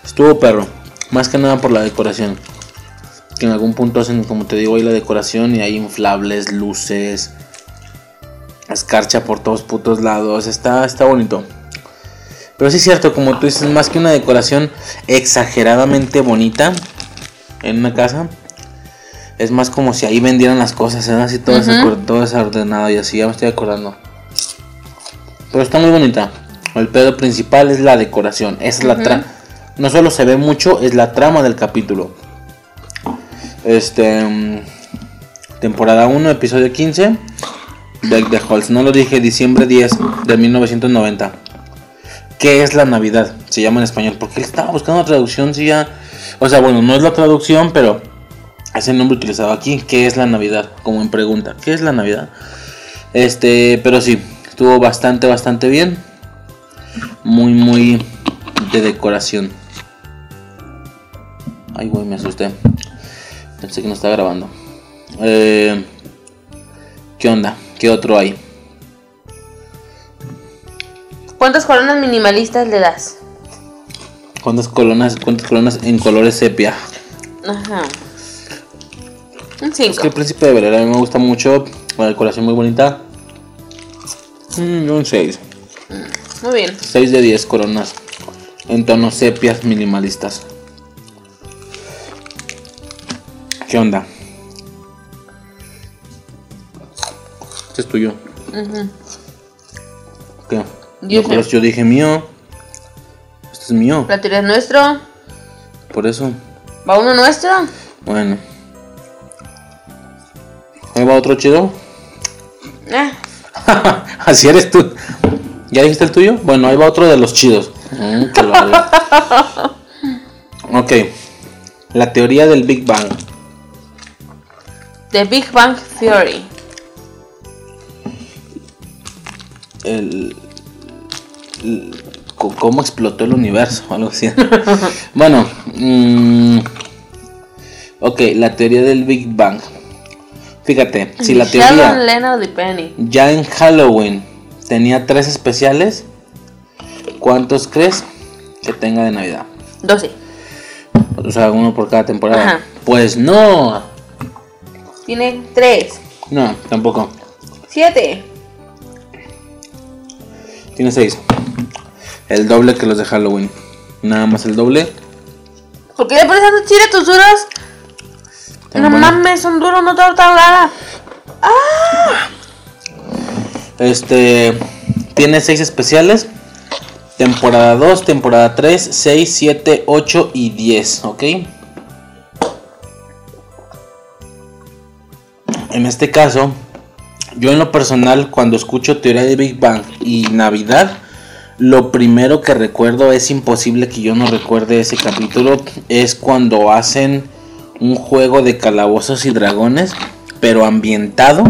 [SPEAKER 10] Estuvo perro. Más que nada por la decoración. Que en algún punto hacen, como te digo, ahí la decoración y hay inflables, luces. Escarcha por todos putos lados. Está, está bonito. Pero sí es cierto, como tú dices, más que una decoración exageradamente bonita en una casa. Es más como si ahí vendieran las cosas, ¿eh? así todo, desacor- todo desordenado y así, ya me estoy acordando. Pero está muy bonita. El pedo principal es la decoración. Es la trama. No solo se ve mucho, es la trama del capítulo. Este. mm, Temporada 1, episodio 15. De The Halls. No lo dije, diciembre 10 de 1990. ¿Qué es la Navidad? Se llama en español. Porque estaba buscando traducción, si ya. O sea, bueno, no es la traducción, pero es el nombre utilizado aquí. ¿Qué es la Navidad? Como en pregunta. ¿Qué es la Navidad? Este, pero sí, estuvo bastante, bastante bien. Muy, muy de decoración. Ay, güey, me asusté. Pensé que no estaba grabando. Eh, ¿Qué onda? ¿Qué otro hay?
[SPEAKER 6] ¿Cuántas coronas minimalistas le das?
[SPEAKER 10] ¿Cuántas colonas, cuántas colonas en colores sepia?
[SPEAKER 6] Ajá. Un
[SPEAKER 10] Es que
[SPEAKER 6] 5.
[SPEAKER 10] el príncipe de Belén a mí me gusta mucho. La decoración muy bonita. Mm, un 6.
[SPEAKER 6] Muy bien.
[SPEAKER 10] 6 de 10 coronas. En tonos sepias minimalistas. ¿Qué onda? Este es tuyo. ¿Qué?
[SPEAKER 6] Yo
[SPEAKER 10] No,
[SPEAKER 6] sé.
[SPEAKER 10] pues yo dije mío. Este es mío.
[SPEAKER 6] La tira es nuestro.
[SPEAKER 10] Por eso.
[SPEAKER 6] Va uno nuestro.
[SPEAKER 10] Bueno. Ahí va otro chido.
[SPEAKER 6] Eh, *laughs*
[SPEAKER 10] Así eres tú. ¿Ya dijiste el tuyo? Bueno, ahí va otro de los chidos. Mm, que lo haga. ok. La teoría del Big Bang.
[SPEAKER 6] The Big Bang Theory.
[SPEAKER 10] El, ¿Cómo explotó el universo? *laughs* Algo así. bueno. mm, ok, la teoría del Big Bang. Fíjate, si la teoría
[SPEAKER 6] Leonard y Penny.
[SPEAKER 10] ya en Halloween tenía tres especiales, ¿cuántos crees que tenga de Navidad?
[SPEAKER 6] 12.
[SPEAKER 10] O sea, uno por cada temporada.
[SPEAKER 6] Ajá.
[SPEAKER 10] Pues no.
[SPEAKER 6] Tiene 3.
[SPEAKER 10] No, tampoco.
[SPEAKER 6] 7.
[SPEAKER 10] Tiene seis. El doble que los de Halloween. Nada más el doble.
[SPEAKER 6] ¿Por qué le pones tanto chile a tus duros? No
[SPEAKER 10] bueno.
[SPEAKER 6] mames, son duros, no torta ahogada.
[SPEAKER 10] Este. Tiene seis especiales. Temporada 2, temporada 3, 6, 7, 8 y 10. ¿Ok? En este caso, yo en lo personal, cuando escucho teoría de Big Bang y Navidad, lo primero que recuerdo es imposible que yo no recuerde ese capítulo. Es cuando hacen un juego de calabozos y dragones, pero ambientado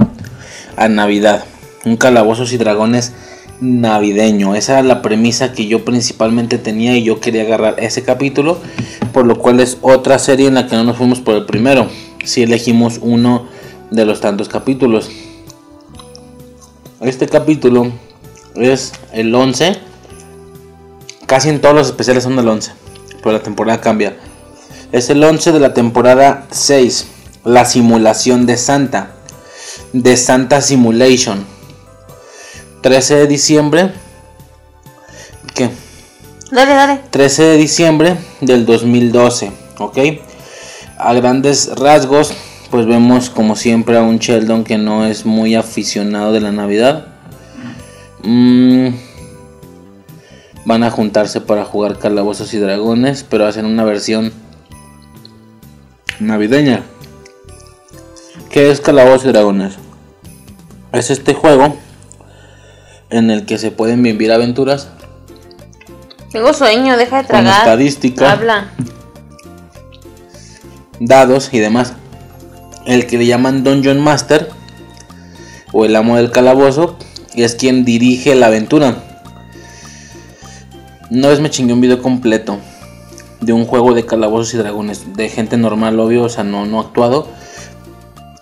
[SPEAKER 10] a Navidad. Un calabozos y dragones navideño. Esa era la premisa que yo principalmente tenía y yo quería agarrar ese capítulo, por lo cual es otra serie en la que no nos fuimos por el primero. Si elegimos uno de los tantos capítulos. Este capítulo es el 11. Casi en todos los especiales son del 11. Pero la temporada cambia. Es el 11 de la temporada 6. La simulación de Santa. De Santa Simulation. 13 de diciembre. ¿Qué?
[SPEAKER 6] Dale, dale.
[SPEAKER 10] 13 de diciembre del 2012. ¿Ok? A grandes rasgos. Pues vemos como siempre a un Sheldon que no es muy aficionado de la Navidad. Mm, van a juntarse para jugar calabozos y dragones, pero hacen una versión navideña. ¿Qué es calabozos y dragones? Es este juego en el que se pueden vivir aventuras
[SPEAKER 6] Tengo sueño, deja de
[SPEAKER 10] con
[SPEAKER 6] tragar.
[SPEAKER 10] estadística,
[SPEAKER 6] Habla.
[SPEAKER 10] dados y demás. El que le llaman Dungeon Master o el amo del calabozo es quien dirige la aventura. Una vez me chingué un video completo de un juego de calabozos y dragones de gente normal, obvio, o sea, no, no actuado.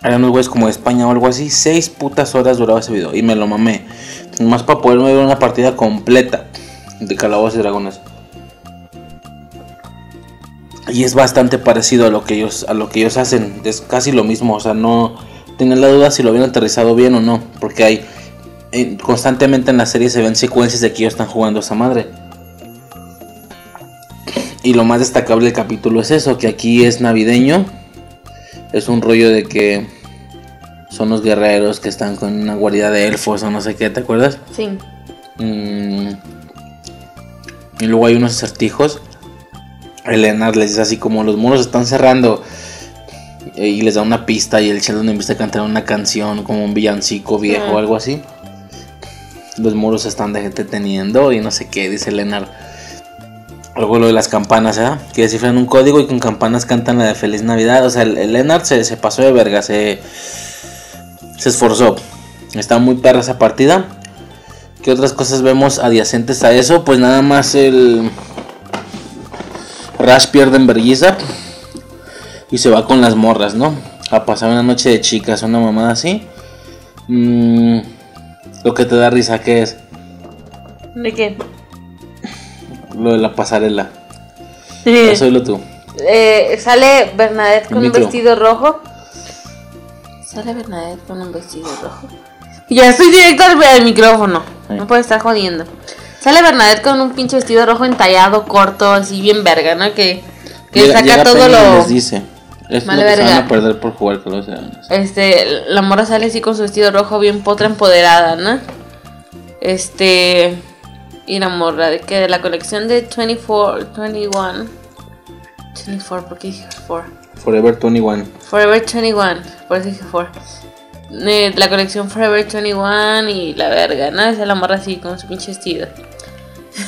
[SPEAKER 10] Eran unos güeyes como de España o algo así. Seis putas horas duraba ese video y me lo mamé. Más para poderme ver una partida completa de calabozos y dragones. Y es bastante parecido a lo que ellos, a lo que ellos hacen. Es casi lo mismo. O sea, no tengan la duda si lo habían aterrizado bien o no. Porque hay eh, constantemente en la serie se ven secuencias de que ellos están jugando a esa madre. Y lo más destacable del capítulo es eso, que aquí es navideño. Es un rollo de que son los guerreros que están con una guarida de elfos o no sé qué, ¿te acuerdas?
[SPEAKER 6] Sí.
[SPEAKER 10] Mm. Y luego hay unos acertijos. Elena les dice así como los muros están cerrando. eh, Y les da una pista y el Sheldon empieza a cantar una canción como un villancico viejo o algo así. Los muros se están deteniendo y no sé qué, dice Leonard. Luego lo de las campanas, ¿eh? Que descifran un código y con campanas cantan la de Feliz Navidad. O sea, el, el Leonard se, se pasó de verga, se, se esforzó. Está muy perra esa partida. ¿Qué otras cosas vemos adyacentes a eso? Pues nada más el Rash pierde en vergüenza y se va con las morras, ¿no? A pasar una noche de chicas, una mamada así. Mm, lo que te da risa, ¿qué es?
[SPEAKER 6] ¿De qué?
[SPEAKER 10] Lo de la pasarela. Eso oílo tú.
[SPEAKER 6] Eh, sale Bernadette con un vestido rojo. Sale Bernadette con un vestido rojo. Ya estoy directo al, al micrófono. No puede estar jodiendo. Sale Bernadette con un pinche vestido rojo entallado, corto, así bien verga, ¿no? Que, que
[SPEAKER 10] Llega-
[SPEAKER 6] saca
[SPEAKER 10] llega
[SPEAKER 6] todo lo.
[SPEAKER 10] les dice. Es
[SPEAKER 6] Vale
[SPEAKER 10] lo que se van
[SPEAKER 6] verga.
[SPEAKER 10] a perder por jugar con los.
[SPEAKER 6] Este, la morra sale así con su vestido rojo, bien potra empoderada, ¿no? Este. Y la morra de que de la colección de 24, 21. 24, ¿por qué dije 4?
[SPEAKER 10] Forever 21.
[SPEAKER 6] Forever 21, por eso dije 4. Eh, la colección Forever 21 y la verga, ¿no? Esa es la morra así con su pinche vestido.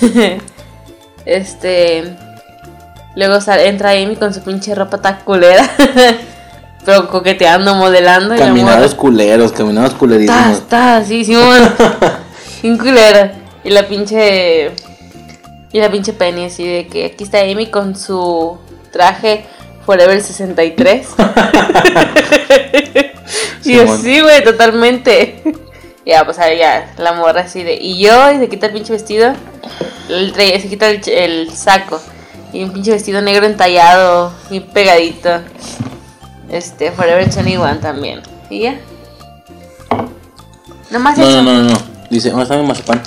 [SPEAKER 6] *laughs* este. Luego sale, entra Amy con su pinche ropa taculera. *laughs* Pero coqueteando, modelando.
[SPEAKER 10] Caminados culeros, caminados
[SPEAKER 6] Ta,
[SPEAKER 10] culerísimos.
[SPEAKER 6] ta, sí, Simón. *laughs* Bien culera. Y la pinche. Y la pinche Penny, así de que aquí está Amy con su traje Forever 63. y *laughs*
[SPEAKER 10] Simón.
[SPEAKER 6] así, güey, totalmente. ya, pues ahí ya, la morra así de. Y yo, y se quita el pinche vestido. el se quita el, saco. Y un pinche vestido negro entallado, y pegadito. Este, Forever 21 también. Y ya. Nomás
[SPEAKER 10] No,
[SPEAKER 6] eso.
[SPEAKER 10] no, no, no, no. Dice, ¿dónde está mi mazapán?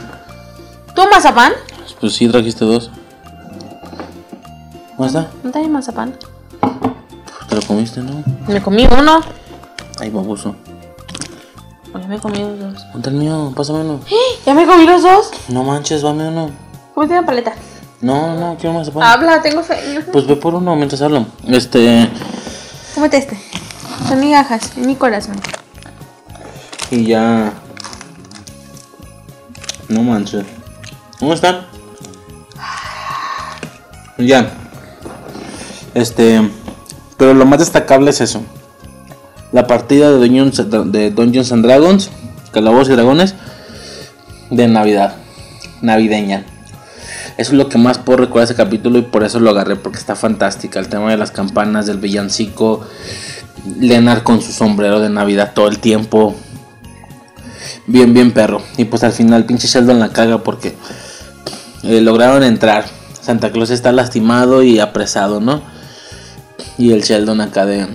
[SPEAKER 6] ¿Tú mazapán?
[SPEAKER 10] Pues sí, trajiste dos. ¿Dónde está?
[SPEAKER 6] ¿No te hay mazapán?
[SPEAKER 10] ¿Te lo comiste, no?
[SPEAKER 6] Me comí uno.
[SPEAKER 10] Ay, baboso.
[SPEAKER 6] Ya me comí los dos.
[SPEAKER 10] ¿Dónde está el mío? Pásame uno. *gasps*
[SPEAKER 6] ¿Ya me comí los dos?
[SPEAKER 10] No manches, dame uno.
[SPEAKER 6] Cómete una paleta.
[SPEAKER 10] No, no, quiero mazapán.
[SPEAKER 6] Habla, tengo fe.
[SPEAKER 10] Pues ve por uno mientras hablo. Este.
[SPEAKER 6] Cómete este. Son migajas en mi corazón.
[SPEAKER 10] Y ya. No manches. ¿Cómo está? Ya. Este. Pero lo más destacable es eso. La partida de Dungeons, de Dungeons and Dragons, Calabozos y Dragones, de Navidad. Navideña. Eso es lo que más puedo recordar ese capítulo y por eso lo agarré, porque está fantástica. El tema de las campanas, del villancico, Leonard con su sombrero de Navidad todo el tiempo. Bien, bien perro. Y pues al final pinche Sheldon la caga porque eh, lograron entrar. Santa Claus está lastimado y apresado, ¿no? Y el Sheldon acá de...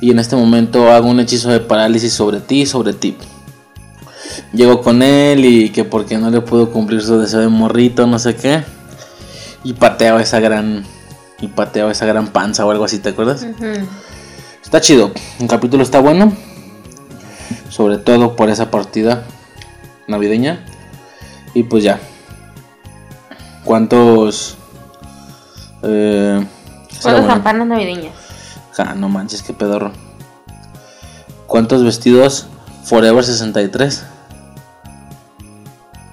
[SPEAKER 10] Y en este momento hago un hechizo de parálisis sobre ti y sobre ti. Llego con él y que porque no le puedo cumplir su deseo de morrito, no sé qué. Y pateo esa gran... Y pateo esa gran panza o algo así, ¿te acuerdas? Está chido. El capítulo está bueno. Sobre todo por esa partida navideña. Y pues ya. ¿Cuántos... Eh,
[SPEAKER 6] ¿Cuántas
[SPEAKER 10] bueno?
[SPEAKER 6] campanas navideñas?
[SPEAKER 10] Ja, no manches, qué pedorro. ¿Cuántos vestidos Forever 63?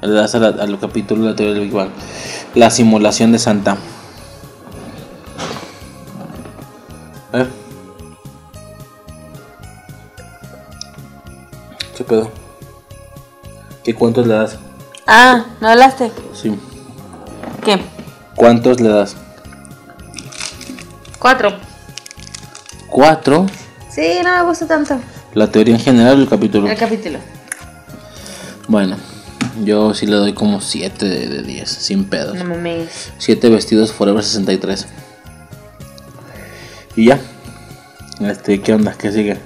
[SPEAKER 10] Le das a la- al capítulo de la teoría del Big Bang. La simulación de Santa. ¿Eh? ¿Qué pedo? ¿Qué cuántos le das?
[SPEAKER 6] Ah, ¿me hablaste?
[SPEAKER 10] Sí.
[SPEAKER 6] ¿Qué?
[SPEAKER 10] ¿Cuántos le das?
[SPEAKER 6] Cuatro.
[SPEAKER 10] ¿Cuatro?
[SPEAKER 6] Sí, no me gusta tanto.
[SPEAKER 10] La teoría en general del capítulo.
[SPEAKER 6] El capítulo.
[SPEAKER 10] Bueno, yo sí le doy como 7 de, de 10, sin pedos.
[SPEAKER 6] No mames.
[SPEAKER 10] 7 vestidos Forever 63. Y ya. Este, ¿qué onda? ¿Qué sigue?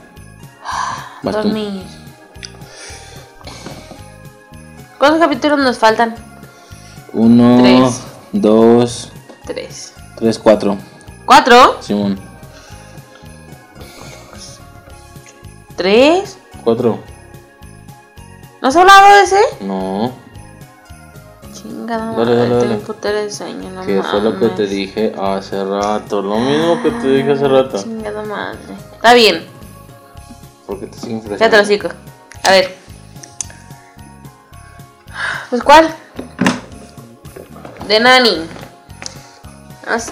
[SPEAKER 10] Vas tú.
[SPEAKER 6] Dormir. ¿Cuántos capítulos nos faltan?
[SPEAKER 10] Uno,
[SPEAKER 6] Tres.
[SPEAKER 10] dos,
[SPEAKER 6] Tres.
[SPEAKER 10] tres, cuatro.
[SPEAKER 6] ¿Cuatro?
[SPEAKER 10] Simón.
[SPEAKER 6] ¿Tres?
[SPEAKER 10] Cuatro.
[SPEAKER 6] ¿No has hablado de ese?
[SPEAKER 10] No.
[SPEAKER 6] Chingada
[SPEAKER 10] Dale,
[SPEAKER 6] madre,
[SPEAKER 10] dale,
[SPEAKER 6] tengo
[SPEAKER 10] dale.
[SPEAKER 6] un putero de sueño, no
[SPEAKER 10] Que fue lo que te dije hace rato. Lo mismo que te dije hace rato.
[SPEAKER 6] Chingada madre. Está bien,
[SPEAKER 10] Porque te siguen
[SPEAKER 6] ya te lo sigo. A ver. Pues cuál? De Nani.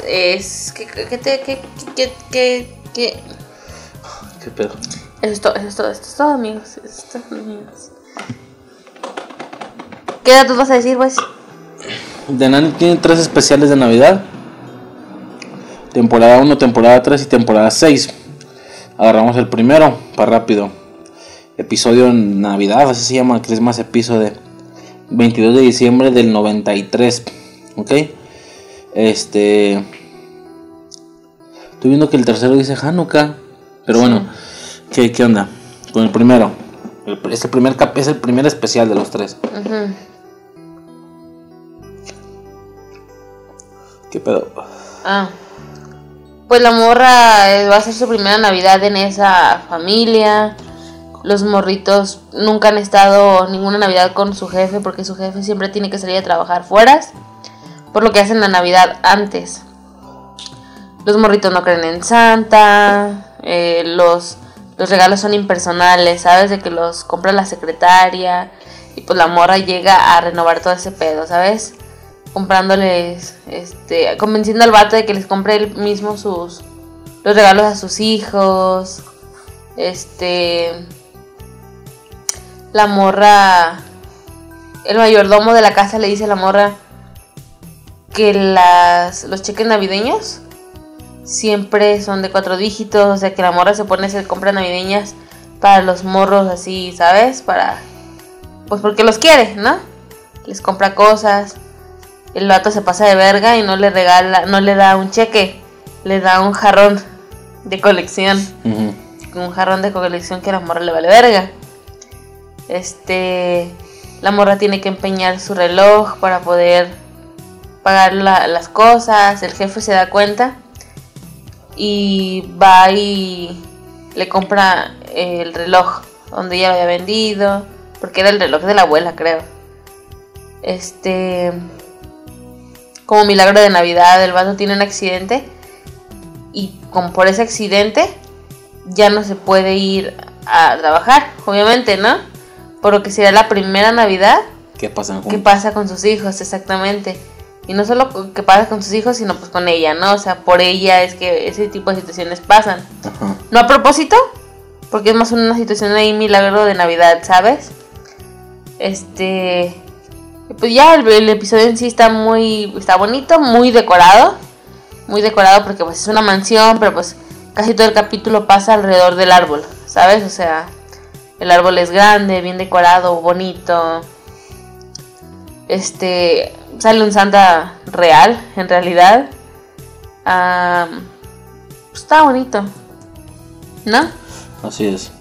[SPEAKER 6] Es que que te que que que que
[SPEAKER 10] ¿Qué pedo?
[SPEAKER 6] Eso es todo, eso es todo, esto es todo, amigos. Eso es todo, amigos. ¿Qué datos vas a decir, pues?
[SPEAKER 10] The Nanny tiene tres especiales de Navidad. Temporada 1, temporada 3 y temporada 6. Agarramos el primero, para rápido. Episodio en Navidad, así se llama, Christmas Episode. 22 de diciembre del 93. ¿Ok? Este... Estoy viendo que el tercero dice Hanukkah. Pero bueno, ¿qué, qué onda? Con el primero. El- es, el primer es el primer especial de los tres.
[SPEAKER 6] Ujú.
[SPEAKER 10] ¿Qué pedo?
[SPEAKER 6] Ah. Pues la morra eh, va a ser su primera Navidad en esa familia. Los morritos nunca han estado ninguna Navidad con su jefe porque su jefe siempre tiene que salir a trabajar fuera. Por lo que hacen la Navidad antes. Los morritos no creen en Santa. eh, los, los regalos son impersonales, ¿sabes? De que los compra la secretaria. Y pues la morra llega a renovar todo ese pedo, ¿sabes? comprándoles, este, convenciendo al vato de que les compre él mismo sus, los regalos a sus hijos, este, la morra, el mayordomo de la casa le dice a la morra que las, los cheques navideños siempre son de cuatro dígitos, o sea que la morra se pone a hacer compras navideñas para los morros así, ¿sabes? Para, pues porque los quiere, ¿no? Les compra cosas el vato se pasa de verga y no le regala, no le da un cheque, le da un jarrón de colección, un jarrón de colección que a la morra le vale verga. Este, la morra tiene que empeñar su reloj para poder pagar la- las cosas, el jefe se da cuenta y va y le compra el reloj donde ella lo había vendido, porque era el reloj de la abuela, creo. Este, como milagro de Navidad, el vato tiene un accidente y como por ese accidente ya no se puede ir a trabajar, obviamente, ¿no? Por lo que será la primera Navidad
[SPEAKER 10] ¿Qué pasa?
[SPEAKER 6] que pasa con sus hijos, exactamente. Y no solo que pasa con sus hijos, sino pues con ella, ¿no? O sea, por ella es que ese tipo de situaciones pasan.
[SPEAKER 10] Ajá.
[SPEAKER 6] No a propósito, porque es más una situación ahí milagro de Navidad, ¿sabes? Este. Pues ya el, el episodio en sí está muy. está bonito, muy decorado. Muy decorado porque pues es una mansión, pero pues casi todo el capítulo pasa alrededor del árbol, ¿sabes? O sea, el árbol es grande, bien decorado, bonito. Este, sale un Santa real, en realidad. Ah, pues está bonito, ¿no?
[SPEAKER 10] Así es.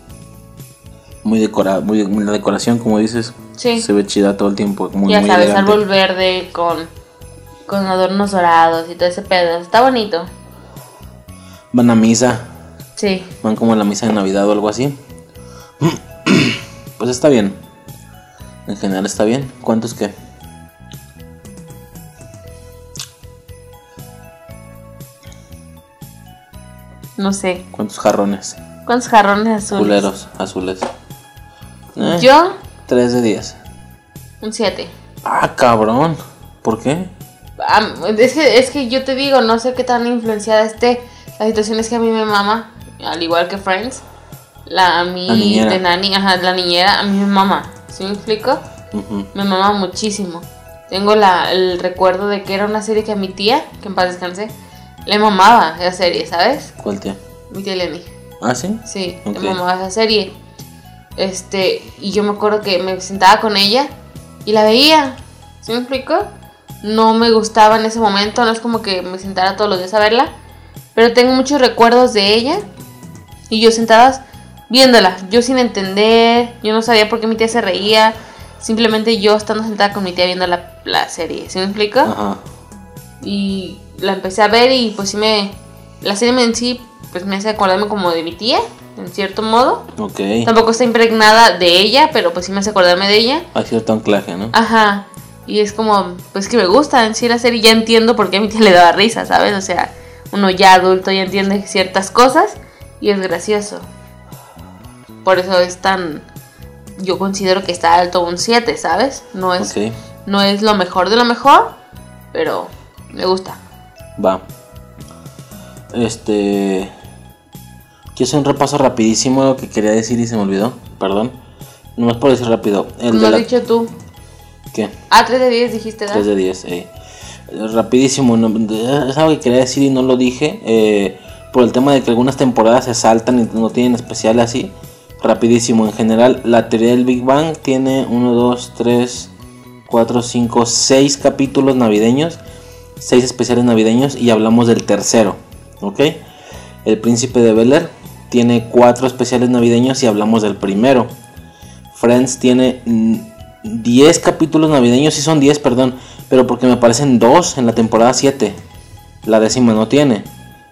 [SPEAKER 10] Muy decorada, muy la decoración, como dices,
[SPEAKER 6] Sí.
[SPEAKER 10] se ve chida todo el tiempo. Muy,
[SPEAKER 6] ya
[SPEAKER 10] muy
[SPEAKER 6] sabes,
[SPEAKER 10] elegante.
[SPEAKER 6] árbol verde con, con adornos dorados y todo ese pedo. Está bonito.
[SPEAKER 10] Van a misa,
[SPEAKER 6] Sí.
[SPEAKER 10] van como a la misa de Navidad o algo así. *clears throat* Pues está bien. En general está bien. ¿Cuántos qué?
[SPEAKER 6] No sé.
[SPEAKER 10] ¿Cuántos jarrones?
[SPEAKER 6] ¿Cuántos jarrones azules?
[SPEAKER 10] Culeros, azules. Eh,
[SPEAKER 6] Yo,
[SPEAKER 10] 3 de 10.
[SPEAKER 6] un 7.
[SPEAKER 10] Ah, cabrón. ¿Por qué?
[SPEAKER 6] Es, que, es que yo te digo, no sé qué tan influenciada esté. La situación es que a mí me mama, al igual que Friends. La, a mí
[SPEAKER 10] La niñera.
[SPEAKER 6] de Nani, ajá, la niñera, a mí me mama. ¿Sí me explico?
[SPEAKER 10] Ujú.
[SPEAKER 6] Me mama muchísimo. Tengo la, el recuerdo de que era una serie que a mi tía, que en paz descanse, le mamaba esa serie, ¿sabes?
[SPEAKER 10] ¿Cuál tía?
[SPEAKER 6] Mi tía Lenny.
[SPEAKER 10] Ah, sí.
[SPEAKER 6] Sí,
[SPEAKER 10] Ok.
[SPEAKER 6] le mamaba esa serie. Este, y yo me acuerdo que me sentaba con ella y la veía. ¿Sí me explico? No me gustaba en ese momento, no es como que me sentara todos los días a verla. Pero tengo muchos recuerdos de ella. Y yo sentada viéndola, yo sin entender, yo no sabía por qué mi tía se reía. Simplemente yo estando sentada con mi tía viendo la, la serie, ¿sí me explico?
[SPEAKER 10] Ajá.
[SPEAKER 6] y la empecé a ver y pues sí me la serie en sí pues me hace acordarme como de mi tía en cierto modo.
[SPEAKER 10] Ok.
[SPEAKER 6] tampoco está impregnada de ella pero pues sí me hace acordarme de ella.
[SPEAKER 10] Hay cierto anclaje, ¿no?
[SPEAKER 6] ajá. Y es como pues que me gusta en sí la serie. Ya entiendo por qué a mi tía le daba risa sabes o sea uno ya adulto ya entiende ciertas cosas y es gracioso. Por eso es tan yo considero que está alto un 7 sabes no es
[SPEAKER 10] Ok.
[SPEAKER 6] no es lo mejor de lo mejor pero me gusta
[SPEAKER 10] Va. Este. Quiero hacer un repaso rapidísimo de lo que quería decir y se me olvidó. Perdón. Nomás por decir rápido. El de
[SPEAKER 6] has
[SPEAKER 10] la...
[SPEAKER 6] dicho tú.
[SPEAKER 10] ¿Qué?
[SPEAKER 6] Ah, 3 de 10 dijiste,
[SPEAKER 10] 3
[SPEAKER 6] ¿verdad?
[SPEAKER 10] de 10. eh. Rapidísimo. no- es algo que quería decir y no lo dije. eh, por el tema de que algunas temporadas se saltan y no tienen especial así. Rapidísimo. En general, la teoría del Big Bang tiene 1, 2, 3, 4, 5, 6 capítulos navideños. 6 especiales navideños y hablamos del tercero. ¿Ok? El príncipe de Bel Air tiene 4 especiales navideños y hablamos del primero. Friends tiene mm, 10 capítulos navideños, sí son 10, perdón, pero porque me parecen 2 en la temporada 7. La décima no tiene,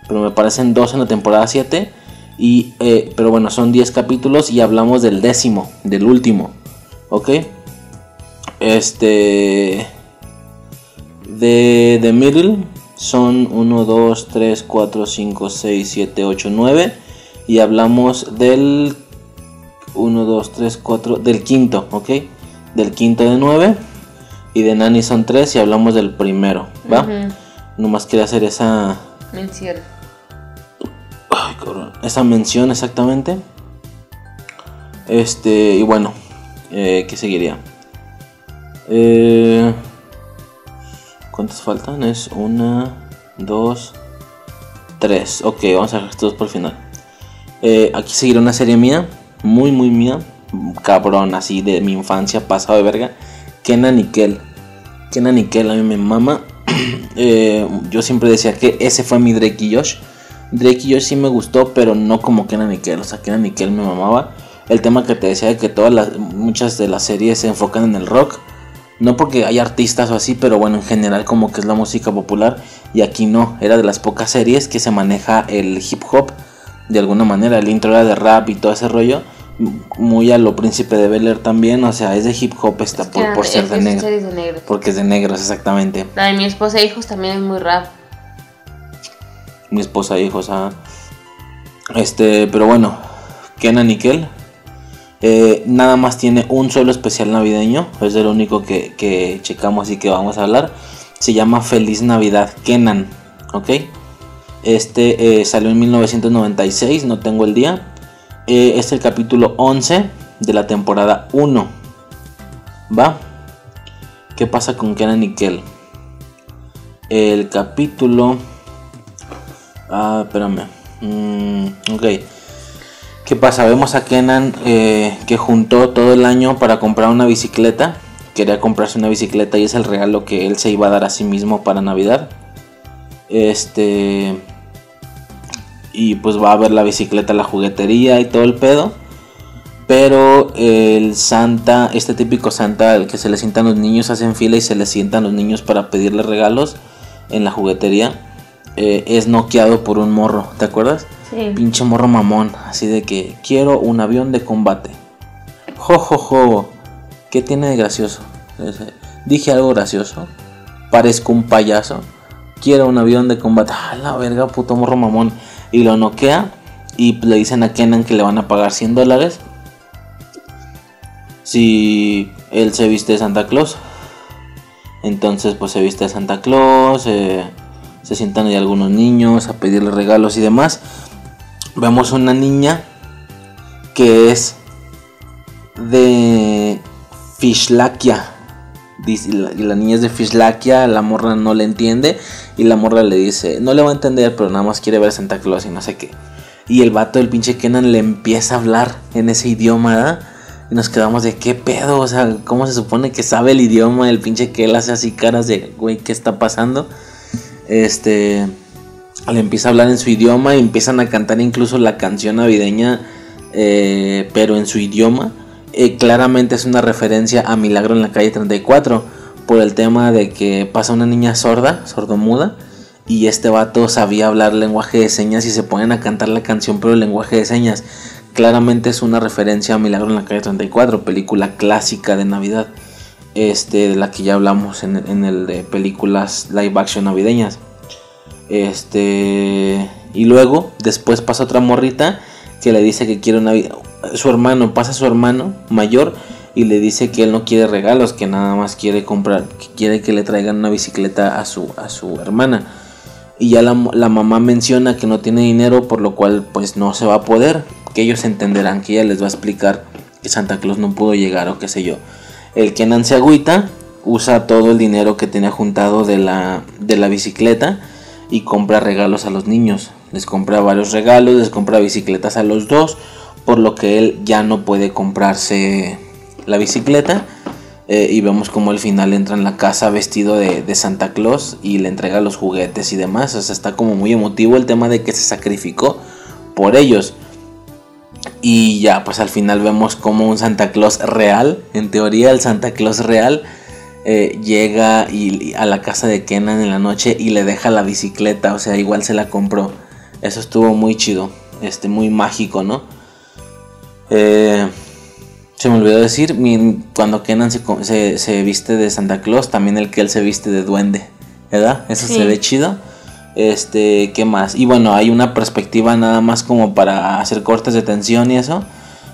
[SPEAKER 10] pero me parecen 2 en la temporada 7. Y, eh, pero bueno, son 10 capítulos y hablamos del décimo, del último. ¿Ok? Este... De The Middle son 1, 2, 3, 4, 5, 6, 7, 8, 9. Y hablamos del 1, 2, 3, 4, del quinto, ¿ok? Del quinto de 9. Y de Nani son 3 y hablamos del primero, ¿va?
[SPEAKER 6] Ujú.
[SPEAKER 10] Nomás quería hacer esa,
[SPEAKER 6] Mención.
[SPEAKER 10] ay, cabrón, esa mención exactamente. Este, y bueno, eh, ¿qué seguiría? Eh, ¿Cuántas faltan? Es una, dos, tres. Ok, vamos a dejar estos por el final. Eh, aquí seguirá una serie mía, muy, muy mía. Cabrón, así de mi infancia, pasado de verga. Kenan y Kel. Kenan y Kel a mí me mama. *clears throat* Eh, yo siempre decía que ese fue mi Drake y Josh. Drake y Josh sí me gustó, pero no como Kenan y Kel. O sea, Kenan y Kel me mamaba. El tema que te decía de que todas las, muchas de las series se enfocan en el rock. No porque hay artistas o así, pero bueno, en general como que es la música popular. Y aquí no, era de las pocas series que se maneja el hip hop de alguna manera. El intro era de rap y todo ese rollo. Muy a lo príncipe de Bel Air también. O sea, es de hip hop está por,
[SPEAKER 6] Que
[SPEAKER 10] por ser
[SPEAKER 6] es-
[SPEAKER 10] de negro.
[SPEAKER 6] de.
[SPEAKER 10] Porque es de negros, exactamente.
[SPEAKER 6] La de mi esposa e hijos también es muy rap.
[SPEAKER 10] mi esposa e hijos. ah. Este, pero bueno, Kenan y Kel. Eh, nada más tiene un solo especial navideño. Es el único que, checamos y que vamos a hablar. Se llama Feliz Navidad Kenan. ¿Ok? Este eh, salió en 1996, no tengo el día. Eh, es el capítulo 11 de la temporada 1. ¿Va? ¿Qué pasa con Kenan y Kel? El capítulo... Ah, espérame. Mm, ok. ¿Qué pasa? Vemos a Kenan eh, que juntó todo el año para comprar una bicicleta. Quería comprarse una bicicleta y es el regalo que él se iba a dar a sí mismo para Navidad. Este. Y pues va a ver la bicicleta, la juguetería y todo el pedo. Pero el Santa, este típico Santa, el que se le sientan los niños, hacen fila y se le sientan los niños para pedirle regalos en la juguetería. Eh, es noqueado por un morro, ¿te acuerdas?
[SPEAKER 6] Sí.
[SPEAKER 10] Pinche morro mamón, así de que quiero un avión de combate. Jo, jo, jo. ¿Qué tiene de gracioso? Dije algo gracioso. Parezco un payaso. Quiero un avión de combate. Ah, la verga, puto morro mamón. Y lo noquea. Y le dicen a Kenan que le van a pagar 100 dólares. Si él se viste de Santa Claus. Entonces, pues se viste de Santa Claus. eh, se sientan ahí algunos niños a pedirle regalos y demás. Vemos una niña que es de Fishlakia. Dice, la, niña es de Fishlakia, la morra no le entiende y la morra le dice, no le va a entender, pero nada más quiere ver a Santa Claus y no sé qué. Y el vato del pinche Kenan le empieza a hablar en ese idioma. Y nos quedamos de qué pedo, o sea, ¿cómo se supone que sabe el idioma? El pinche que él hace así caras de, güey, ¿qué está pasando? Este, le empieza a hablar en su idioma y empiezan a cantar incluso la canción navideña, eh, pero en su idioma. Eh, claramente es una referencia a Milagro en la calle 34 por el tema de que pasa una niña sorda, sordomuda, y este vato sabía hablar lenguaje de señas y se ponen a cantar la canción pero el lenguaje de señas. Claramente es una referencia a Milagro en la calle 34, película clásica de Navidad, este, de la que ya hablamos en, el de películas live action navideñas. Este, y luego, después pasa otra morrita que le dice que quiere una Su hermano, pasa su hermano mayor y le dice que él no quiere regalos, que nada más quiere comprar, que quiere que le traigan una bicicleta a su, a su hermana. Y ya la, la mamá menciona que no tiene dinero, por lo cual pues no se va a poder. Que ellos entenderán, que ella les va a explicar que Santa Claus no pudo llegar o qué sé yo. El Kenan se agüita, usa todo el dinero que tenía juntado de la, de la bicicleta y compra regalos a los niños. Les compra varios regalos, les compra bicicletas a los dos, por lo que él ya no puede comprarse la bicicleta. Eh, y vemos como al final entra en la casa vestido de, de Santa Claus y le entrega los juguetes y demás. O sea, está como muy emotivo el tema de que se sacrificó por ellos. Y ya, pues al final vemos como un Santa Claus real, en teoría el Santa Claus real, eh, llega y, y a la casa de Kenan en la noche y le deja la bicicleta, o sea, igual se la compró. Eso estuvo muy chido, este, muy mágico, ¿no? Eh, se me olvidó decir, cuando Kenan se, se, se viste de Santa Claus, también el que él se viste de duende, ¿verdad? Eso
[SPEAKER 6] Sí.
[SPEAKER 10] se ve chido. Este, ¿qué más? Y bueno, hay una perspectiva nada más como para hacer cortes de tensión y eso.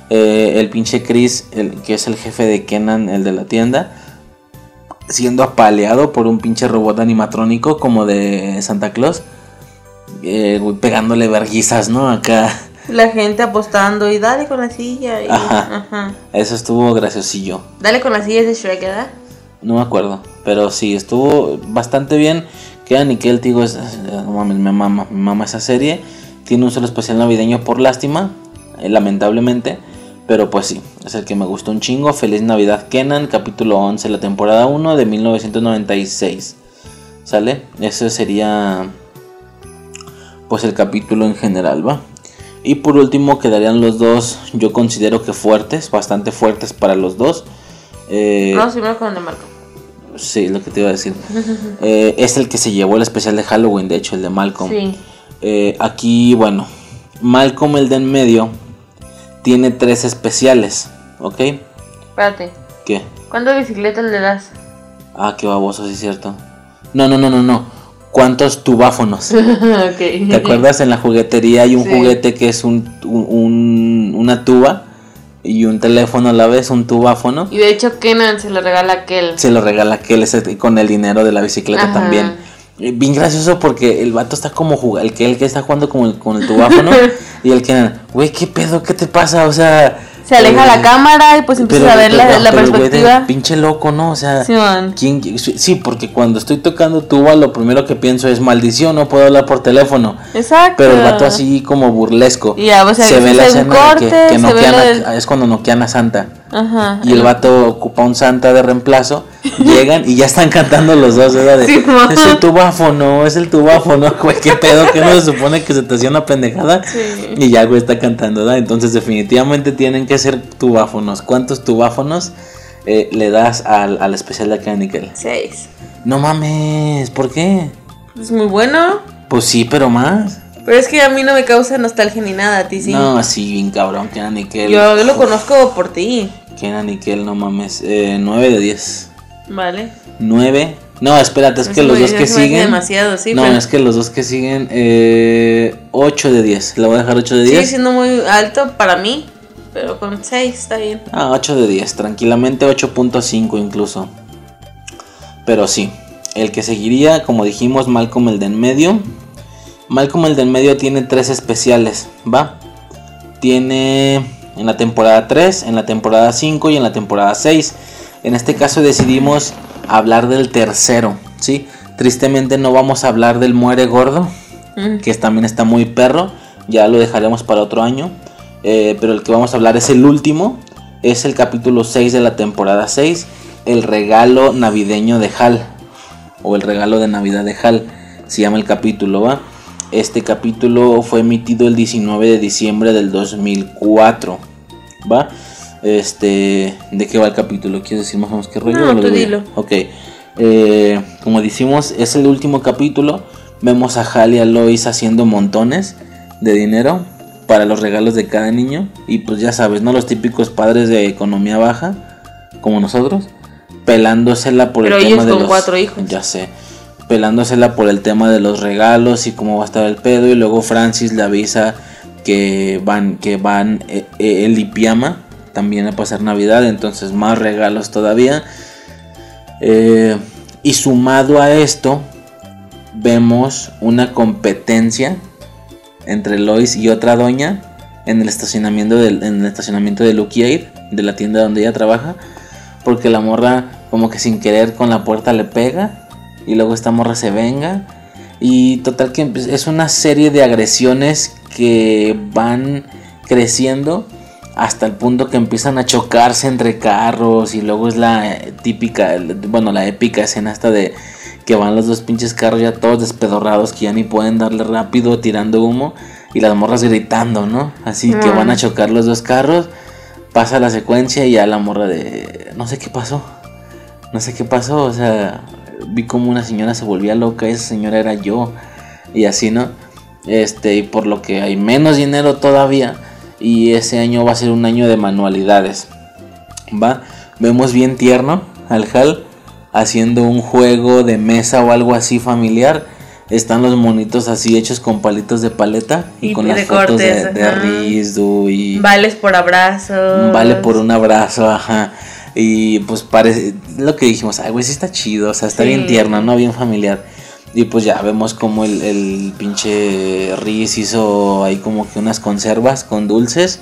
[SPEAKER 10] Eh, el pinche Chris, el, que es el jefe de Kenan, el de la tienda, siendo apaleado por un pinche robot animatrónico como de Santa Claus. Eh, pegándole verguizas, ¿no? Acá.
[SPEAKER 6] La gente apostando y dale con la silla. y-
[SPEAKER 10] Ajá.
[SPEAKER 6] ajá.
[SPEAKER 10] Eso estuvo graciosillo.
[SPEAKER 6] Dale con la silla de Shrek, ¿verdad?
[SPEAKER 10] No me acuerdo. Pero sí, estuvo bastante bien. Que el tío es. No mames, me mama, esa serie. Tiene un solo especial navideño por lástima. eh, lamentablemente. Pero pues sí, es el que me gustó un chingo. Feliz Navidad Kenan, capítulo 11, la temporada 1 de 1996. ¿Sale? Ese sería. Pues el capítulo en general, ¿va? Y por último quedarían los dos, yo considero que fuertes, bastante fuertes para los dos. Eh,
[SPEAKER 6] Vamos primero con el Marco.
[SPEAKER 10] Sí, lo que te iba a decir. Eh, es el que se llevó el especial de Halloween, de hecho, el de Malcolm.
[SPEAKER 6] Sí.
[SPEAKER 10] Eh, aquí, bueno, Malcolm, el de en medio, tiene tres especiales, ¿ok?
[SPEAKER 6] Espérate.
[SPEAKER 10] ¿Qué?
[SPEAKER 6] ¿Cuántas bicicletas le das?
[SPEAKER 10] Ah, qué baboso, sí es cierto. No, no, no, no, no. ¿Cuántos tubáfonos? *laughs*
[SPEAKER 6] ok.
[SPEAKER 10] ¿Te acuerdas? En la juguetería hay un
[SPEAKER 6] Sí.
[SPEAKER 10] juguete que es un, un- un- una tuba y un teléfono a la vez, un tubáfono.
[SPEAKER 6] Y de hecho Kenan se lo regala a aquel.
[SPEAKER 10] se lo regala él ese- con el dinero de la bicicleta
[SPEAKER 6] Ajá.
[SPEAKER 10] también. Eh, Bien gracioso porque el vato está como jugando, el que está jugando como el- con el tubáfono *laughs* y el que, güey, ¿qué pedo? ¿Qué te pasa? O sea,
[SPEAKER 6] Se aleja la cámara y pues empiezas a ver la, la perspectiva.
[SPEAKER 10] Pinche loco, ¿no? O sea,
[SPEAKER 6] Simón.
[SPEAKER 10] ¿quién- sí, porque cuando estoy tocando tuba, lo primero que pienso es maldición, no puedo hablar por teléfono.
[SPEAKER 6] Exacto.
[SPEAKER 10] Pero el vato así como burlesco.
[SPEAKER 6] Y ya, o sea,
[SPEAKER 10] se ve la escena que, que noquean a- es cuando noquean a Santa.
[SPEAKER 6] Ajá.
[SPEAKER 10] Y el vato ocupa un Santa de reemplazo. *laughs* Llegan y ya están cantando los dos. ¿verdad? De,
[SPEAKER 6] Simón.
[SPEAKER 10] es el tubáfono, es el tubáfono. *laughs* Güey, qué pedo, que no se supone que se te hacía una pendejada.
[SPEAKER 6] Sí.
[SPEAKER 10] Y ya, güey, está cantando, ¿verdad? Entonces, definitivamente tienen que ser tubáfonos. ¿Cuántos tubáfonos eh, le das al, al especial de acá Nickel?
[SPEAKER 6] Seis.
[SPEAKER 10] No mames, ¿por qué?
[SPEAKER 6] Es muy bueno.
[SPEAKER 10] Pues sí, pero más.
[SPEAKER 6] Pero es que a mí no me causa nostalgia ni nada, a ti sí.
[SPEAKER 10] No, sí, bien cabrón, era Nickel.
[SPEAKER 6] Yo lo conozco por ti.
[SPEAKER 10] Era Nickel, no mames. Eh, 9 de 10.
[SPEAKER 6] Vale.
[SPEAKER 10] 9. No, espérate, es que los dos que siguen.
[SPEAKER 6] demasiado, sí,
[SPEAKER 10] no,
[SPEAKER 6] pero-
[SPEAKER 10] es que los dos que siguen. Eh, 8 de 10. Le voy a dejar 8 de
[SPEAKER 6] Sigue
[SPEAKER 10] 10.
[SPEAKER 6] siendo muy alto para mí, pero con seis está bien.
[SPEAKER 10] Ah, 8 de 10. Tranquilamente 8.5 incluso. Pero sí. El que seguiría, como dijimos, Malcolm el de en medio. Malcolm el de en medio tiene tres especiales, ¿va? Tiene en la temporada 3, en la temporada 5 y en la temporada 6. En este caso decidimos hablar del tercero, ¿sí? Tristemente no vamos a hablar del muere gordo,
[SPEAKER 6] Mm.
[SPEAKER 10] que también está muy perro. Ya lo dejaremos para otro año. Eh, pero el que vamos a hablar es el último. Es el capítulo 6 de la temporada 6. El regalo navideño de Hal. O el regalo de Navidad de Hal. Se llama el capítulo, ¿va? Este capítulo fue emitido el 19 de diciembre del 2004. ¿Va? Este. ¿De qué va el capítulo? ¿Quieres decir más o menos qué rollo?
[SPEAKER 6] No, tú dilo.
[SPEAKER 10] Ok. Eh, como decimos, es el último capítulo. Vemos a Hal y a Lois haciendo montones de dinero para los regalos de cada niño. Y pues ya sabes, ¿no? Los típicos padres de economía baja, como nosotros, pelándosela por
[SPEAKER 6] Pero
[SPEAKER 10] el tema de
[SPEAKER 6] con
[SPEAKER 10] los.
[SPEAKER 6] cuatro hijos.
[SPEAKER 10] Ya sé. Pelándosela por el tema de los regalos y cómo va a estar el pedo. Y luego Francis le avisa que van, que van eh, eh, también a pasar Navidad. Entonces más regalos todavía. Eh, y sumado a esto, vemos una competencia entre Lois y otra doña en el estacionamiento del, en el estacionamiento de Lucky Aid, de la tienda donde ella trabaja, porque la morra como que sin querer con la puerta le pega y luego esta morra se venga y total que empe- es una serie de agresiones que van creciendo hasta el punto que empiezan a chocarse entre carros y luego es la típica, bueno, la épica escena esta de que van los dos pinches carros ya todos despedorrados que ya ni pueden darle rápido tirando humo y las morras gritando, ¿no? Así que van a chocar los dos carros, pasa la secuencia y ya la morra de no sé qué pasó. No sé qué pasó, o sea, vi como una señora se volvía loca, esa señora era yo y así, ¿no? Este, y por lo que hay menos dinero todavía y ese año va a ser un año de manualidades. Va, vemos bien tierno al Hal haciendo un juego de mesa o algo así familiar. Están los monitos así hechos con palitos de paleta y,
[SPEAKER 6] Y
[SPEAKER 10] con las fotos
[SPEAKER 6] cortes,
[SPEAKER 10] de, de. Rizdu y
[SPEAKER 6] Vales por abrazos.
[SPEAKER 10] vale por un abrazo, ajá. Y pues parece lo que dijimos, ay, güey, sí está chido, o sea, está
[SPEAKER 6] Sí.
[SPEAKER 10] bien tierno, ¿no? Bien familiar. Y pues ya vemos como el, el pinche Riz hizo ahí como que unas conservas con dulces.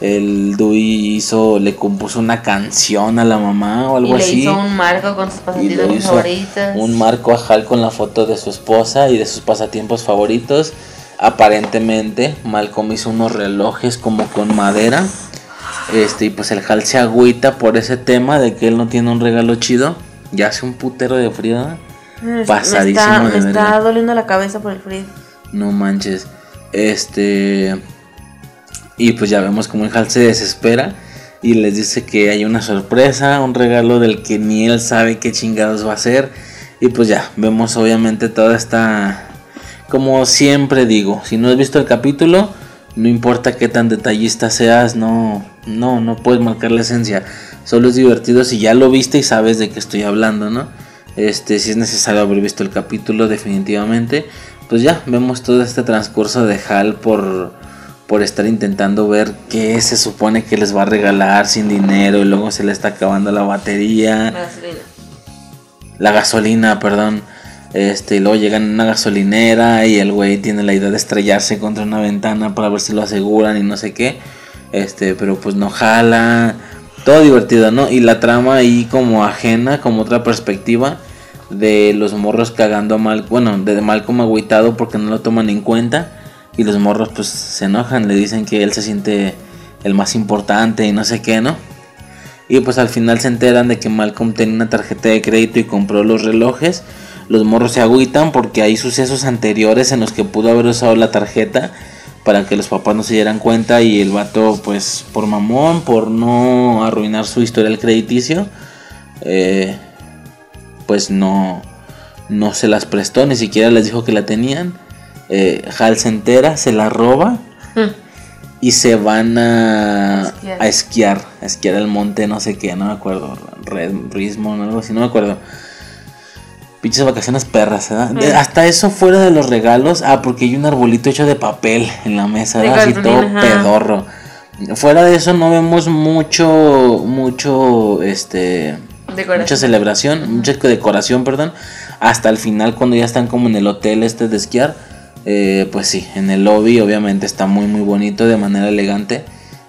[SPEAKER 10] El Dewey hizo, le compuso una canción a la mamá o
[SPEAKER 6] Y
[SPEAKER 10] algo
[SPEAKER 6] le
[SPEAKER 10] así.
[SPEAKER 6] hizo un marco con sus
[SPEAKER 10] Y
[SPEAKER 6] pasatiempos favoritos.
[SPEAKER 10] un marco a Hal con la foto de su esposa y de sus pasatiempos favoritos. Aparentemente, Malcolm hizo unos relojes como con madera. Este, y pues el Hal se agüita por ese tema de que él no tiene un regalo chido. Ya hace un putero de frío.
[SPEAKER 6] Me-
[SPEAKER 10] pasadísimo
[SPEAKER 6] Me está,
[SPEAKER 10] de
[SPEAKER 6] me está doliendo la cabeza por el frío.
[SPEAKER 10] No manches. Este. Y pues ya vemos como el Hal se desespera. Y les dice que hay una sorpresa, un regalo del que ni él sabe qué chingados va a ser. Y pues ya, vemos obviamente toda esta... Como siempre digo, si no has visto el capítulo, no importa qué tan detallista seas, no, no, no puedes marcar la esencia. Solo es divertido si ya lo viste y sabes de qué estoy hablando, ¿no? Este, si es necesario haber visto el capítulo, definitivamente. Pues ya, vemos todo este transcurso de Hal por, por estar intentando ver qué se supone que les va a regalar sin dinero y luego se le está acabando la batería
[SPEAKER 6] La gasolina.
[SPEAKER 10] la gasolina, perdón. Este, y luego llegan a una gasolinera y el güey tiene la idea de estrellarse contra una ventana para ver si lo aseguran y no sé qué. Este, pero pues no jala. Todo divertido, ¿no? Y la trama ahí como ajena, como otra perspectiva de los morros cagando a mal, bueno, de Malcolm agüitado porque no lo toman en cuenta y los morros pues se enojan, le dicen que él se siente el más importante y no sé qué, ¿no? Y pues al final se enteran de que Malcolm tenía una tarjeta de crédito y compró los relojes. Los morros se agüitan porque hay sucesos anteriores en los que pudo haber usado la tarjeta para que los papás no se dieran cuenta y el vato pues por mamón, por no arruinar su historial crediticio, eh, pues no, no se las prestó, ni siquiera les dijo que la tenían. Eh, Hal se entera, se la roba y se van a,
[SPEAKER 6] Esquiar.
[SPEAKER 10] a esquiar, a esquiar al monte, no sé qué, no me acuerdo, Red Rismon, algo así, no me acuerdo. Pinches vacaciones perras, ¿verdad? Hasta eso fuera de los regalos, ah, porque hay un arbolito hecho de papel en la mesa, ¿verdad? Así todo
[SPEAKER 6] ajá.
[SPEAKER 10] pedorro. Fuera de eso no vemos mucho, mucho, este,
[SPEAKER 6] Decoración.
[SPEAKER 10] mucha celebración, mucha decoración, perdón. Hasta el final cuando ya están como en el hotel este de esquiar, eh, pues sí, en el lobby obviamente está muy muy bonito de manera elegante.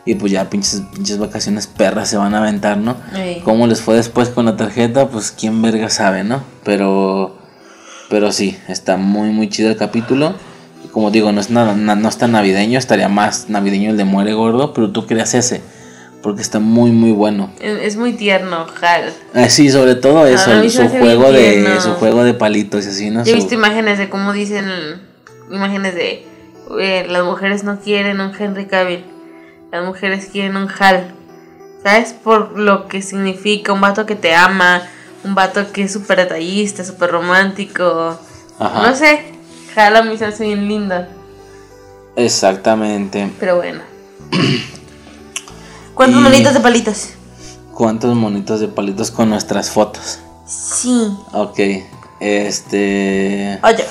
[SPEAKER 10] Y pues ya pinches, pinches vacaciones perras se van a aventar, ¿no?
[SPEAKER 6] Ey.
[SPEAKER 10] ¿Cómo les fue después con la tarjeta? Pues quién verga sabe, ¿no? Pero, pero sí, está muy muy chido el capítulo. Como digo, no es nada, na- no está navideño, estaría más navideño el de Muere Gordo, pero tú creas ese, porque está muy muy bueno.
[SPEAKER 6] Es, muy tierno, Hal.
[SPEAKER 10] Ah, sí, sobre todo eso,
[SPEAKER 6] se
[SPEAKER 10] su juego de su juego de palitos y así, ¿no?
[SPEAKER 6] Yo he
[SPEAKER 10] Su-
[SPEAKER 6] visto imágenes de cómo dicen, imágenes de eh, las mujeres no quieren un Henry Cavill, las mujeres quieren un Hal. ¿Sabes? Por lo que significa un vato que te ama, un vato que es súper detallista, súper romántico.
[SPEAKER 10] Ajá.
[SPEAKER 6] No sé, Hal a mí se me hace bien linda,
[SPEAKER 10] Exactamente.
[SPEAKER 6] pero bueno. *clears throat* ¿Cuántos
[SPEAKER 10] Y-
[SPEAKER 6] monitos de palitos?
[SPEAKER 10] ¿Cuántos monitos de palitos con nuestras fotos?
[SPEAKER 6] Sí.
[SPEAKER 10] Ok, este...
[SPEAKER 6] Oye.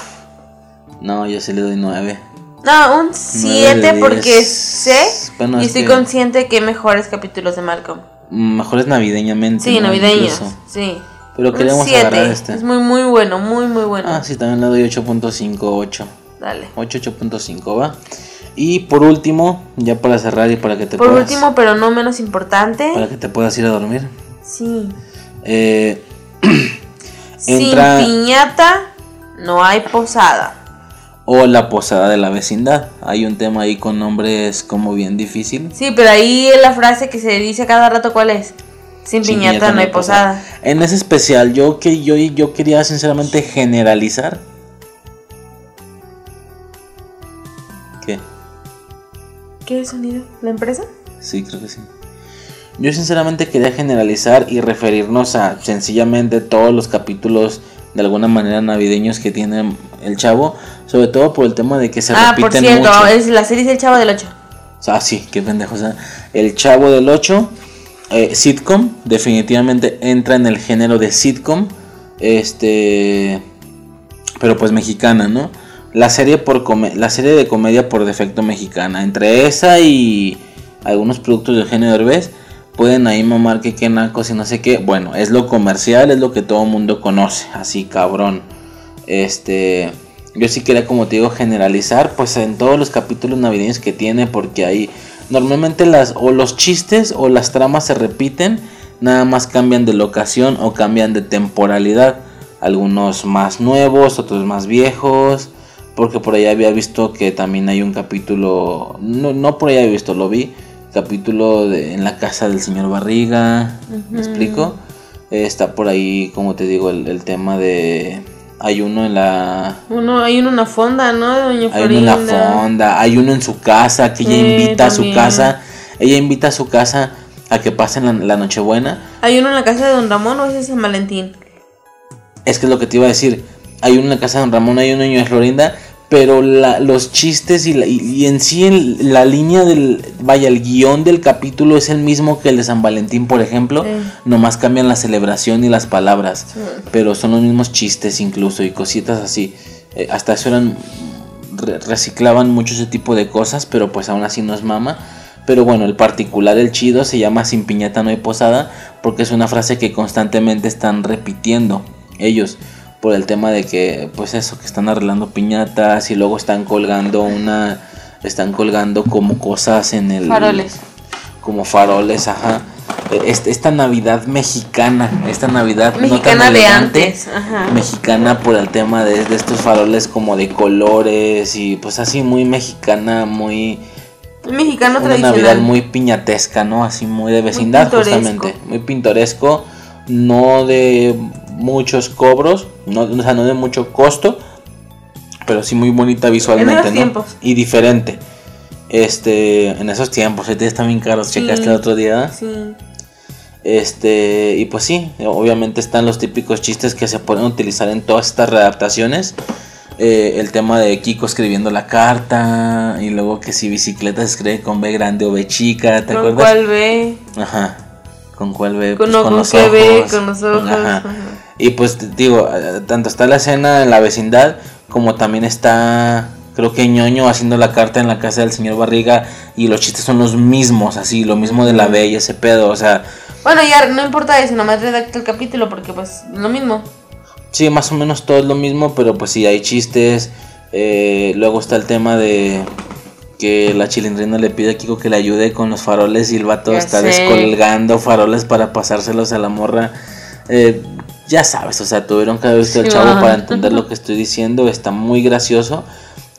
[SPEAKER 10] No, yo sí le doy nueve.
[SPEAKER 6] No, un
[SPEAKER 10] Nueve
[SPEAKER 6] 7
[SPEAKER 10] de
[SPEAKER 6] porque sé
[SPEAKER 10] Bueno,
[SPEAKER 6] y
[SPEAKER 10] es
[SPEAKER 6] estoy
[SPEAKER 10] que-
[SPEAKER 6] consciente que mejores capítulos de Malcolm.
[SPEAKER 10] Mejores navideñamente.
[SPEAKER 6] Sí,
[SPEAKER 10] ¿no?
[SPEAKER 6] navideños.
[SPEAKER 10] Incluso.
[SPEAKER 6] Sí.
[SPEAKER 10] Pero queremos
[SPEAKER 6] siete.
[SPEAKER 10] agarrar este.
[SPEAKER 6] Es muy, muy bueno, muy, muy bueno.
[SPEAKER 10] Ah, sí, también le doy 8.5, 8.
[SPEAKER 6] Dale.
[SPEAKER 10] 8, 8.5, va. Y por último, ya para cerrar y para que te
[SPEAKER 6] Por
[SPEAKER 10] puedas...
[SPEAKER 6] último, pero no menos importante.
[SPEAKER 10] Para que te puedas ir a dormir.
[SPEAKER 6] Sí.
[SPEAKER 10] Eh, *clears throat* entra...
[SPEAKER 6] Sin piñata no hay posada.
[SPEAKER 10] O la posada de la vecindad. Hay un tema ahí con nombres como bien difícil.
[SPEAKER 6] Sí, pero ahí la frase que se dice cada rato, ¿cuál es? Sin,
[SPEAKER 10] Sin
[SPEAKER 6] piñata, no hay posada.
[SPEAKER 10] En ese especial, yo que yo, yo quería sinceramente generalizar. ¿Qué?
[SPEAKER 6] ¿Qué sonido? ¿La empresa?
[SPEAKER 10] Sí, creo que sí. Yo sinceramente quería generalizar y referirnos a sencillamente todos los capítulos de alguna manera navideños que tiene el chavo, sobre todo por el tema de que se
[SPEAKER 6] ah, por
[SPEAKER 10] repiten
[SPEAKER 6] cierto,
[SPEAKER 10] mucho.
[SPEAKER 6] es la serie es El Chavo del 8.
[SPEAKER 10] Ah, sí, qué pendejo. o sea, el Chavo del 8, eh, sitcom, definitivamente entra en el género de sitcom. Este. Pero pues mexicana, ¿no? La serie, por come- la serie de comedia por defecto mexicana. Entre esa y algunos productos de Eugenio Derbez. Pueden ahí mamar que qué nacos y no sé qué. Bueno, es lo comercial, es lo que todo mundo conoce. Así, cabrón. Este. Yo sí quería, como te digo, generalizar, pues en todos los capítulos navideños que tiene, porque ahí normalmente las o los chistes o las tramas se repiten, nada más cambian de locación o cambian de temporalidad. Algunos más nuevos, otros más viejos, porque por ahí había visto que también hay un capítulo, no, no por ahí había visto, lo vi, capítulo de, en la casa del señor Barriga, ¿me explico? Eh, está por ahí, como te digo, el, el tema de... Hay uno en la...
[SPEAKER 6] Uno, hay uno en una fonda, ¿no? De Doña
[SPEAKER 10] Hay uno en la fonda, hay uno en su casa, que ella
[SPEAKER 6] Sí,
[SPEAKER 10] invita a su casa, ella invita a su casa a que pasen la, la Nochebuena.
[SPEAKER 6] Hay uno en la casa de Don Ramón o ese es San Valentín.
[SPEAKER 10] Es que es lo que te iba a decir, hay uno en la casa de Don Ramón, hay uno en Doña Florinda, pero la- los chistes y, la- y- en sí el- la línea del, vaya, el guion del capítulo es el mismo que el de San Valentín, por ejemplo,
[SPEAKER 6] Sí.
[SPEAKER 10] nomás cambian la celebración y las palabras, pero son los mismos chistes incluso y cositas así. Eh, hasta eso eran re- reciclaban mucho ese tipo de cosas, pero pues aún así no es mama. Pero bueno, el particular, el chido, se llama Sin piñata no hay posada, porque es una frase que constantemente están repitiendo ellos, por el tema de que, pues eso, que están arreglando piñatas y luego están colgando una, están colgando como cosas en el...
[SPEAKER 6] Faroles.
[SPEAKER 10] como faroles, ajá. Este- esta Navidad mexicana, esta Navidad no tan
[SPEAKER 6] Mexicana de
[SPEAKER 10] elegante,
[SPEAKER 6] antes, ajá.
[SPEAKER 10] mexicana por el tema de, de estos faroles como de colores y pues así muy mexicana, muy
[SPEAKER 6] Mexicano
[SPEAKER 10] una
[SPEAKER 6] tradicional.
[SPEAKER 10] Navidad muy piñatesca, ¿no? Así muy de vecindad justamente, muy pintoresco, no de muchos cobros, no, o sea, no de mucho costo, pero sí muy bonita visualmente, ¿no? Y diferente. Este, en esos tiempos, ahorita están bien caros,
[SPEAKER 6] Sí.
[SPEAKER 10] checaste el otro día.
[SPEAKER 6] Sí.
[SPEAKER 10] Este, y pues sí, obviamente están los típicos chistes que se pueden utilizar en todas estas readaptaciones. Eh, el tema de Kiko escribiendo la carta, y luego que si bicicleta se escribe con B grande o B chica, ¿te
[SPEAKER 6] ¿Con
[SPEAKER 10] acuerdas?
[SPEAKER 6] cuál ve?
[SPEAKER 10] Ajá. ¿Con cuál ve?
[SPEAKER 6] Con,
[SPEAKER 10] Pues
[SPEAKER 6] no,
[SPEAKER 10] con
[SPEAKER 6] con
[SPEAKER 10] los ojos.
[SPEAKER 6] con los ojos.
[SPEAKER 10] Ajá.
[SPEAKER 6] ajá.
[SPEAKER 10] Y pues digo, eh, tanto está la escena en la vecindad, como también está, creo que ñoño haciendo la carta en la casa del señor Barriga, y los chistes son los mismos, así, lo mismo de la B y ese pedo, o sea,
[SPEAKER 6] Bueno, ya no importa eso, nomás redacta el capítulo porque pues lo mismo.
[SPEAKER 10] Sí, más o menos todo es lo mismo, pero pues sí, hay chistes. Eh, luego está el tema de que la chilindrina le pide a Kiko que le ayude con los faroles y el vato
[SPEAKER 6] Ya
[SPEAKER 10] está
[SPEAKER 6] sé.
[SPEAKER 10] descolgando faroles para pasárselos a la morra. Eh, ya sabes, o sea, tuvieron que haber visto el
[SPEAKER 6] Sí,
[SPEAKER 10] chavo para entender lo que estoy diciendo. Está muy gracioso.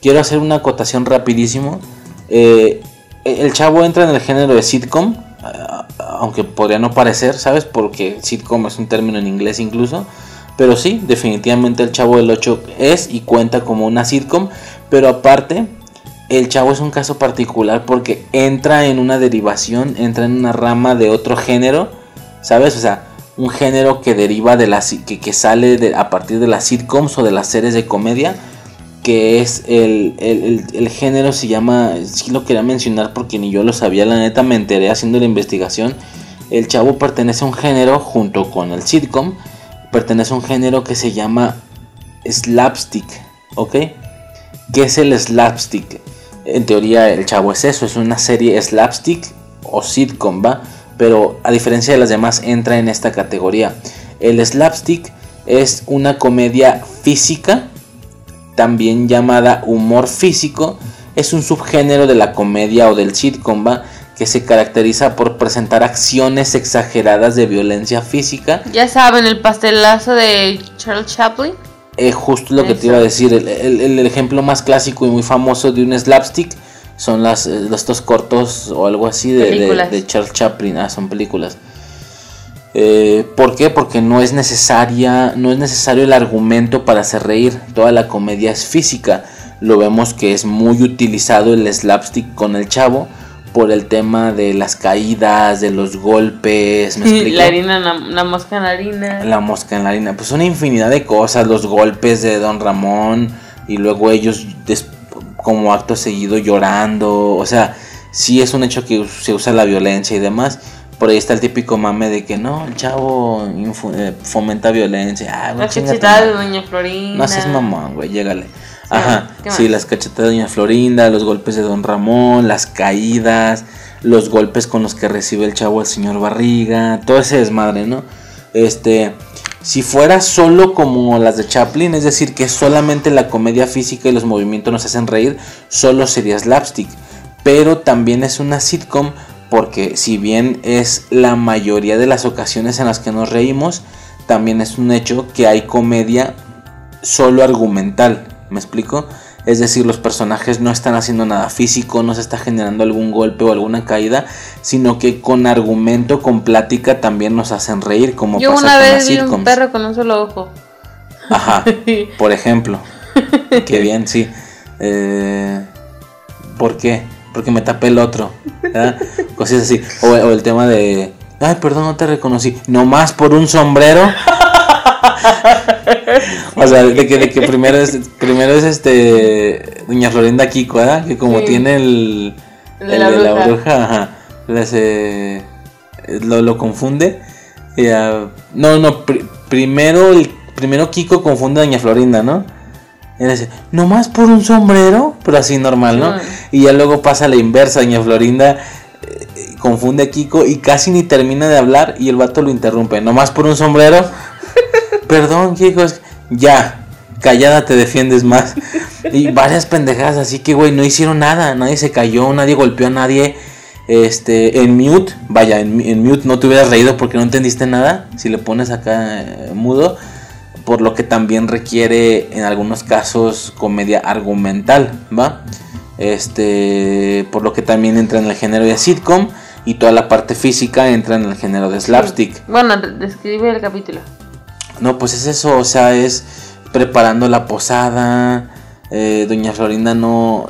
[SPEAKER 10] Quiero hacer una acotación rapidísimo. Eh, el chavo entra en el género de sitcom, ah, aunque podría no parecer, ¿sabes? Porque sitcom es un término en inglés incluso. Pero sí, definitivamente el Chavo del 8 es y cuenta como una sitcom. Pero aparte, el Chavo es un caso particular porque entra en una derivación, entra en una rama de otro género, ¿sabes? O sea, un género que deriva de la que, que sale de- a partir de las sitcoms o de las series de comedia. Que es el, el, el- el género, se llama, sí lo quería mencionar porque ni yo lo sabía, la neta me enteré haciendo la investigación. El Chavo pertenece a un género junto con el sitcom pertenece a un género que se llama slapstick, ¿ok? ¿Qué es el slapstick? En teoría el chavo es eso, es una serie slapstick o sitcom, ¿va? Pero a diferencia de las demás entra en esta categoría. El slapstick es una comedia física, también llamada humor físico, es un subgénero de la comedia o del sitcom, ¿va? que se caracteriza por presentar acciones exageradas de violencia física
[SPEAKER 6] Ya saben, el pastelazo de Charles Chaplin.
[SPEAKER 10] es justo lo que te iba a decir. El, el- el ejemplo más clásico y muy famoso de un slapstick son las, eh, estos cortos o algo así de, de- Charles Chaplin. Ah, son películas. Eh, ¿Por qué? Porque no es necesaria, no es necesario el argumento para hacer reír. Toda la comedia es física. Lo vemos que es muy utilizado el slapstick con el chavo por el tema de las caídas, de los golpes. ¿Me *laughs* explico?
[SPEAKER 6] La harina, la, la mosca en la harina.
[SPEAKER 10] La mosca en la harina. Pues una infinidad de cosas. Los golpes de Don Ramón. Y luego ellos des- como acto seguido llorando. O sea, sí es un hecho que se usa la violencia y demás. Por ahí está el típico mame de que no, el chavo eh, fomenta violencia. Ah,
[SPEAKER 6] La cachetada de. Doña Florinda.
[SPEAKER 10] No seas mamón, güey, llégale. Ajá,
[SPEAKER 6] ¿qué
[SPEAKER 10] sí, las cachetadas de Doña Florinda, los golpes de Don Ramón, las caídas, los golpes con los que recibe el chavo al señor Barriga, todo ese desmadre, ¿no? Este, si fuera solo como las de Chaplin, es decir, que solamente la comedia física y los movimientos nos hacen reír, solo sería slapstick. Pero también es una sitcom porque si bien es la mayoría de las ocasiones en las que nos reímos, también es un hecho que hay comedia solo argumental, ¿me explico? Es decir, los personajes no están haciendo nada físico, no se está generando algún golpe o alguna caída, sino que con argumento, con plática también nos hacen reír, como
[SPEAKER 6] Yo
[SPEAKER 10] pasa
[SPEAKER 6] una
[SPEAKER 10] con las
[SPEAKER 6] vez vi un perro con un solo ojo.
[SPEAKER 10] Ajá, *laughs* por ejemplo. *laughs* Qué bien, sí. Eh, ¿Por qué? Porque me tapé el otro. ¿verdad? Cosas así. O, o el tema de. Ay, perdón, no te reconocí. Nomás por un sombrero. *laughs* *laughs* o sea, de que, de que primero es primero es este. Doña Florinda Kiko, ¿verdad? Que como
[SPEAKER 6] Sí.
[SPEAKER 10] tiene el.
[SPEAKER 6] El de la bruja.
[SPEAKER 10] ajá. les, eh, lo, lo confunde. Y, no, no, pri- primero el primero Kiko confunde a Doña Florinda, ¿no? Y le dice, nomás por un sombrero, pero así normal, ¿no? Y ya luego pasa la inversa, Doña Florinda eh, confunde a Kiko y casi ni termina de hablar y el vato lo interrumpe, nomás por un sombrero. *laughs* Perdón, Kiko, es- ya, callada te defiendes más. Y varias pendejadas, así que, güey, no hicieron nada, nadie se cayó, nadie golpeó a nadie. Este, en mute, vaya, en, en mute no te hubieras reído porque no entendiste nada. Si le pones acá eh, mudo, por lo que también requiere en algunos casos comedia argumental, ¿va? Este, por lo que también entra en el género de sitcom y toda la parte física entra en el género de slapstick.
[SPEAKER 6] Bueno, describe el capítulo.
[SPEAKER 10] No, pues es eso, o sea, es preparando la posada, eh, doña Florinda no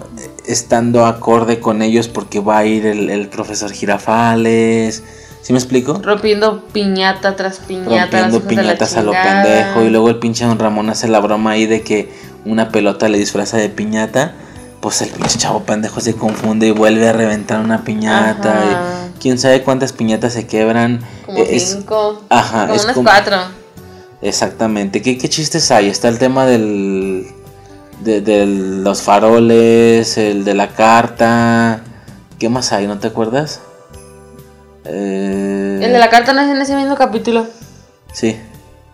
[SPEAKER 10] estando acorde con ellos porque va a ir el, el profesor Girafales. ¿Sí me explico?
[SPEAKER 6] Rompiendo piñata tras piñata.
[SPEAKER 10] Rompiendo piñatas a lo pendejo. Y luego el pinche don Ramón hace la broma ahí de que una pelota le disfraza de piñata. Pues el pinche chavo pendejo se confunde y vuelve a reventar una piñata. Y quién sabe cuántas piñatas se quebran.
[SPEAKER 6] Como
[SPEAKER 10] Eh, es-
[SPEAKER 6] cinco.
[SPEAKER 10] ajá,
[SPEAKER 6] Como
[SPEAKER 10] es
[SPEAKER 6] unas
[SPEAKER 10] como-
[SPEAKER 6] cuatro.
[SPEAKER 10] Exactamente. ¿Qué, qué chistes hay? Está el tema del. De, de los faroles, el de la carta. ¿Qué más hay? ¿No te acuerdas? Eh,
[SPEAKER 6] El de la carta no es en ese mismo capítulo.
[SPEAKER 10] Sí,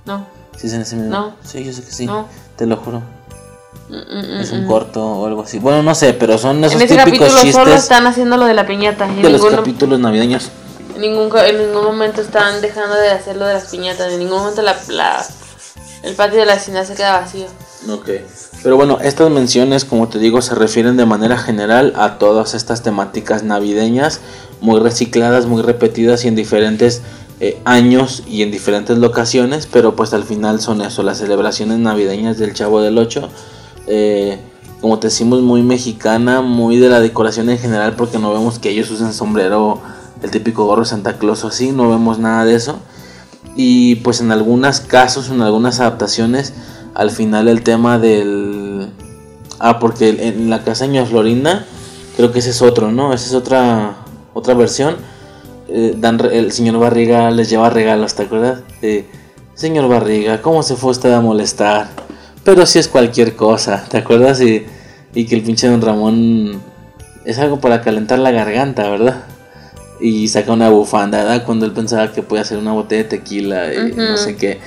[SPEAKER 6] No.
[SPEAKER 10] sí es en ese mismo.
[SPEAKER 6] No.
[SPEAKER 10] Sí, yo sé que sí.
[SPEAKER 6] No.
[SPEAKER 10] Te lo juro.
[SPEAKER 6] Mm, mm,
[SPEAKER 10] Es
[SPEAKER 6] mm,
[SPEAKER 10] un
[SPEAKER 6] mm.
[SPEAKER 10] corto o algo así. Bueno, no sé, pero son esos
[SPEAKER 6] En ese
[SPEAKER 10] típicos
[SPEAKER 6] capítulo solo
[SPEAKER 10] chistes
[SPEAKER 6] están haciendo lo de la piñata. Y
[SPEAKER 10] de los capítulos navideños.
[SPEAKER 6] En, ningún, en ningún momento están dejando de hacer lo de las piñatas. En ningún momento la, la- el patio de la vecindad se queda vacío.
[SPEAKER 10] Ok. Pero bueno, estas menciones, como te digo, se refieren de manera general a todas estas temáticas navideñas, muy recicladas, muy repetidas y en diferentes eh, años y en diferentes locaciones, pero pues al final son eso, las celebraciones navideñas del Chavo del 8. como te decimos, muy mexicana, muy de la decoración en general, porque no vemos que ellos usen sombrero, el típico gorro de Santa Claus o así, no vemos nada de eso. Y pues en algunos casos, en algunas adaptaciones, al final el tema del... Ah, porque en la casa de Florinda, creo que ese es otro, ¿no? Esa es otra, otra versión. Eh, dan el señor Barriga les lleva regalos, ¿te acuerdas? Señor Barriga, ¿cómo se fue usted a molestar? Pero si es cualquier cosa, ¿te acuerdas? Y, y que el pinche don Ramón es algo para calentar la garganta, ¿verdad? Y saca una bufanda, ¿verdad? Cuando él pensaba que podía hacer una botella de tequila y no sé qué.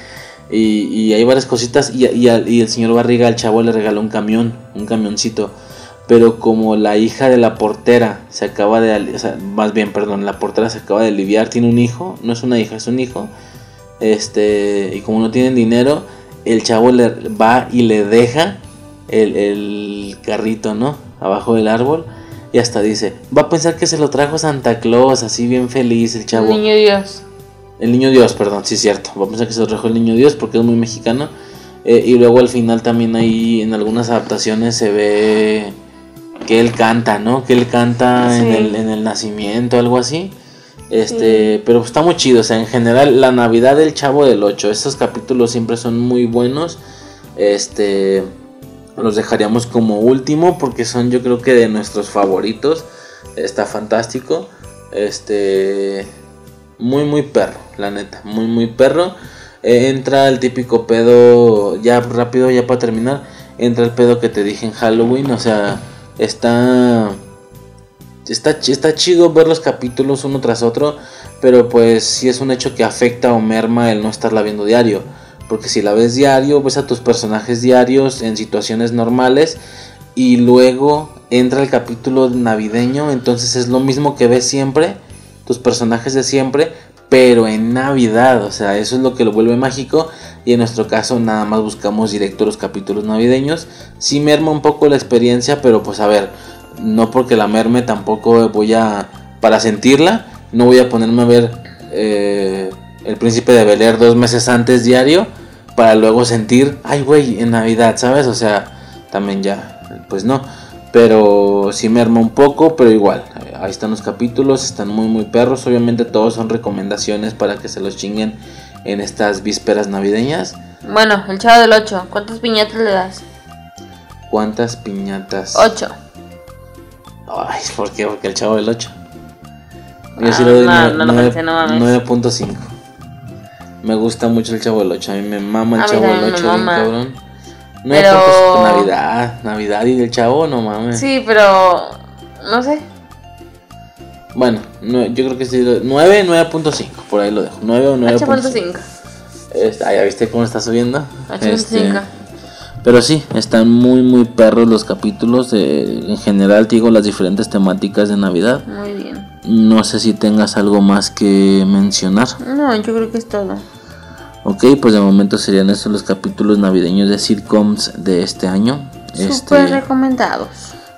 [SPEAKER 10] Y, y hay varias cositas. Y, y al- y el señor Barriga al chavo le regaló un camión, un camioncito. Pero como la hija de la portera se acaba de. ali- O sea, más bien, perdón, la portera se acaba de aliviar, tiene un hijo. No es una hija, es un hijo. Este. Y como no tienen dinero, el chavo le va y le deja el, el carrito, ¿no? Abajo del árbol. Y hasta dice, va a pensar que se lo trajo Santa Claus, así bien feliz el chavo.
[SPEAKER 6] Niño Dios.
[SPEAKER 10] El niño Dios, perdón, sí es cierto. Vamos a pensar que se lo trajo el niño Dios porque es muy mexicano. Eh, y luego al final también ahí en algunas adaptaciones se ve que él canta, ¿no? Que él canta el, en el nacimiento, algo así. Este, pero está muy chido. O sea, en general, la Navidad del Chavo del 8, estos capítulos siempre son muy buenos. Este, los dejaríamos como último porque son, yo creo que de nuestros favoritos. Está fantástico. Este, muy, muy perro, la neta, muy, muy perro. Eh, entra el típico pedo, ya rápido, ya para terminar. Entra el pedo que te dije en Halloween, o sea, está. Está, está chido ver los capítulos uno tras otro, pero pues sí es un hecho que afecta o merma el no estarla viendo diario. Porque si la ves diario, ves a tus personajes diarios en situaciones normales y luego entra el capítulo navideño, entonces es lo mismo que ves siempre, tus personajes de siempre, pero en Navidad, o sea, eso es lo que lo vuelve mágico y en nuestro caso nada más buscamos directo los capítulos navideños. Sí merma un poco la experiencia, pero pues a ver, no porque la merme tampoco voy a, para sentirla, no voy a ponerme a ver eh, El Príncipe de Bel Air dos meses antes diario para luego sentir, ay güey, en Navidad, ¿sabes? O sea, también ya, pues no. Pero sí me arma un poco, pero igual. Ahí están los capítulos, están muy muy perros. Obviamente todos son recomendaciones para que se los chinguen en estas vísperas navideñas.
[SPEAKER 6] Bueno, el chavo del 8. ¿Cuántas piñatas le das?
[SPEAKER 10] ¿Cuántas piñatas?
[SPEAKER 6] 8.
[SPEAKER 10] Ay, ¿por qué? Porque el chavo del 8. Yo
[SPEAKER 6] Ah,
[SPEAKER 10] sí le doy
[SPEAKER 6] no,
[SPEAKER 10] nueve-
[SPEAKER 6] no
[SPEAKER 10] Me gusta mucho el chavo del 8. A mí me mama el
[SPEAKER 6] A
[SPEAKER 10] chavo del 8, bien cabrón.
[SPEAKER 6] Pero-
[SPEAKER 10] 9.5 Navidad. Navidad y el chavo, no mames.
[SPEAKER 6] Sí, pero. No sé.
[SPEAKER 10] Bueno, no, yo creo que sí. 9, 9.5. Por ahí lo dejo. 9 o 9.5.
[SPEAKER 6] 8.5.
[SPEAKER 10] Este, ah, ya viste cómo está subiendo.
[SPEAKER 6] 8.5.
[SPEAKER 10] Este, pero sí, están muy, muy perros los capítulos. de- en general, te digo, las diferentes temáticas de Navidad.
[SPEAKER 6] Muy bien.
[SPEAKER 10] No sé si tengas algo más que mencionar.
[SPEAKER 6] No, yo creo que es todo.
[SPEAKER 10] Ok, pues de momento serían estos los capítulos navideños de sitcoms de este año.
[SPEAKER 6] Súper
[SPEAKER 10] Este,
[SPEAKER 6] recomendados.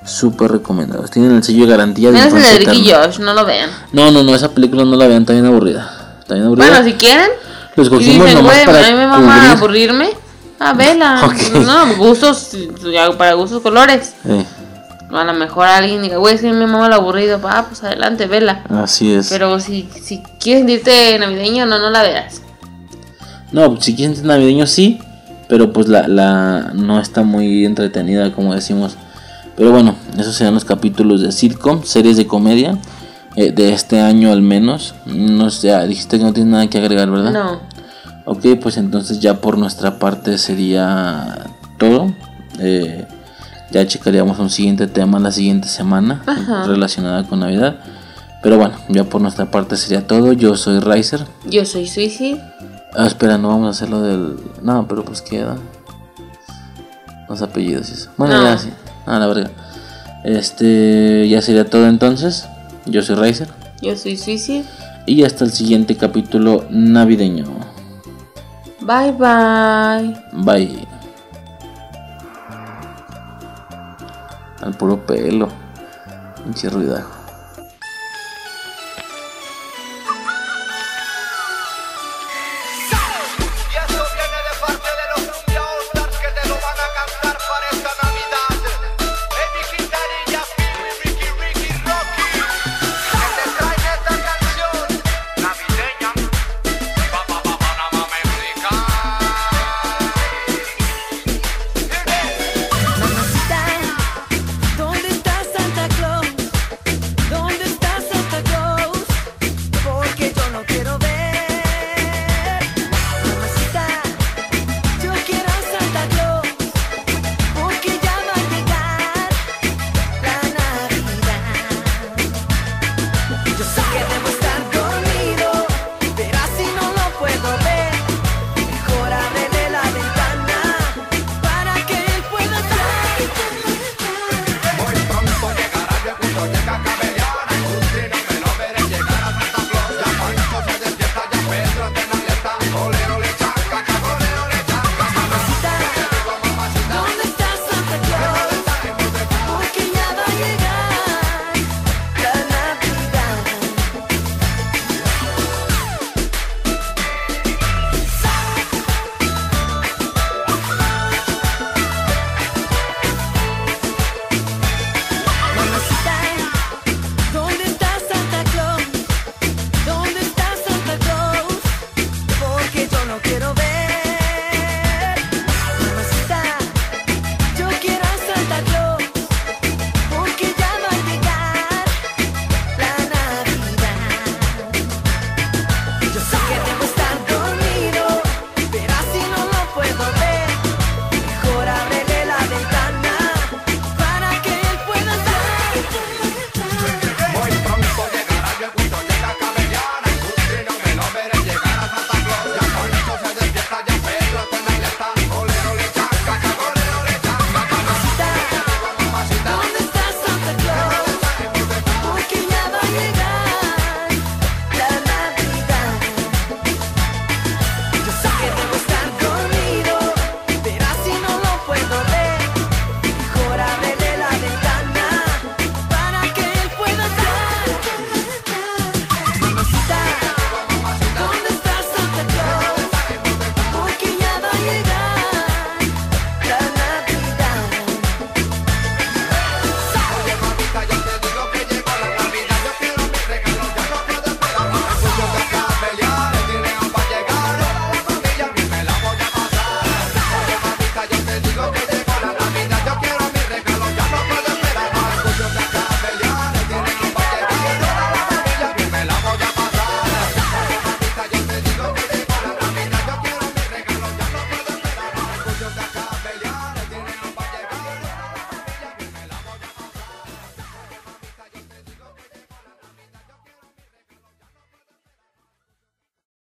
[SPEAKER 10] súper recomendados. Tienen el sello de garantía de
[SPEAKER 6] Menos el de Ricky. Josh, no lo vean.
[SPEAKER 10] No, no, no, esa película no la vean, está bien aburrida. Está bien aburrida.
[SPEAKER 6] Bueno, si quieren.
[SPEAKER 10] Lo
[SPEAKER 6] Y
[SPEAKER 10] escogimos
[SPEAKER 6] dicen,
[SPEAKER 10] nomás
[SPEAKER 6] güey,
[SPEAKER 10] para
[SPEAKER 6] a mí me mama aburrirme. Ah, vela. *laughs*
[SPEAKER 10] Ok.
[SPEAKER 6] No, gustos, para gustos colores.
[SPEAKER 10] Eh,
[SPEAKER 6] A lo mejor alguien diga, güey, si me mama lo aburrido. Ah, pues adelante, vela.
[SPEAKER 10] así es.
[SPEAKER 6] Pero si, si quieres sentirte navideño, no, no la veas.
[SPEAKER 10] No, si quieren ser navideños sí, pero pues la, la no está muy entretenida como decimos. Pero bueno, esos serán los capítulos de sitcom, series de comedia, eh, de este año al menos. No sé, ya dijiste que no tienes nada que agregar, ¿verdad?
[SPEAKER 6] No.
[SPEAKER 10] Ok, pues entonces ya por nuestra parte sería todo. Eh, ya checaríamos un siguiente tema la siguiente semana
[SPEAKER 6] Ajá.
[SPEAKER 10] relacionada con Navidad. Pero bueno, ya por nuestra parte sería todo. Yo soy Riser.
[SPEAKER 6] Yo soy Suicide.
[SPEAKER 10] Ah, espera, no vamos a hacerlo del. No, pero pues queda. Los apellidos y eso. Bueno,
[SPEAKER 6] No.
[SPEAKER 10] ya sí. Ah, la verga. Este. Ya sería todo entonces. Yo soy Riser.
[SPEAKER 6] Yo soy Suicide.
[SPEAKER 10] Y hasta el siguiente capítulo navideño.
[SPEAKER 6] Bye bye.
[SPEAKER 10] Bye. Al puro pelo. Pinche ruidajo.